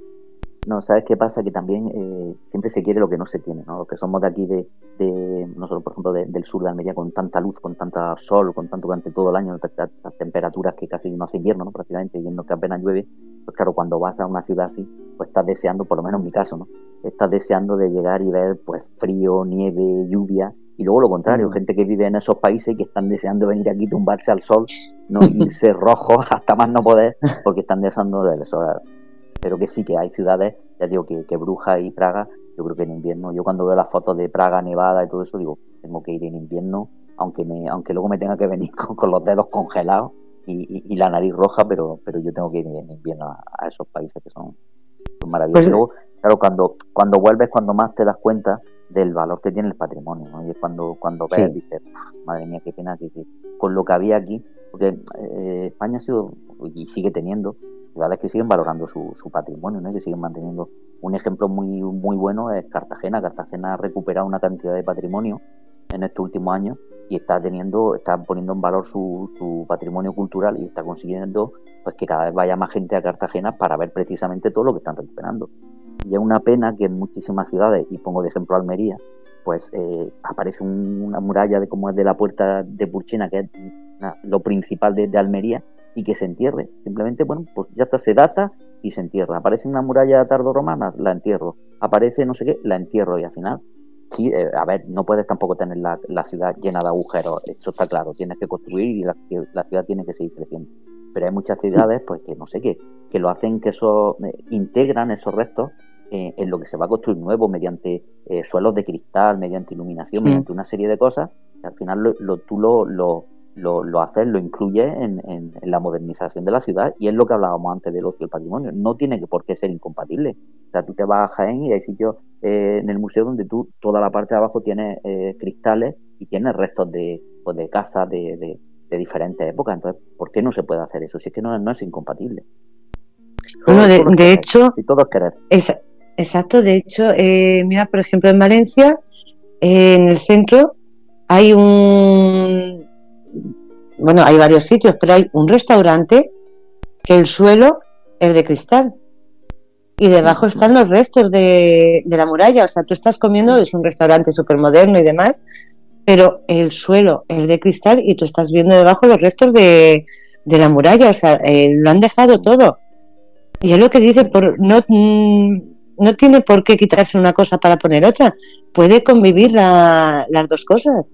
No, ¿sabes qué pasa? Que también eh, siempre se quiere lo que no se tiene, ¿no? Los que somos de aquí, de, de nosotros, por ejemplo, del sur de Almería, con tanta luz, con tanta sol, con tanto durante todo el año, las temperaturas que casi no hace invierno, ¿no? Prácticamente, viendo que apenas llueve, pues claro, cuando vas a una ciudad así, pues estás deseando, por lo menos en mi caso, ¿no? Estás deseando de llegar y ver, pues, frío, nieve, lluvia, y luego lo contrario, mm. gente que vive en esos países que están deseando venir aquí, tumbarse al sol, no irse rojos hasta más no poder, porque están deseando del sol pero que sí que hay ciudades, ya digo que, que Bruja y Praga, yo creo que en invierno, yo cuando veo las fotos de Praga nevada y todo eso, digo, tengo que ir en invierno, aunque me, aunque luego me tenga que venir con, los dedos congelados y, la nariz roja, pero, pero yo tengo que ir en invierno a, esos países que son, maravillosos. Pues, luego, claro, cuando, cuando vuelves, cuando más te das cuenta del valor que tiene el patrimonio, ¿no? Y es cuando, cuando ves, dices, madre mía, qué pena que, con lo que había aquí, porque eh, España ha sido y sigue teniendo ciudades que siguen valorando su, patrimonio, que siguen manteniendo. Un ejemplo muy, muy bueno es Cartagena. Cartagena ha recuperado una cantidad de patrimonio en estos últimos años y está teniendo, está poniendo en valor su, su patrimonio cultural y está consiguiendo pues que cada vez vaya más gente a Cartagena para ver precisamente todo lo que están recuperando. Y es una pena que en muchísimas ciudades, y pongo de ejemplo Almería, pues eh, aparece una muralla de como es de la puerta de Purchina, que es lo principal de, de Almería, y que se entierre. Simplemente, bueno, pues ya está, se data y se entierra. Aparece una muralla tardorromana, la entierro. Aparece no sé qué, la entierro y al final, sí, eh, a ver, no puedes tampoco tener la, ciudad llena de agujeros, eso está claro, tienes que construir y la, ciudad tiene que seguir creciendo. Pero hay muchas ciudades, pues que no sé qué, que lo hacen, que eso, eh, integran esos restos eh, en lo que se va a construir nuevo mediante suelos de cristal, mediante iluminación, mediante una serie de cosas, y al final lo, tú lo, lo lo, lo haces, lo incluye en, en, la modernización de la ciudad y es lo que hablábamos antes del ocio y el patrimonio. No tiene que por qué ser incompatible. O sea, tú te vas a Jaén y hay sitios eh, en el museo donde tú toda la parte de abajo tienes eh, cristales y tienes restos de, pues, de casas de, de, diferentes épocas. Entonces, ¿por qué no se puede hacer eso? Si es que no, no es incompatible. bueno, de, hecho... Y todos querer. exacto, de hecho, eh, mira, por ejemplo, en Valencia, en el centro, hay un bueno, hay varios sitios, pero hay un restaurante que el suelo es de cristal y debajo están los restos de, la muralla. O sea, tú estás comiendo, es un restaurante súper moderno y demás, pero el suelo es de cristal y tú estás viendo debajo los restos de, la muralla. O sea, eh, lo han dejado todo. Y es lo que dice, por, no, mm, no tiene por qué quitarse una cosa para poner otra. Puede convivir las dos cosas.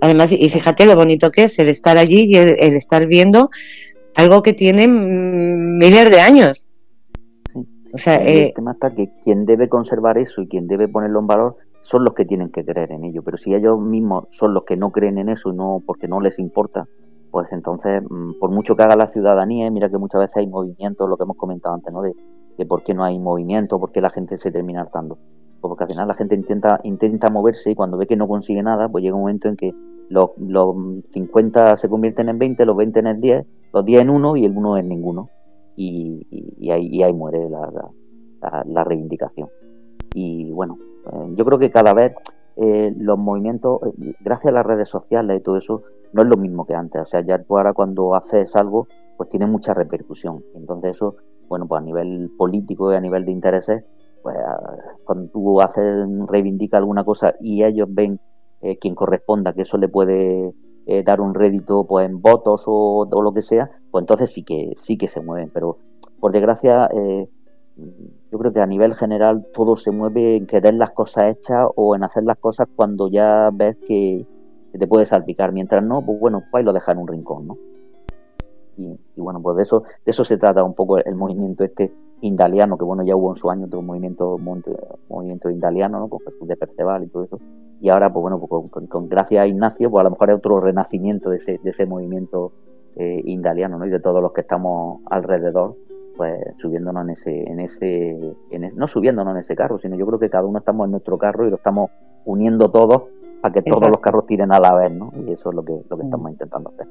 Además, y fíjate lo bonito que es el estar allí y el, estar viendo algo que tiene miles de años. O sea, el eh, tema está que quien debe conservar eso y quien debe ponerlo en valor son los que tienen que creer en ello. Pero si ellos mismos son los que no creen en eso y no porque no les importa, pues entonces, mm, por mucho que haga la ciudadanía, mira que muchas veces hay movimientos, lo que hemos comentado antes, ¿no? De, de por qué no hay movimiento, por qué la gente se termina hartando. Pues porque al final la gente intenta, intenta moverse y cuando ve que no consigue nada, pues llega un momento en que los, los 50 se convierten en 20, los 20 en 10, los 10 en 1 y el 1 en ninguno. Y, y, ahí, ahí, muere la, la, reivindicación. Y bueno, eh, yo creo que cada vez eh, los movimientos, eh, gracias a las redes sociales y todo eso, no es lo mismo que antes. O sea, ya tú ahora cuando haces algo, pues tiene mucha repercusión. Entonces eso, bueno, pues a nivel político y a nivel de intereses, pues cuando tú haces, reivindica alguna cosa y ellos ven eh, quien corresponda, que eso le puede eh, dar un rédito pues en votos o, lo que sea, pues entonces sí que sí que se mueven. Pero por desgracia, eh, yo creo que a nivel general todo se mueve en querer las cosas hechas o en hacer las cosas cuando ya ves que, te puede salpicar. Mientras no, pues bueno, pues ahí lo deja en un rincón, ¿no? Y, bueno, pues de eso, de eso se trata un poco el movimiento este indaliano, que bueno, ya hubo en su año todo un movimiento, movimiento indaliano, ¿no? Con Jesús de Perceval y todo eso y ahora, pues bueno, pues con, gracias a Ignacio, pues a lo mejor hay otro renacimiento de ese, de ese movimiento eh, indaliano, ¿no? Y de todos los que estamos alrededor, pues subiéndonos en ese, en ese, en no subiéndonos en ese carro, sino yo creo que cada uno estamos en nuestro carro y lo estamos uniendo todos para que todos los carros tiren a la vez, ¿no? Y eso es lo que, lo que estamos intentando hacer.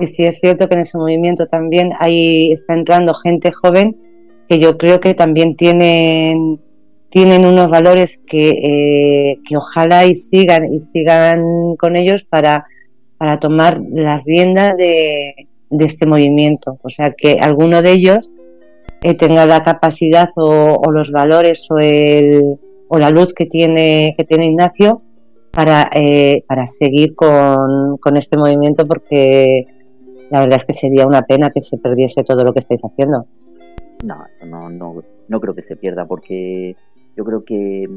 Y sí es cierto que en ese movimiento también ahí está entrando gente joven que yo creo que también tienen tienen unos valores que, eh, que ojalá y sigan y sigan con ellos para, para tomar la rienda de, de, este movimiento. O sea, que alguno de ellos eh, tenga la capacidad o, los valores o, el, o la luz que tiene, que tiene Ignacio para, eh, para seguir con, con este movimiento porque la verdad es que sería una pena que se perdiese todo lo que estáis haciendo. No, no, no, no creo que se pierda porque yo creo que,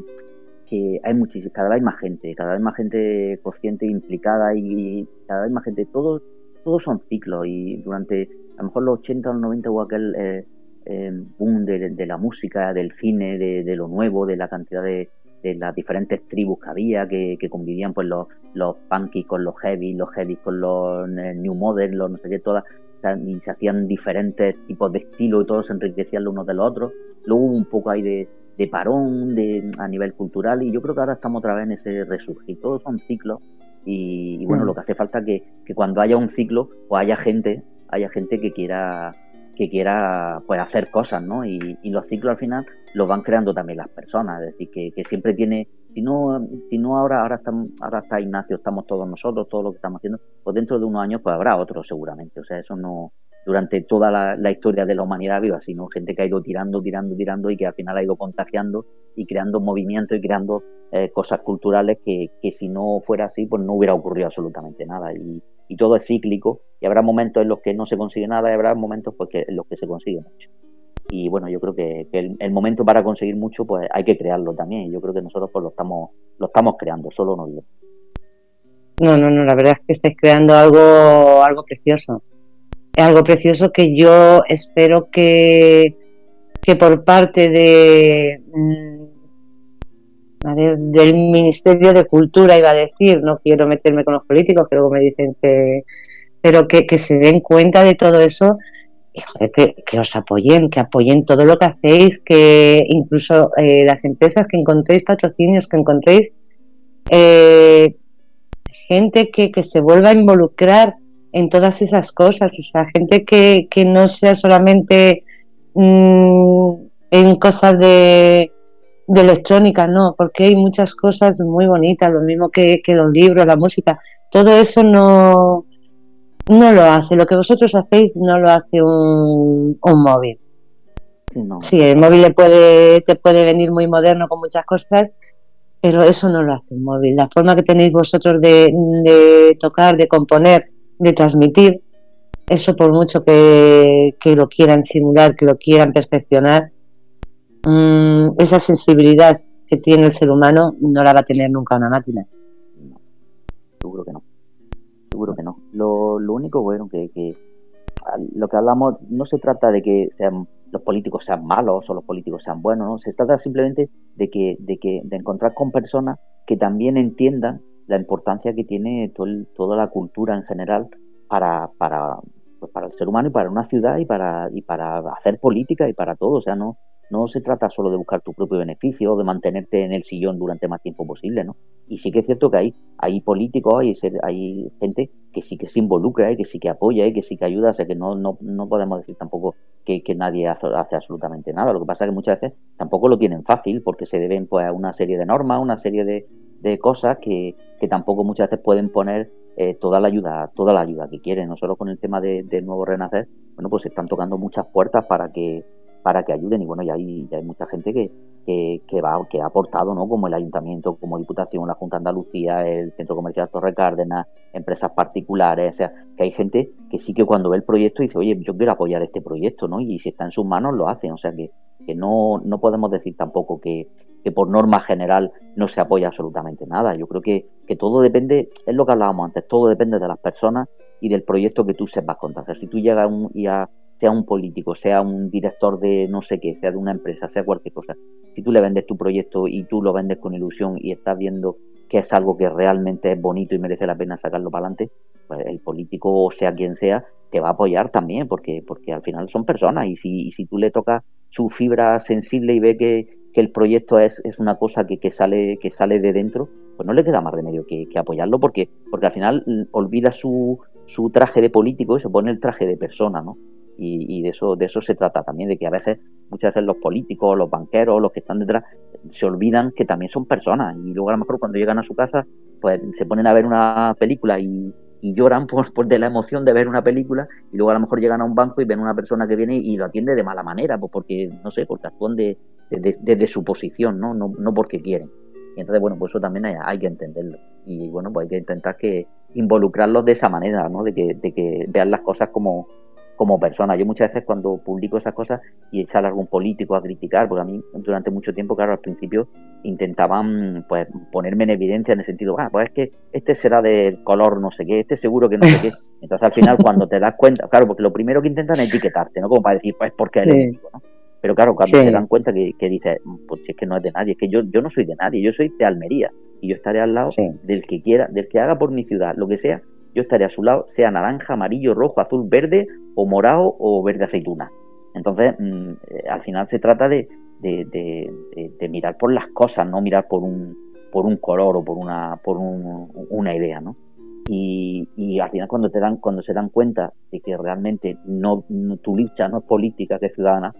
que hay muchísimo, cada vez más gente, cada vez más gente consciente, implicada y cada vez más gente, todos, todos son ciclos y durante a lo mejor los 80 o los 90 hubo aquel eh, eh, boom de, la música, del cine, de, lo nuevo, de la cantidad de, las diferentes tribus que había, que, convivían pues los, los punky con los heavy, los heavy con los eh, new modern, los no sé qué, todas, y se hacían diferentes tipos de estilo y todos se enriquecían los unos de los otros. Luego hubo un poco ahí de, de parón de, a nivel cultural y yo creo que ahora estamos otra vez en ese resurgir. Todos son ciclos y, bueno, lo que hace falta es que, que cuando haya un ciclo, pues haya gente, haya gente que quiera que quiera pues hacer cosas, ¿no? Y, los ciclos al final los van creando también las personas, es decir, que, que siempre tiene, si no, si no ahora, ahora está, ahora está Ignacio, estamos todos nosotros, todo lo que estamos haciendo, pues dentro de unos años pues habrá otro seguramente, o sea, eso no, durante toda la, historia de la humanidad viva, sino gente que ha ido tirando, tirando, tirando y que al final ha ido contagiando y creando movimientos y creando eh, cosas culturales que, que, si no fuera así, pues no hubiera ocurrido absolutamente nada. Y, todo es cíclico y habrá momentos en los que no se consigue nada y habrá momentos pues, en los que se consigue mucho. Y bueno, yo creo que, el, momento para conseguir mucho, pues hay que crearlo también. Y yo creo que nosotros pues lo estamos, lo estamos creando, solo no digo. No, no, no, la verdad es que estáis creando algo, algo precioso algo precioso que yo espero que, que por parte de mm, del Ministerio de Cultura iba a decir, no quiero meterme con los políticos, que luego me dicen que pero que, se den cuenta de todo eso y que, que, os apoyen, que apoyen todo lo que hacéis, que incluso eh, las empresas que encontréis patrocinios, que encontréis eh, gente que, que se vuelva a involucrar en todas esas cosas, o sea, gente que, que no sea solamente mm, en cosas de, de, electrónica, no, porque hay muchas cosas muy bonitas, lo mismo que, los libros, la música, todo eso no, no lo hace, lo que vosotros hacéis no lo hace un, un móvil. Sí, el móvil le puede, te puede venir muy moderno con muchas cosas, pero eso no lo hace un móvil. La forma que tenéis vosotros de, de tocar, de componer, de transmitir eso por mucho que, lo quieran simular, que lo quieran perfeccionar, mm, esa sensibilidad que tiene el ser humano no la va a tener nunca una máquina. seguro que no. Seguro que no. Lo, lo único bueno que, que lo que hablamos no se trata de que sean los políticos sean malos o los políticos sean buenos, ¿no? se trata simplemente de que, de que de encontrar con personas que también entiendan la importancia que tiene toda la cultura en general para, para, pues para el ser humano y para una ciudad y para, y para hacer política y para todo. O sea, no, no se trata solo de buscar tu propio beneficio o de mantenerte en el sillón durante más tiempo posible, ¿no? Y sí que es cierto que hay, hay políticos, hay, hay gente que sí que se involucra y que sí que apoya y que sí que ayuda, o sea que no, no, no podemos decir tampoco que, que nadie hace, hace, absolutamente nada. Lo que pasa es que muchas veces tampoco lo tienen fácil porque se deben pues, a una serie de normas, una serie de, de cosas que, que tampoco muchas veces pueden poner eh, toda la ayuda toda la ayuda que quieren no solo con el tema de, del nuevo renacer bueno pues están tocando muchas puertas para que para que ayuden. Y bueno ya hay, ya hay mucha gente que, que, va que ha aportado no como el ayuntamiento como diputación la junta de Andalucía el centro comercial Torre Cárdenas empresas particulares o sea que hay gente que sí que cuando ve el proyecto dice oye yo quiero apoyar este proyecto no y si está en sus manos lo hacen. O sea que, que no no podemos decir tampoco que que por norma general no se apoya absolutamente nada. Yo creo que, que todo depende, es lo que hablábamos antes, todo depende de las personas y del proyecto que tú sepas contar. si tú llegas un, y a, sea un político, sea un director de no sé qué, sea de una empresa, sea cualquier cosa, si tú le vendes tu proyecto y tú lo vendes con ilusión y estás viendo que es algo que realmente es bonito y merece la pena sacarlo para adelante, pues el político, o sea quien sea, te va a apoyar también, porque, porque al final son personas y si, y si tú le tocas su fibra sensible y ve que, que el proyecto es, es una cosa que, que, sale, que sale de dentro, pues no le queda más remedio que, que apoyarlo porque, porque al final olvida su, su traje de político y se pone el traje de persona, ¿no? Y, y, de eso de eso se trata también de que a veces muchas veces los políticos los banqueros los que están detrás se olvidan que también son personas y luego a lo mejor cuando llegan a su casa pues se ponen a ver una película y, y lloran por, por, de la emoción de ver una película y luego a lo mejor llegan a un banco y ven una persona que viene y lo atiende de mala manera, pues porque, no sé, porque actúan desde de, de, su posición, ¿no? ¿no? No porque quieren. Y entonces, bueno, pues eso también hay, hay, que entenderlo. Y bueno, pues hay que intentar que involucrarlos de esa manera, ¿no? De que, de que vean las cosas como, como persona. Yo muchas veces cuando publico esas cosas y sale algún político a criticar, porque a mí durante mucho tiempo, claro, al principio intentaban pues ponerme en evidencia en el sentido, ah, pues es que este será de color no sé qué, este seguro que no sé qué. Entonces al final cuando te das cuenta, claro, porque lo primero que intentan es etiquetarte, ¿no? Como para decir, pues porque eres sí. ¿no? Pero claro, cuando sí. te dan cuenta que, que dices, pues es que no es de nadie, es que yo, yo no soy de nadie, yo soy de Almería y yo estaré al lado sí. del que quiera, del que haga por mi ciudad, lo que sea, yo estaré a su lado, sea naranja, amarillo, rojo, azul, verde o morado o verde aceituna. Entonces, mmm, al final se trata de, de, de, de, mirar por las cosas, no mirar por un, por un color o por una, por un, una idea, ¿no? Y, y, al final cuando te dan, cuando se dan cuenta de que realmente no, no tu lucha no es política, que es ciudadana,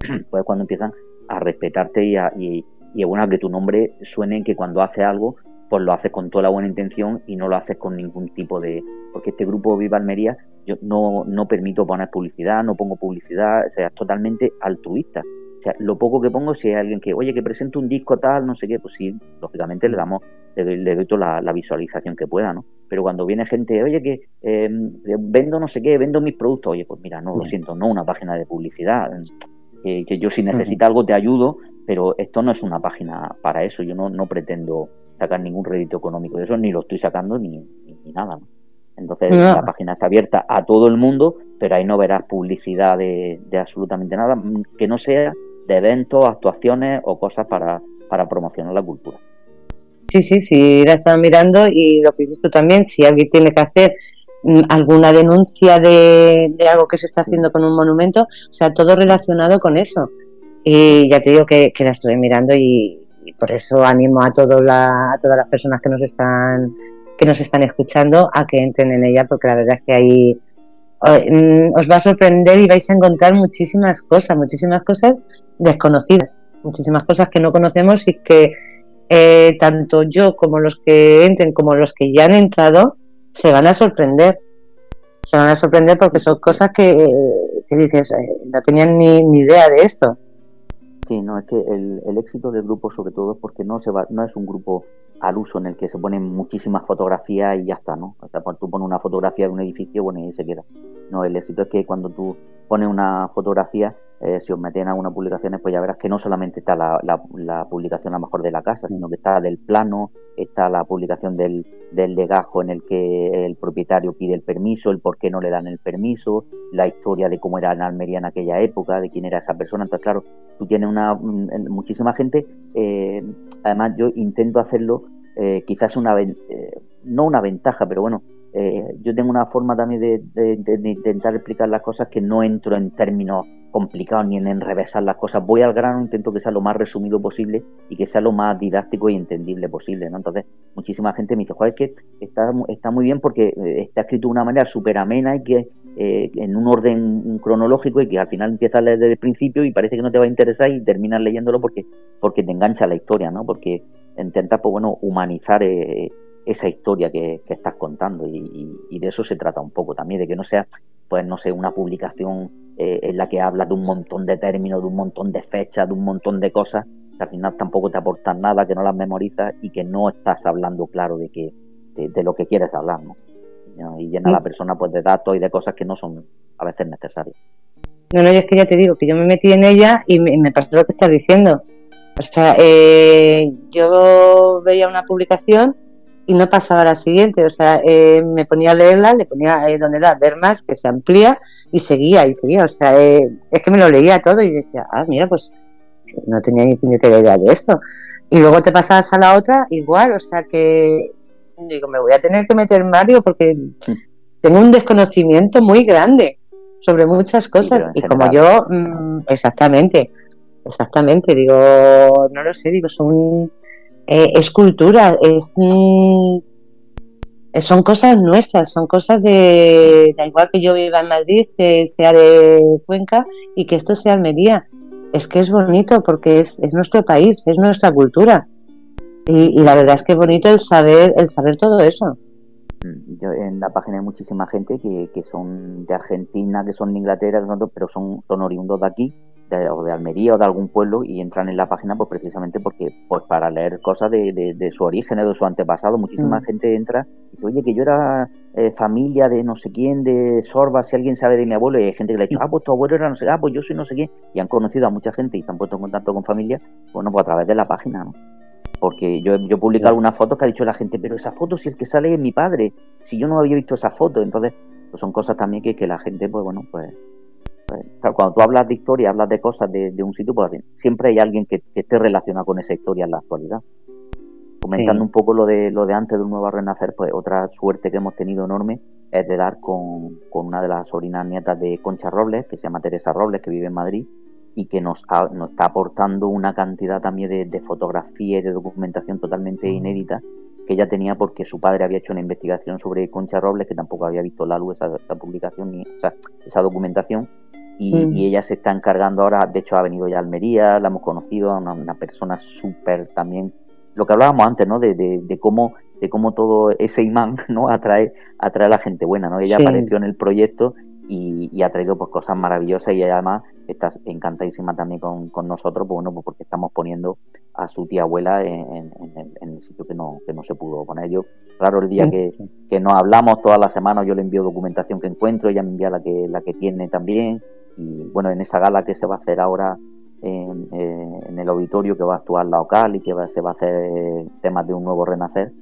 pues cuando empiezan a respetarte y a, y, y a, bueno, a que tu nombre suene en que cuando hace algo pues lo haces con toda la buena intención y no lo haces con ningún tipo de... Porque este grupo Viva Almería, yo no, no permito poner publicidad, no pongo publicidad, o sea, es totalmente altruista. O sea, lo poco que pongo, si hay alguien que, oye, que presente un disco tal, no sé qué, pues sí, lógicamente le damos, le, le doy toda la, la, visualización que pueda, ¿no? Pero cuando viene gente, oye, que eh, vendo no sé qué, vendo mis productos, oye, pues mira, no, lo siento, no una página de publicidad, eh, que yo si necesita algo te ayudo, pero esto no es una página para eso, yo no, no pretendo sacar ningún rédito económico de eso, ni lo estoy sacando ni, ni, ni nada. ¿no? Entonces no. la página está abierta a todo el mundo, pero ahí no verás publicidad de, de, absolutamente nada, que no sea de eventos, actuaciones o cosas para, para promocionar la cultura. Sí, sí, sí, la estaba mirando y lo que dices tú también, si alguien tiene que hacer alguna denuncia de, de algo que se está haciendo con un monumento, o sea, todo relacionado con eso. Y ya te digo que, que la estuve mirando y, y por eso animo a, todo la, a todas las personas que nos están que nos están escuchando a que entren en ella porque la verdad es que ahí mm, os va a sorprender y vais a encontrar muchísimas cosas, muchísimas cosas desconocidas, muchísimas cosas que no conocemos y que eh, tanto yo como los que entren como los que ya han entrado se van a sorprender. Se van a sorprender porque son cosas que, que dices, eh, no tenían ni, ni idea de esto. Sí, no, es que el, el, éxito del grupo sobre todo es porque no se va, no es un grupo al uso en el que se ponen muchísimas fotografías y ya está, ¿no? Sea, cuando tú pones una fotografía de un edificio, bueno, y se queda. No, el éxito es que cuando tú pones una fotografía, eh, si os meten a algunas publicaciones, pues ya verás que no solamente está la, la, publicación a lo mejor de la casa, sino que está del plano, está la publicación del, del legajo en el que el propietario pide el permiso, el por qué no le dan el permiso, la historia de cómo era en Almería en aquella época, de quién era esa persona. Entonces, claro, tú tienes una muchísima gente, eh, además yo intento hacerlo eh, quizás una eh, no una ventaja, pero bueno, yo tengo una forma también de, intentar explicar las cosas que no entro en términos complicados ni en enrevesar las cosas. Voy al grano, intento que sea lo más resumido posible y que sea lo más didáctico y entendible posible. ¿no? Entonces, muchísima gente me dice, joder, es que está, está muy bien porque eh, está escrito de una manera súper amena y que eh, en un orden cronológico y que al final empiezas a leer desde el principio y parece que no te va a interesar y terminas leyéndolo porque, porque te engancha la historia, ¿no? Porque intentas, pues bueno, humanizar eh, esa historia que, que estás contando y, y, y, de eso se trata un poco también, de que no sea, pues no sé, una publicación eh, en la que hablas de un montón de términos, de un montón de fechas, de un montón de cosas, que al final tampoco te aportan nada, que no las memorizas y que no estás hablando claro de que de, de lo que quieres hablar, ¿no? Y llena a la persona pues de datos y de cosas que no son a veces necesarias. No, no, yo es que ya te digo que yo me metí en ella y me, me parece lo que estás diciendo. O sea, eh, yo veía una publicación y no pasaba a la siguiente, o sea, eh, me ponía a leerla, le ponía eh, donde da ver más, que se amplía y seguía y seguía, o sea, eh, es que me lo leía todo y decía, ah, mira, pues no tenía ni puñetera idea de esto. Y luego te pasabas a la otra igual, o sea que digo, me voy a tener que meter Mario porque tengo un desconocimiento muy grande sobre muchas cosas. sí, y como yo, mmm, exactamente, exactamente, digo, no lo sé, digo, son eh, es cultura, es mm, son cosas nuestras, son cosas de, da igual que yo viva en Madrid, que sea de Cuenca y que esto sea Almería. Es que es bonito porque es, es nuestro país, es nuestra cultura. Y, y, la verdad es que es bonito el saber, el saber todo eso. Mm, yo, en la página hay muchísima gente que, que son de Argentina, que son de Inglaterra, pero son, son oriundos de aquí o de Almería o de algún pueblo y entran en la página pues precisamente porque pues para leer cosas de, de, su origen o de su antepasado muchísima mm. gente entra y dice oye que yo era eh, familia de no sé quién de Sorba si alguien sabe de mi abuelo y hay gente que le ha dicho ah pues tu abuelo era no sé ah pues yo soy no sé quién y han conocido a mucha gente y se han puesto en contacto con familia bueno pues a través de la página ¿no? porque yo, yo he publicado algunas fotos que ha dicho la gente pero esa foto si el que sale es mi padre si yo no había visto esa foto entonces pues son cosas también que, que la gente pues bueno pues cuando tú hablas de historia, hablas de cosas de, un sitio, pues siempre hay alguien que, esté relacionado con esa historia en la actualidad. Comentando un poco lo de lo de antes de un nuevo renacer, pues otra suerte que hemos tenido enorme es de dar con, una de las sobrinas nietas de Concha Robles, que se llama Teresa Robles, que vive en Madrid, y que nos, nos está aportando una cantidad también de, fotografía y de documentación totalmente inédita que ella tenía porque su padre había hecho una investigación sobre Concha Robles, que tampoco había visto la luz esa, publicación, ni, esa documentación, y, ella se está encargando ahora, de hecho ha venido ya a Almería, la hemos conocido, una, una persona súper también, lo que hablábamos antes, ¿no? De, de, cómo de cómo todo ese imán no atrae atrae a la gente buena no ella apareció en el proyecto y, ha traído pues cosas maravillosas y además está encantadísima también con, con nosotros pues, bueno pues porque estamos poniendo a su tía abuela en, el, sitio que no que no se pudo poner yo claro el día que, que nos hablamos todas las semanas yo le envío documentación que encuentro ella me envía la que la que tiene también y bueno, en esa gala que se va a hacer ahora en, eh, el auditorio que va a actuar la OCAL y que se va a hacer temas de un nuevo renacer,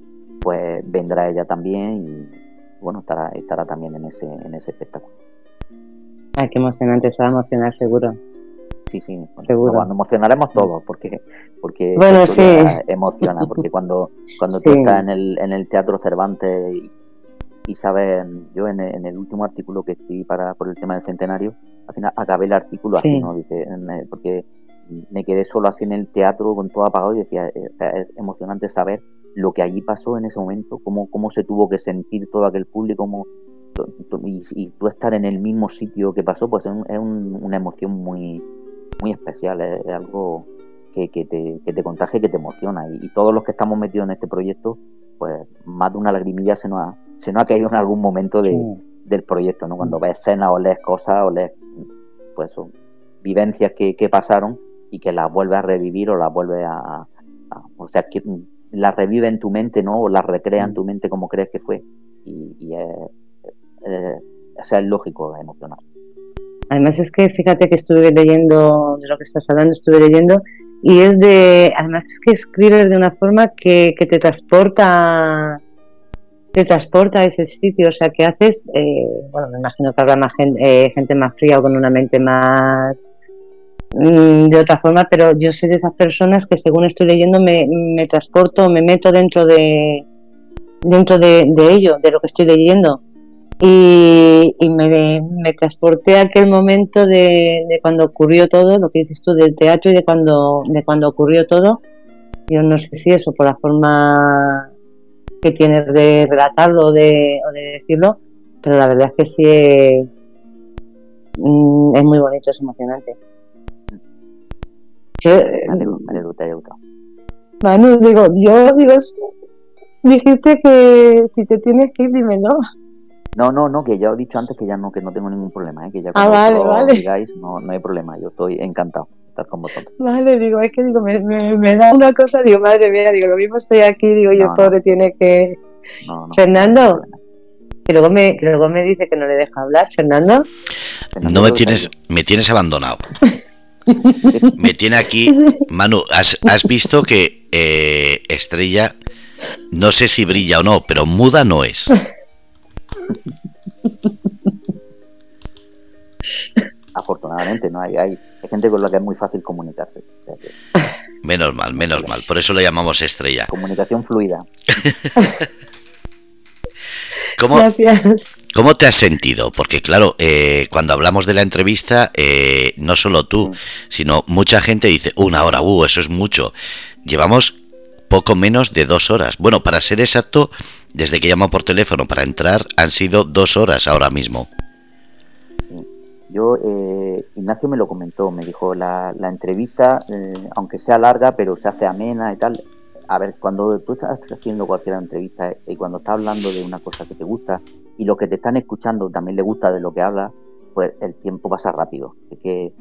pues vendrá ella también y bueno, estará, estará también en ese, en ese espectáculo. Ay, qué emocionante, se va a emocionar seguro. Sí, sí, seguro. Nos emocionaremos todos porque porque bueno, sí. emociona, porque cuando, cuando tú estás en el, en el Teatro Cervantes y, y sabes, yo en, el último artículo que escribí para por el tema del centenario, al final acabé el artículo así, ¿no? Dice, porque me quedé solo así en el teatro con todo apagado y decía, eh, es emocionante saber lo que allí pasó en ese momento, cómo, cómo se tuvo que sentir todo aquel público, cómo, y, tú estar en el mismo sitio que pasó, pues es, una emoción muy, muy especial, es, algo que, que, te, que te contagia y que te emociona. Y, y, todos los que estamos metidos en este proyecto, pues más de una lagrimilla se nos ha, se nos ha caído en algún momento del proyecto, ¿no? Cuando ves escenas o lees cosas o lees, pues, vivencias que, pasaron y que las vuelves a revivir o las vuelves a, o sea, que las revive en tu mente, ¿no? O las recrea en mm. tu mente como crees que fue y, es, o sea, es lógico emocionar. Además es que fíjate que estuve leyendo de lo que estás hablando, estuve leyendo y es de, además es que escribes de una forma que, que te transporta te transporta a ese sitio, o sea, que haces, eh, bueno, me imagino que habrá más gente, eh, gente más fría o con una mente más mm, de otra forma, pero yo soy de esas personas que según estoy leyendo me, me transporto, me meto dentro de dentro de, ello, de lo que estoy leyendo. Y, me, me, transporté a aquel momento de, de, cuando ocurrió todo, lo que dices tú del teatro y de cuando, de cuando ocurrió todo. Yo no sé si eso por la forma que tienes de relatarlo o de, o de decirlo, pero la verdad es que sí es, mm, es muy bonito, es emocionante. Yo. Manu, digo, yo digo, dijiste que si te tienes que ir, dímelo. No, no, no, que ya he dicho antes que ya no, que no tengo ningún problema, ¿eh? que ya ah, cuando vale, digáis, no, no hay problema, yo estoy encantado estar vosotros. Vale, digo, es que digo, me, me, da una cosa, digo, madre mía, digo, lo mismo estoy aquí, digo, yo pobre tiene que... Fernando, que luego me, luego me dice que no le deja hablar, Fernando. No me tienes, me tienes abandonado. me tiene aquí, Manu, has, has visto que eh, Estrella, no sé si brilla o no, pero muda no es. Afortunadamente, no hay, hay, gente con la que es muy fácil comunicarse. Menos mal, menos mal. Por eso lo llamamos estrella. Comunicación fluida. ¿Cómo, ¿Cómo te has sentido? Porque claro, eh, cuando hablamos de la entrevista, eh, no solo tú, sino mucha gente dice, una hora, uh, eso es mucho. Llevamos poco menos de dos horas. Bueno, para ser exacto, desde que llamo por teléfono para entrar, han sido dos horas ahora mismo. Yo, eh, Ignacio me lo comentó, me dijo, la, la entrevista, eh, aunque sea larga, pero se hace amena y tal, a ver, cuando tú estás haciendo cualquier entrevista y cuando estás hablando de una cosa que te gusta y los que te están escuchando también le gusta de lo que hablas, pues el tiempo pasa rápido. Es que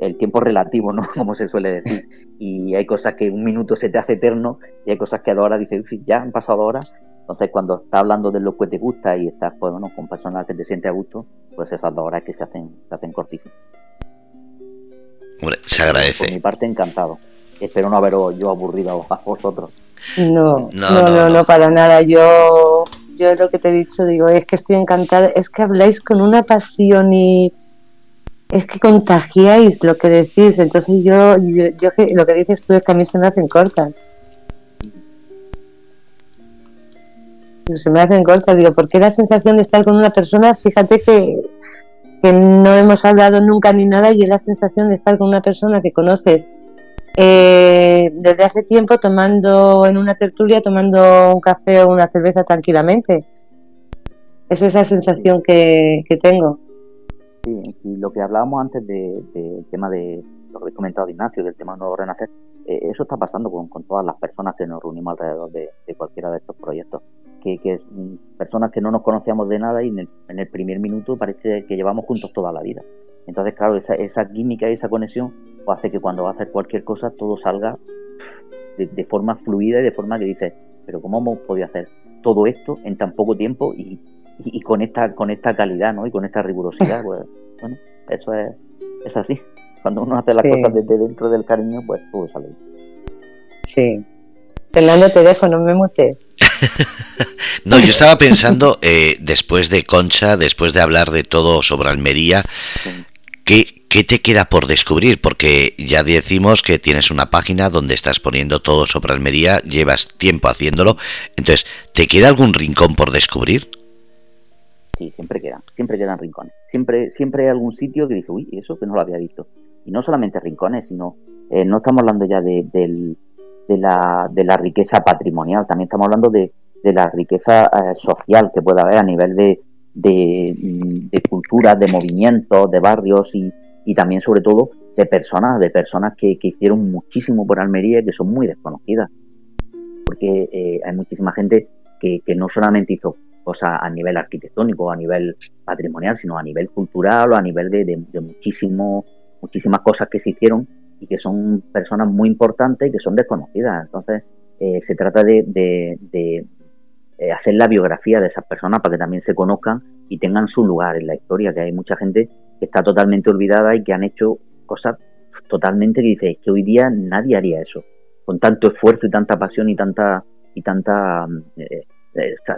el tiempo relativo, ¿no? Como se suele decir. Y hay cosas que un minuto se te hace eterno y hay cosas que a dos horas dices, ya han pasado horas. Entonces, cuando estás hablando de lo que te gusta y estás pues, bueno, con personas que te sientes a gusto, pues esas dos horas que se hacen, se hacen cortísimas. se agradece. Por mi parte, encantado. Espero no haberos yo aburrido a vosotros. No, no, no, no, para nada. Yo, yo lo que te he dicho, digo, es que estoy encantada. Es que habláis con una pasión y es que contagiáis lo que decís. Entonces yo, yo, yo lo que dices tú es que a mí se me hacen cortas. Se me hacen cortas, digo, porque la sensación de estar con una persona, fíjate que, que no hemos hablado nunca ni nada y es la sensación de estar con una persona que conoces eh, desde hace tiempo tomando en una tertulia, tomando un café o una cerveza tranquilamente. Es esa sensación que, que tengo. Sí, y lo que hablábamos antes del de, tema de lo que habéis comentado, Ignacio, del tema de nuevo renacer, eh, eso está pasando con, con, todas las personas que nos reunimos alrededor de, cualquiera de estos proyectos. Que, que personas que no nos conocíamos de nada y en el, en el, primer minuto parece que llevamos juntos toda la vida. Entonces, claro, esa, esa química y esa conexión pues, hace que cuando va a hacer cualquier cosa todo salga de, de forma fluida y de forma que dices, pero ¿cómo hemos podido hacer todo esto en tan poco tiempo y y, con esta con esta calidad ¿no? y con esta rigurosidad pues bueno eso es, es así. Cuando uno hace las cosas desde dentro del cariño pues todo sale sí Fernando te dejo no me mutes no yo estaba pensando eh, después de Concha después de hablar de todo sobre Almería ¿qué, ¿Qué te queda por descubrir? Porque ya decimos que tienes una página donde estás poniendo todo sobre Almería, llevas tiempo haciéndolo, entonces, ¿te queda algún rincón por descubrir? Sí, siempre quedan, siempre quedan rincones. Siempre, siempre hay algún sitio que dice, uy, eso que no lo había visto. Y no solamente rincones, sino, eh, no estamos hablando ya de, la, de la riqueza patrimonial, también estamos hablando de, la riqueza eh, social que puede haber a nivel de, de, de cultura, de movimientos, de barrios y, y, también sobre todo de personas, de personas que, que, hicieron muchísimo por Almería y que son muy desconocidas. Porque eh, hay muchísima gente que, que no solamente hizo cosa a nivel arquitectónico, a nivel patrimonial, sino a nivel cultural o a nivel de, de, muchísimo, muchísimas cosas que se hicieron y que son personas muy importantes y que son desconocidas. Entonces, eh, se trata de, de, eh, hacer la biografía de esas personas para que también se conozcan y tengan su lugar en la historia, que hay mucha gente que está totalmente olvidada y que han hecho cosas totalmente que dice, que hoy día nadie haría eso, con tanto esfuerzo y tanta pasión y tanta y tanta eh,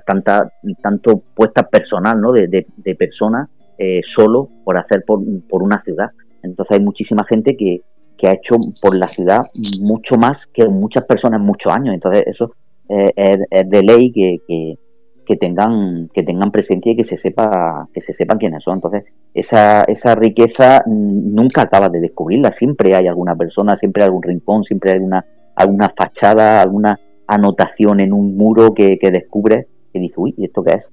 tanta, tanto puesta personal ¿no? de, de, personas eh, solo por hacer por, por, una ciudad. Entonces hay muchísima gente que, que, ha hecho por la ciudad mucho más que muchas personas en muchos años. Entonces eso es, de ley que, que, que, tengan que tengan presencia y que se sepa que se sepan quiénes son. Entonces esa, esa riqueza nunca acaba de descubrirla. Siempre hay alguna persona, siempre hay algún rincón, siempre hay alguna alguna fachada, alguna anotación en un muro que, que descubre que dice, uy, ¿y esto qué es?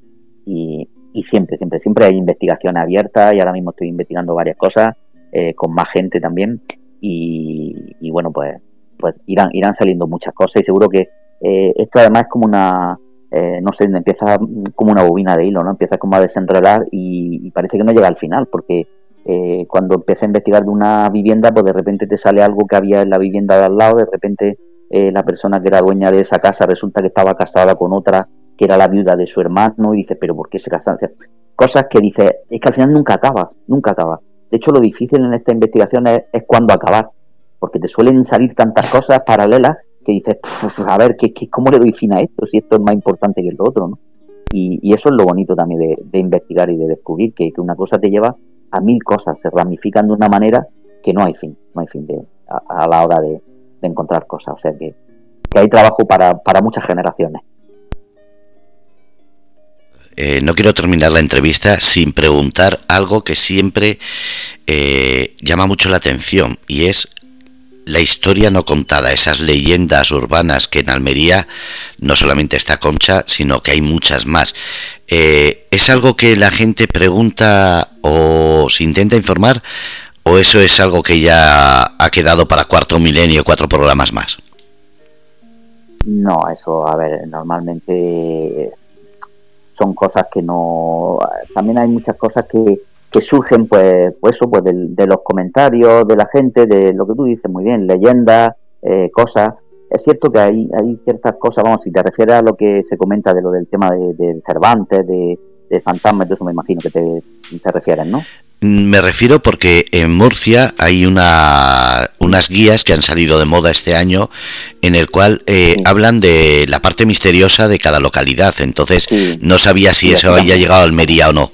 Y, y, siempre, siempre, siempre hay investigación abierta y ahora mismo estoy investigando varias cosas eh, con más gente también y, y, bueno, pues, pues irán, irán saliendo muchas cosas y seguro que eh, esto además es como una, eh, no sé, empieza como una bobina de hilo, ¿no? Empieza como a desenredar y, parece que no llega al final porque eh, cuando empecé a investigar de una vivienda, pues de repente te sale algo que había en la vivienda de al lado, de repente eh, la persona que era dueña de esa casa resulta que estaba casada con otra que era la viuda de su hermano y dice, pero ¿por qué se casaron? cosas que dice, es que al final nunca acaba, nunca acaba. De hecho, lo difícil en esta investigación es, es cuándo acabar, porque te suelen salir tantas cosas paralelas que dices, a ver, ¿qué, qué, cómo le doy fin a esto? Si esto es más importante que lo otro, ¿no? Y, y eso es lo bonito también de, de investigar y de descubrir, que, una cosa te lleva a mil cosas, se ramifican de una manera que no hay fin, no hay fin de, a, a la hora de, de encontrar cosas. O sea que, que hay trabajo para, para muchas generaciones. Eh, no quiero terminar la entrevista sin preguntar algo que siempre eh, llama mucho la atención y es la historia no contada, esas leyendas urbanas que en Almería no solamente está Concha, sino que hay muchas más. Eh, ¿Es algo que la gente pregunta o se intenta informar ¿O eso es algo que ya ha quedado para cuarto milenio, cuatro programas más? No, eso, a ver, normalmente son cosas que no... También hay muchas cosas que, que surgen, pues, pues eso, pues de, los comentarios de la gente, de lo que tú dices muy bien, leyendas, eh, cosas. Es cierto que hay, hay ciertas cosas, vamos, si te refieres a lo que se comenta de lo del tema de, Cervantes, de, de fantasmas, eso me imagino que te, te refieres, ¿no? Me refiero porque en Murcia hay una, unas guías que han salido de moda este año en el cual eh, hablan de la parte misteriosa de cada localidad. Entonces no sabía si eso había llegado a Almería o no.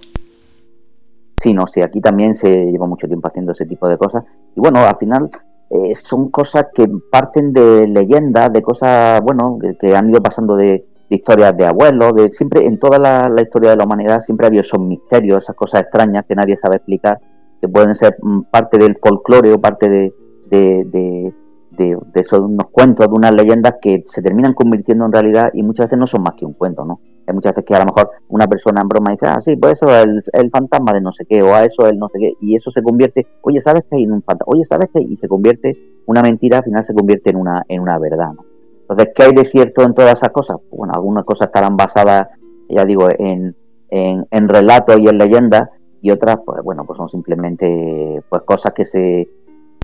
Sí, no, sí, aquí también se lleva mucho tiempo haciendo ese tipo de cosas. Y bueno, al final eh, son cosas que parten de leyendas, de cosas, bueno, que han ido pasando de, de historias de abuelos, de siempre en toda la, historia de la humanidad siempre ha habido esos misterios, esas cosas extrañas que nadie sabe explicar, que pueden ser mm, parte del folclore o parte de, de, de, de, esos, unos cuentos, de unas leyendas que se terminan convirtiendo en realidad y muchas veces no son más que un cuento, ¿no? Hay muchas veces que a lo mejor una persona en broma dice, ah, sí, pues eso es el, el fantasma de no sé qué, o a eso es el no sé qué, y eso se convierte, oye, ¿sabes qué hay un fantasma? Oye, ¿sabes qué? Y se convierte, una mentira al final se convierte en una, en una verdad, ¿no? Entonces, ¿qué hay de cierto en todas esas cosas? Bueno, algunas cosas estarán basadas, ya digo, en, en, relatos y en leyendas, y otras, pues bueno, pues son simplemente pues cosas que se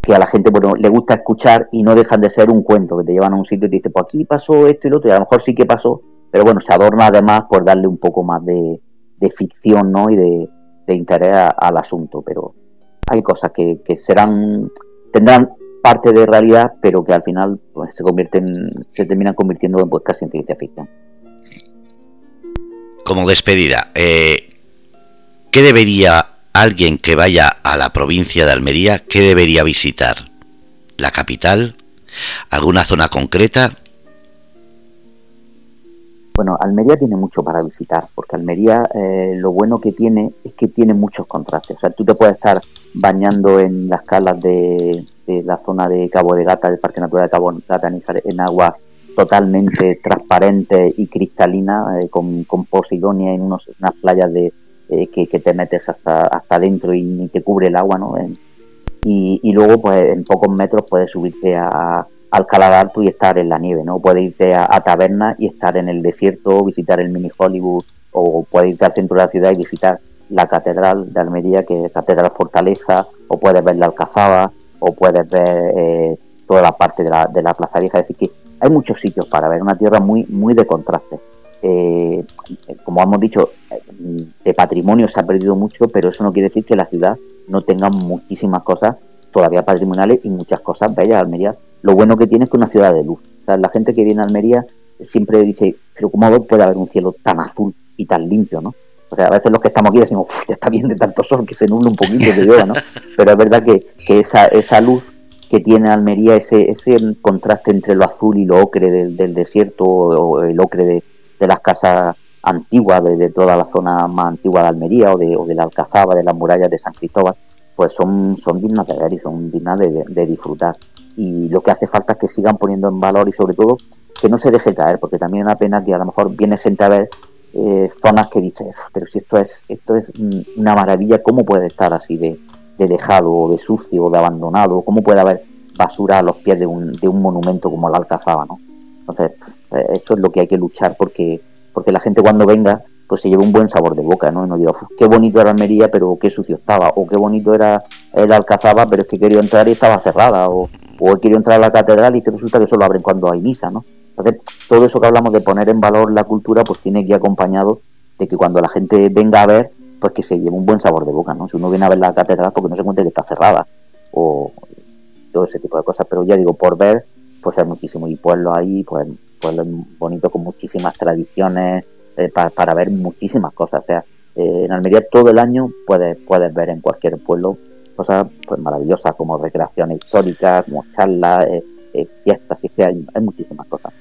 que a la gente bueno, le gusta escuchar y no dejan de ser un cuento, que te llevan a un sitio y te dicen, pues aquí pasó esto y lo otro, y a lo mejor sí que pasó, pero bueno, se adorna además por darle un poco más de, ficción ¿no? y de, interés al asunto, pero hay cosas que serán, tendrán parte de realidad, pero que al final pues, se convierten, se terminan convirtiendo en pues, casi en ciencia ficción. Como despedida, eh, ¿qué debería alguien que vaya a la provincia de Almería, qué debería visitar? ¿La capital? ¿Alguna zona concreta? Bueno, Almería tiene mucho para visitar, porque Almería eh, lo bueno que tiene es que tiene muchos contrastes. O sea, tú te puedes estar bañando en las calas de, de la zona de Cabo de Gata, del Parque Natural de Cabo de Gata, en agua totalmente transparente y cristalina, eh, con, con posidonia en unos, unas playas de, eh, que, te metes hasta, hasta adentro y ni te cubre el agua, ¿no? y, y, luego, pues en pocos metros puedes subirte a, al Caladarto y estar en la nieve, ¿no? Puedes irte a, a Taberna y estar en el desierto, visitar el mini Hollywood, o puedes irte al centro de la ciudad y visitar la Catedral de Almería, que es Catedral Fortaleza, o puedes ver la Alcazaba, o puedes ver eh, toda la parte de la, de la Plaza Vieja. Es decir, que hay muchos sitios para ver, una tierra muy, muy de contraste. Eh, como hemos dicho, de patrimonio se ha perdido mucho, pero eso no quiere decir que la ciudad no tenga muchísimas cosas todavía patrimoniales y muchas cosas bellas. Almería, lo bueno que tiene es que es una ciudad de luz. la gente que viene a Almería siempre dice, pero ¿cómo puede haber un cielo tan azul y tan limpio, no? O sea, a veces los que estamos aquí decimos, ya está bien de tanto sol que se nubla un poquito de llueva, ¿no? Pero es verdad que, que esa, esa luz que tiene Almería, ese, ese contraste entre lo azul y lo ocre del, desierto o el ocre de, las casas antiguas, de, toda la zona más antigua de Almería o de, o de la Alcazaba, de las murallas de San Cristóbal, pues son, son dignas de ver y son dignas de, de disfrutar. Y lo que hace falta es que sigan poniendo en valor y sobre todo que no se deje caer, porque también es una pena que a lo mejor viene gente a ver eh, zonas que dices, pero si esto es, esto es una maravilla, ¿cómo puede estar así de, de dejado, o de sucio, o de abandonado? ¿Cómo puede haber basura a los pies de un, de un monumento como la Alcazaba, no? Entonces, eh, eso es lo que hay que luchar porque, porque la gente cuando venga, pues se lleve un buen sabor de boca, ¿no? Y no diga, qué bonito era Almería, pero qué sucio estaba, o qué bonito era el Alcazaba, pero es que quería entrar y estaba cerrada, o, o he querido entrar a la catedral y que resulta que solo abren cuando hay misa, ¿no? Entonces, todo eso que hablamos de poner en valor la cultura, pues tiene que ir acompañado de que cuando la gente venga a ver, pues que se lleve un buen sabor de boca, ¿no? Si uno viene a ver la catedral, porque no se cuente que está cerrada, o todo ese tipo de cosas, pero ya digo, por ver, pues hay muchísimo, y pueblos ahí, pues pueblos bonitos con muchísimas tradiciones, eh, para, ver muchísimas cosas, o sea, eh, en Almería todo el año puedes, puedes ver en cualquier pueblo cosas pues maravillosas como recreaciones históricas, como charlas, eh, eh, fiestas, que hay, hay muchísimas cosas.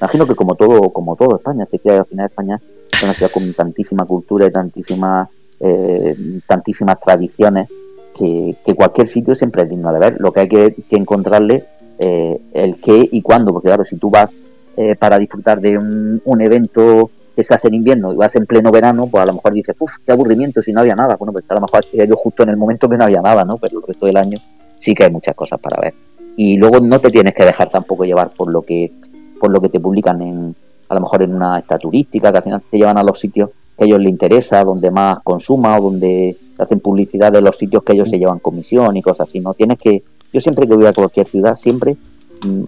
Imagino que como todo, como todo España, que al final España es una ciudad con tantísima cultura y tantísimas, eh, tantísimas tradiciones que, cualquier sitio siempre es digno de ver. Lo que hay que, encontrarle eh, el qué y cuándo, porque claro, si tú vas para disfrutar de un, evento que se hace en invierno y vas en pleno verano, pues a lo mejor dices, uff, qué aburrimiento si no había nada. Bueno, pues a lo mejor ido justo en el momento que no había nada, ¿no? Pero el resto del año sí que hay muchas cosas para ver y luego no te tienes que dejar tampoco llevar por lo que por lo que te publican en, a lo mejor en una esta turística, que al final te llevan a los sitios que a ellos les interesa, donde más consuma o donde hacen publicidad de los sitios que ellos se llevan comisión y cosas así. No tienes que, yo siempre que voy a cualquier ciudad, siempre mm,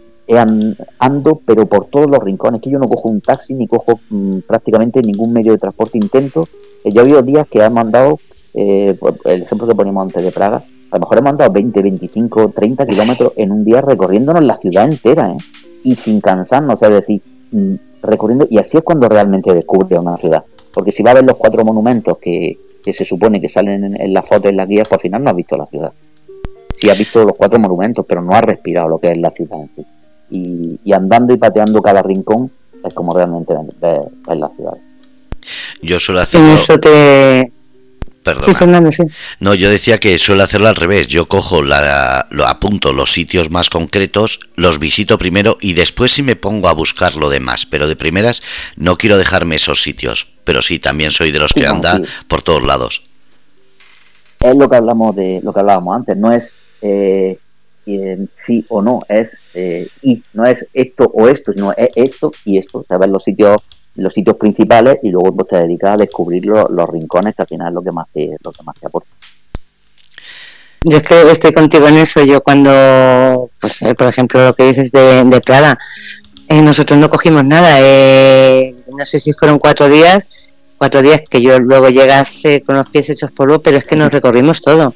ando, pero por todos los rincones, que yo no cojo un taxi ni cojo mm, prácticamente ningún medio de transporte, intento. Eh, yo ha habido días que han mandado, eh, el ejemplo que ponemos antes de Praga, a lo mejor hemos andado 20, 25, 30 kilómetros en un día recorriéndonos la ciudad entera, ¿eh? Y sin cansarnos, es decir, mm, recorriendo, y así es cuando realmente descubre una ciudad. Porque si va a ver los cuatro monumentos que, se supone que salen en, en las fotos en las guías, pues al final no has visto la ciudad. Sí has visto los cuatro monumentos, pero no has respirado lo que es la ciudad en sí. Y, andando y pateando cada rincón es como realmente es la ciudad. Yo suelo hacerlo... Eso te, Perdona. No, yo decía que suelo hacerlo al revés. Yo cojo, la, lo apunto los sitios más concretos, los visito primero y después sí me pongo a buscar lo demás. Pero de primeras no quiero dejarme esos sitios. Pero sí, también soy de los que anda por todos lados. Es lo que hablamos de lo que hablábamos antes. No es eh, sí o no, es eh, y no es esto o esto, sino es esto y esto. Saber los sitios los sitios principales y luego pues, te dedicas a descubrir los rincones que al final es lo que más te, lo que más te aporta. Yo es que estoy contigo en eso. Yo cuando, pues por ejemplo, lo que dices de, de Praga, eh, nosotros no cogimos nada. Eh, no sé si fueron cuatro días, cuatro días que yo luego llegase con los pies hechos polvo, pero es que nos recorrimos todo.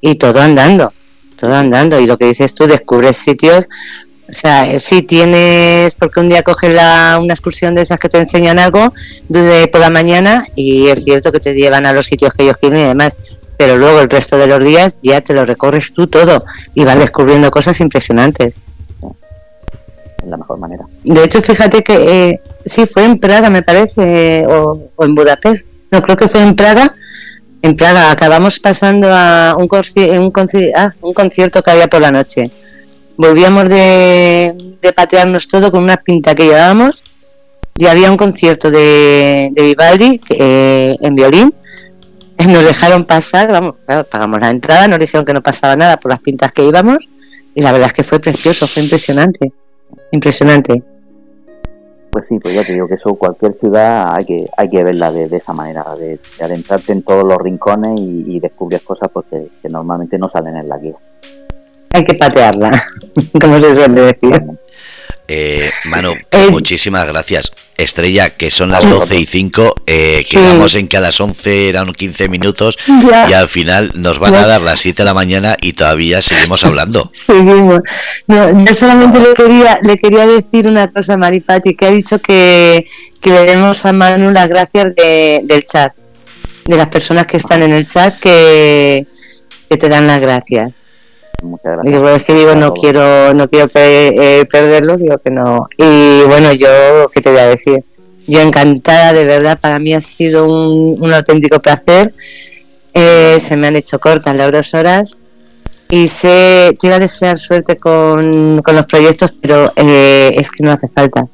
Y todo andando, todo andando. Y lo que dices tú, descubres sitios o sea, eh, si tienes, porque un día coges la, una excursión de esas que te enseñan algo de, por la mañana y es cierto que te llevan a los sitios que ellos quieren y demás, pero luego el resto de los días ya te lo recorres tú todo y vas descubriendo cosas impresionantes. Es la mejor manera. De hecho, fíjate que eh, sí, fue en Praga, me parece, o, en Budapest. No, creo que fue en Praga. En Praga acabamos pasando a un, un, ah, un concierto que había por la noche volvíamos de, patearnos todo con una pinta que llevábamos y había un concierto de, Vivaldi eh, en violín. Nos dejaron pasar, vamos, pagamos la entrada, nos dijeron que no pasaba nada por las pintas que íbamos y la verdad es que fue precioso, fue impresionante, impresionante. Pues sí, pues ya te digo que eso cualquier ciudad hay que hay que verla de, esa manera, de, adentrarte en todos los rincones y, descubrir cosas porque que normalmente no salen en la guía hay que patearla, como se suele decir. Eh, Manu, eh, muchísimas gracias. Estrella, que son las 12 y 5, eh, quedamos en que a las 11 eran 15 minutos y al final nos van a dar las 7 de la mañana y todavía seguimos hablando. Seguimos. No, yo solamente le quería, le quería decir una cosa a Maripati, que ha dicho que, que le demos a Manu las gracias del chat, de las personas que están en el chat que, que te dan las gracias. Muchas gracias. Digo, es que digo, no quiero, no quiero eh, perderlo, digo que no. Y bueno, yo, ¿qué te voy a decir? Yo encantada, de verdad, para mí ha sido un, auténtico placer. Eh, se me han hecho cortas las dos horas y sé, te iba a desear suerte con, los proyectos, pero eh, es que no hace falta.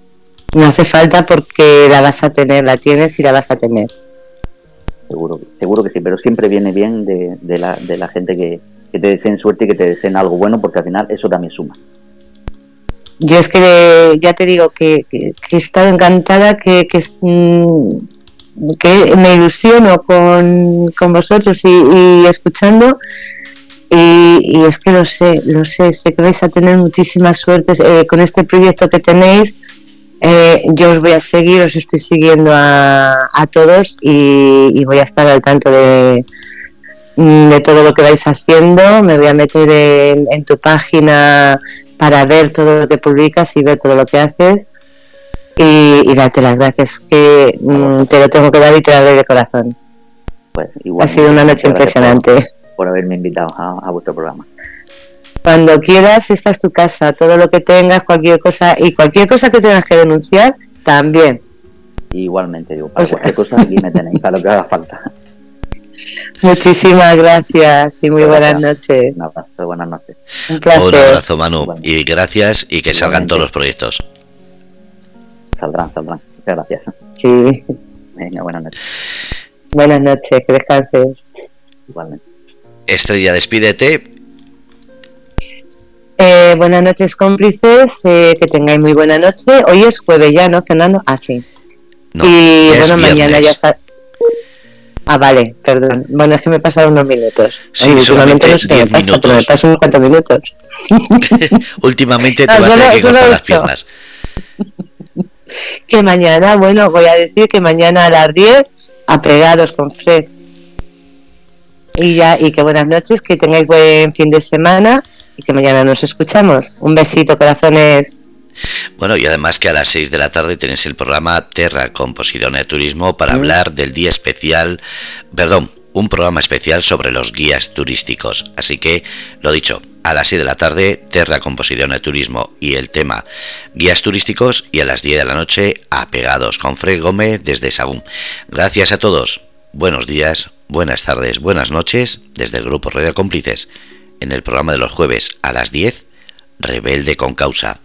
No hace falta porque la vas a tener, la tienes y la vas a tener. Seguro, seguro que sí, pero siempre viene bien de, de, la, de la gente que, que te deseen suerte y que te deseen algo bueno, porque al final eso también suma. Yo es que ya te digo que, he estado encantada, que, que, mm, que me ilusiono con, con vosotros y, escuchando. Y, es que lo sé, lo sé, sé que vais a tener muchísimas suertes eh, con este proyecto que tenéis. Eh, yo os voy a seguir, os estoy siguiendo a, a todos y voy a estar al tanto de, de todo lo que vais haciendo. Me voy a meter en, tu página para ver todo lo que publicas y ver todo lo que haces. Y, darte las gracias que mm, te lo tengo que dar y te lo doy de corazón. Pues ha sido una noche impresionante. Por, haberme invitado a, vuestro programa. Cuando quieras, esta es tu casa. Todo lo que tengas, cualquier cosa y cualquier cosa que tengas que denunciar, también. Igualmente, digo, para cualquier cosa aquí me tenéis, para lo que haga falta. Muchísimas gracias y muy buenas noches. Un abrazo, buenas noches. Un placer. Un abrazo, Manu. Y gracias y que salgan todos los proyectos. Saldrán, saldrán. Muchas gracias. Sí. Venga, buenas noches. Buenas noches, que descanses. Igualmente. Estrella, despídete. Eh, buenas noches, cómplices. Eh, que tengáis muy buena noche. Hoy es jueves ya, ¿no, Fernando? Ah, sí. y bueno, mañana ya Ah, vale, perdón. Bueno, es que me he pasado unos minutos. Sí, últimamente no sé qué me pasa, pero me paso unos cuantos minutos. últimamente te vas a solo las piernas. que mañana, bueno, voy a decir que mañana a las 10 apegados con Fred. Y ya, y que buenas noches, que tengáis buen fin de semana y que mañana nos escuchamos. Un besito, corazones. Bueno, y además que a las 6 de la tarde tenéis el programa Terra Composición de Turismo para mm. hablar del día especial, perdón, un programa especial sobre los guías turísticos. Así que, lo dicho, a las 6 de la tarde, Terra Composición de Turismo y el tema guías turísticos y a las 10 de la noche, apegados con Fred Gómez desde Sagún. Gracias a todos. Buenos días, buenas tardes, buenas noches desde el Grupo Radio Cómplices. En el programa de los jueves a las 10, Rebelde con Causa.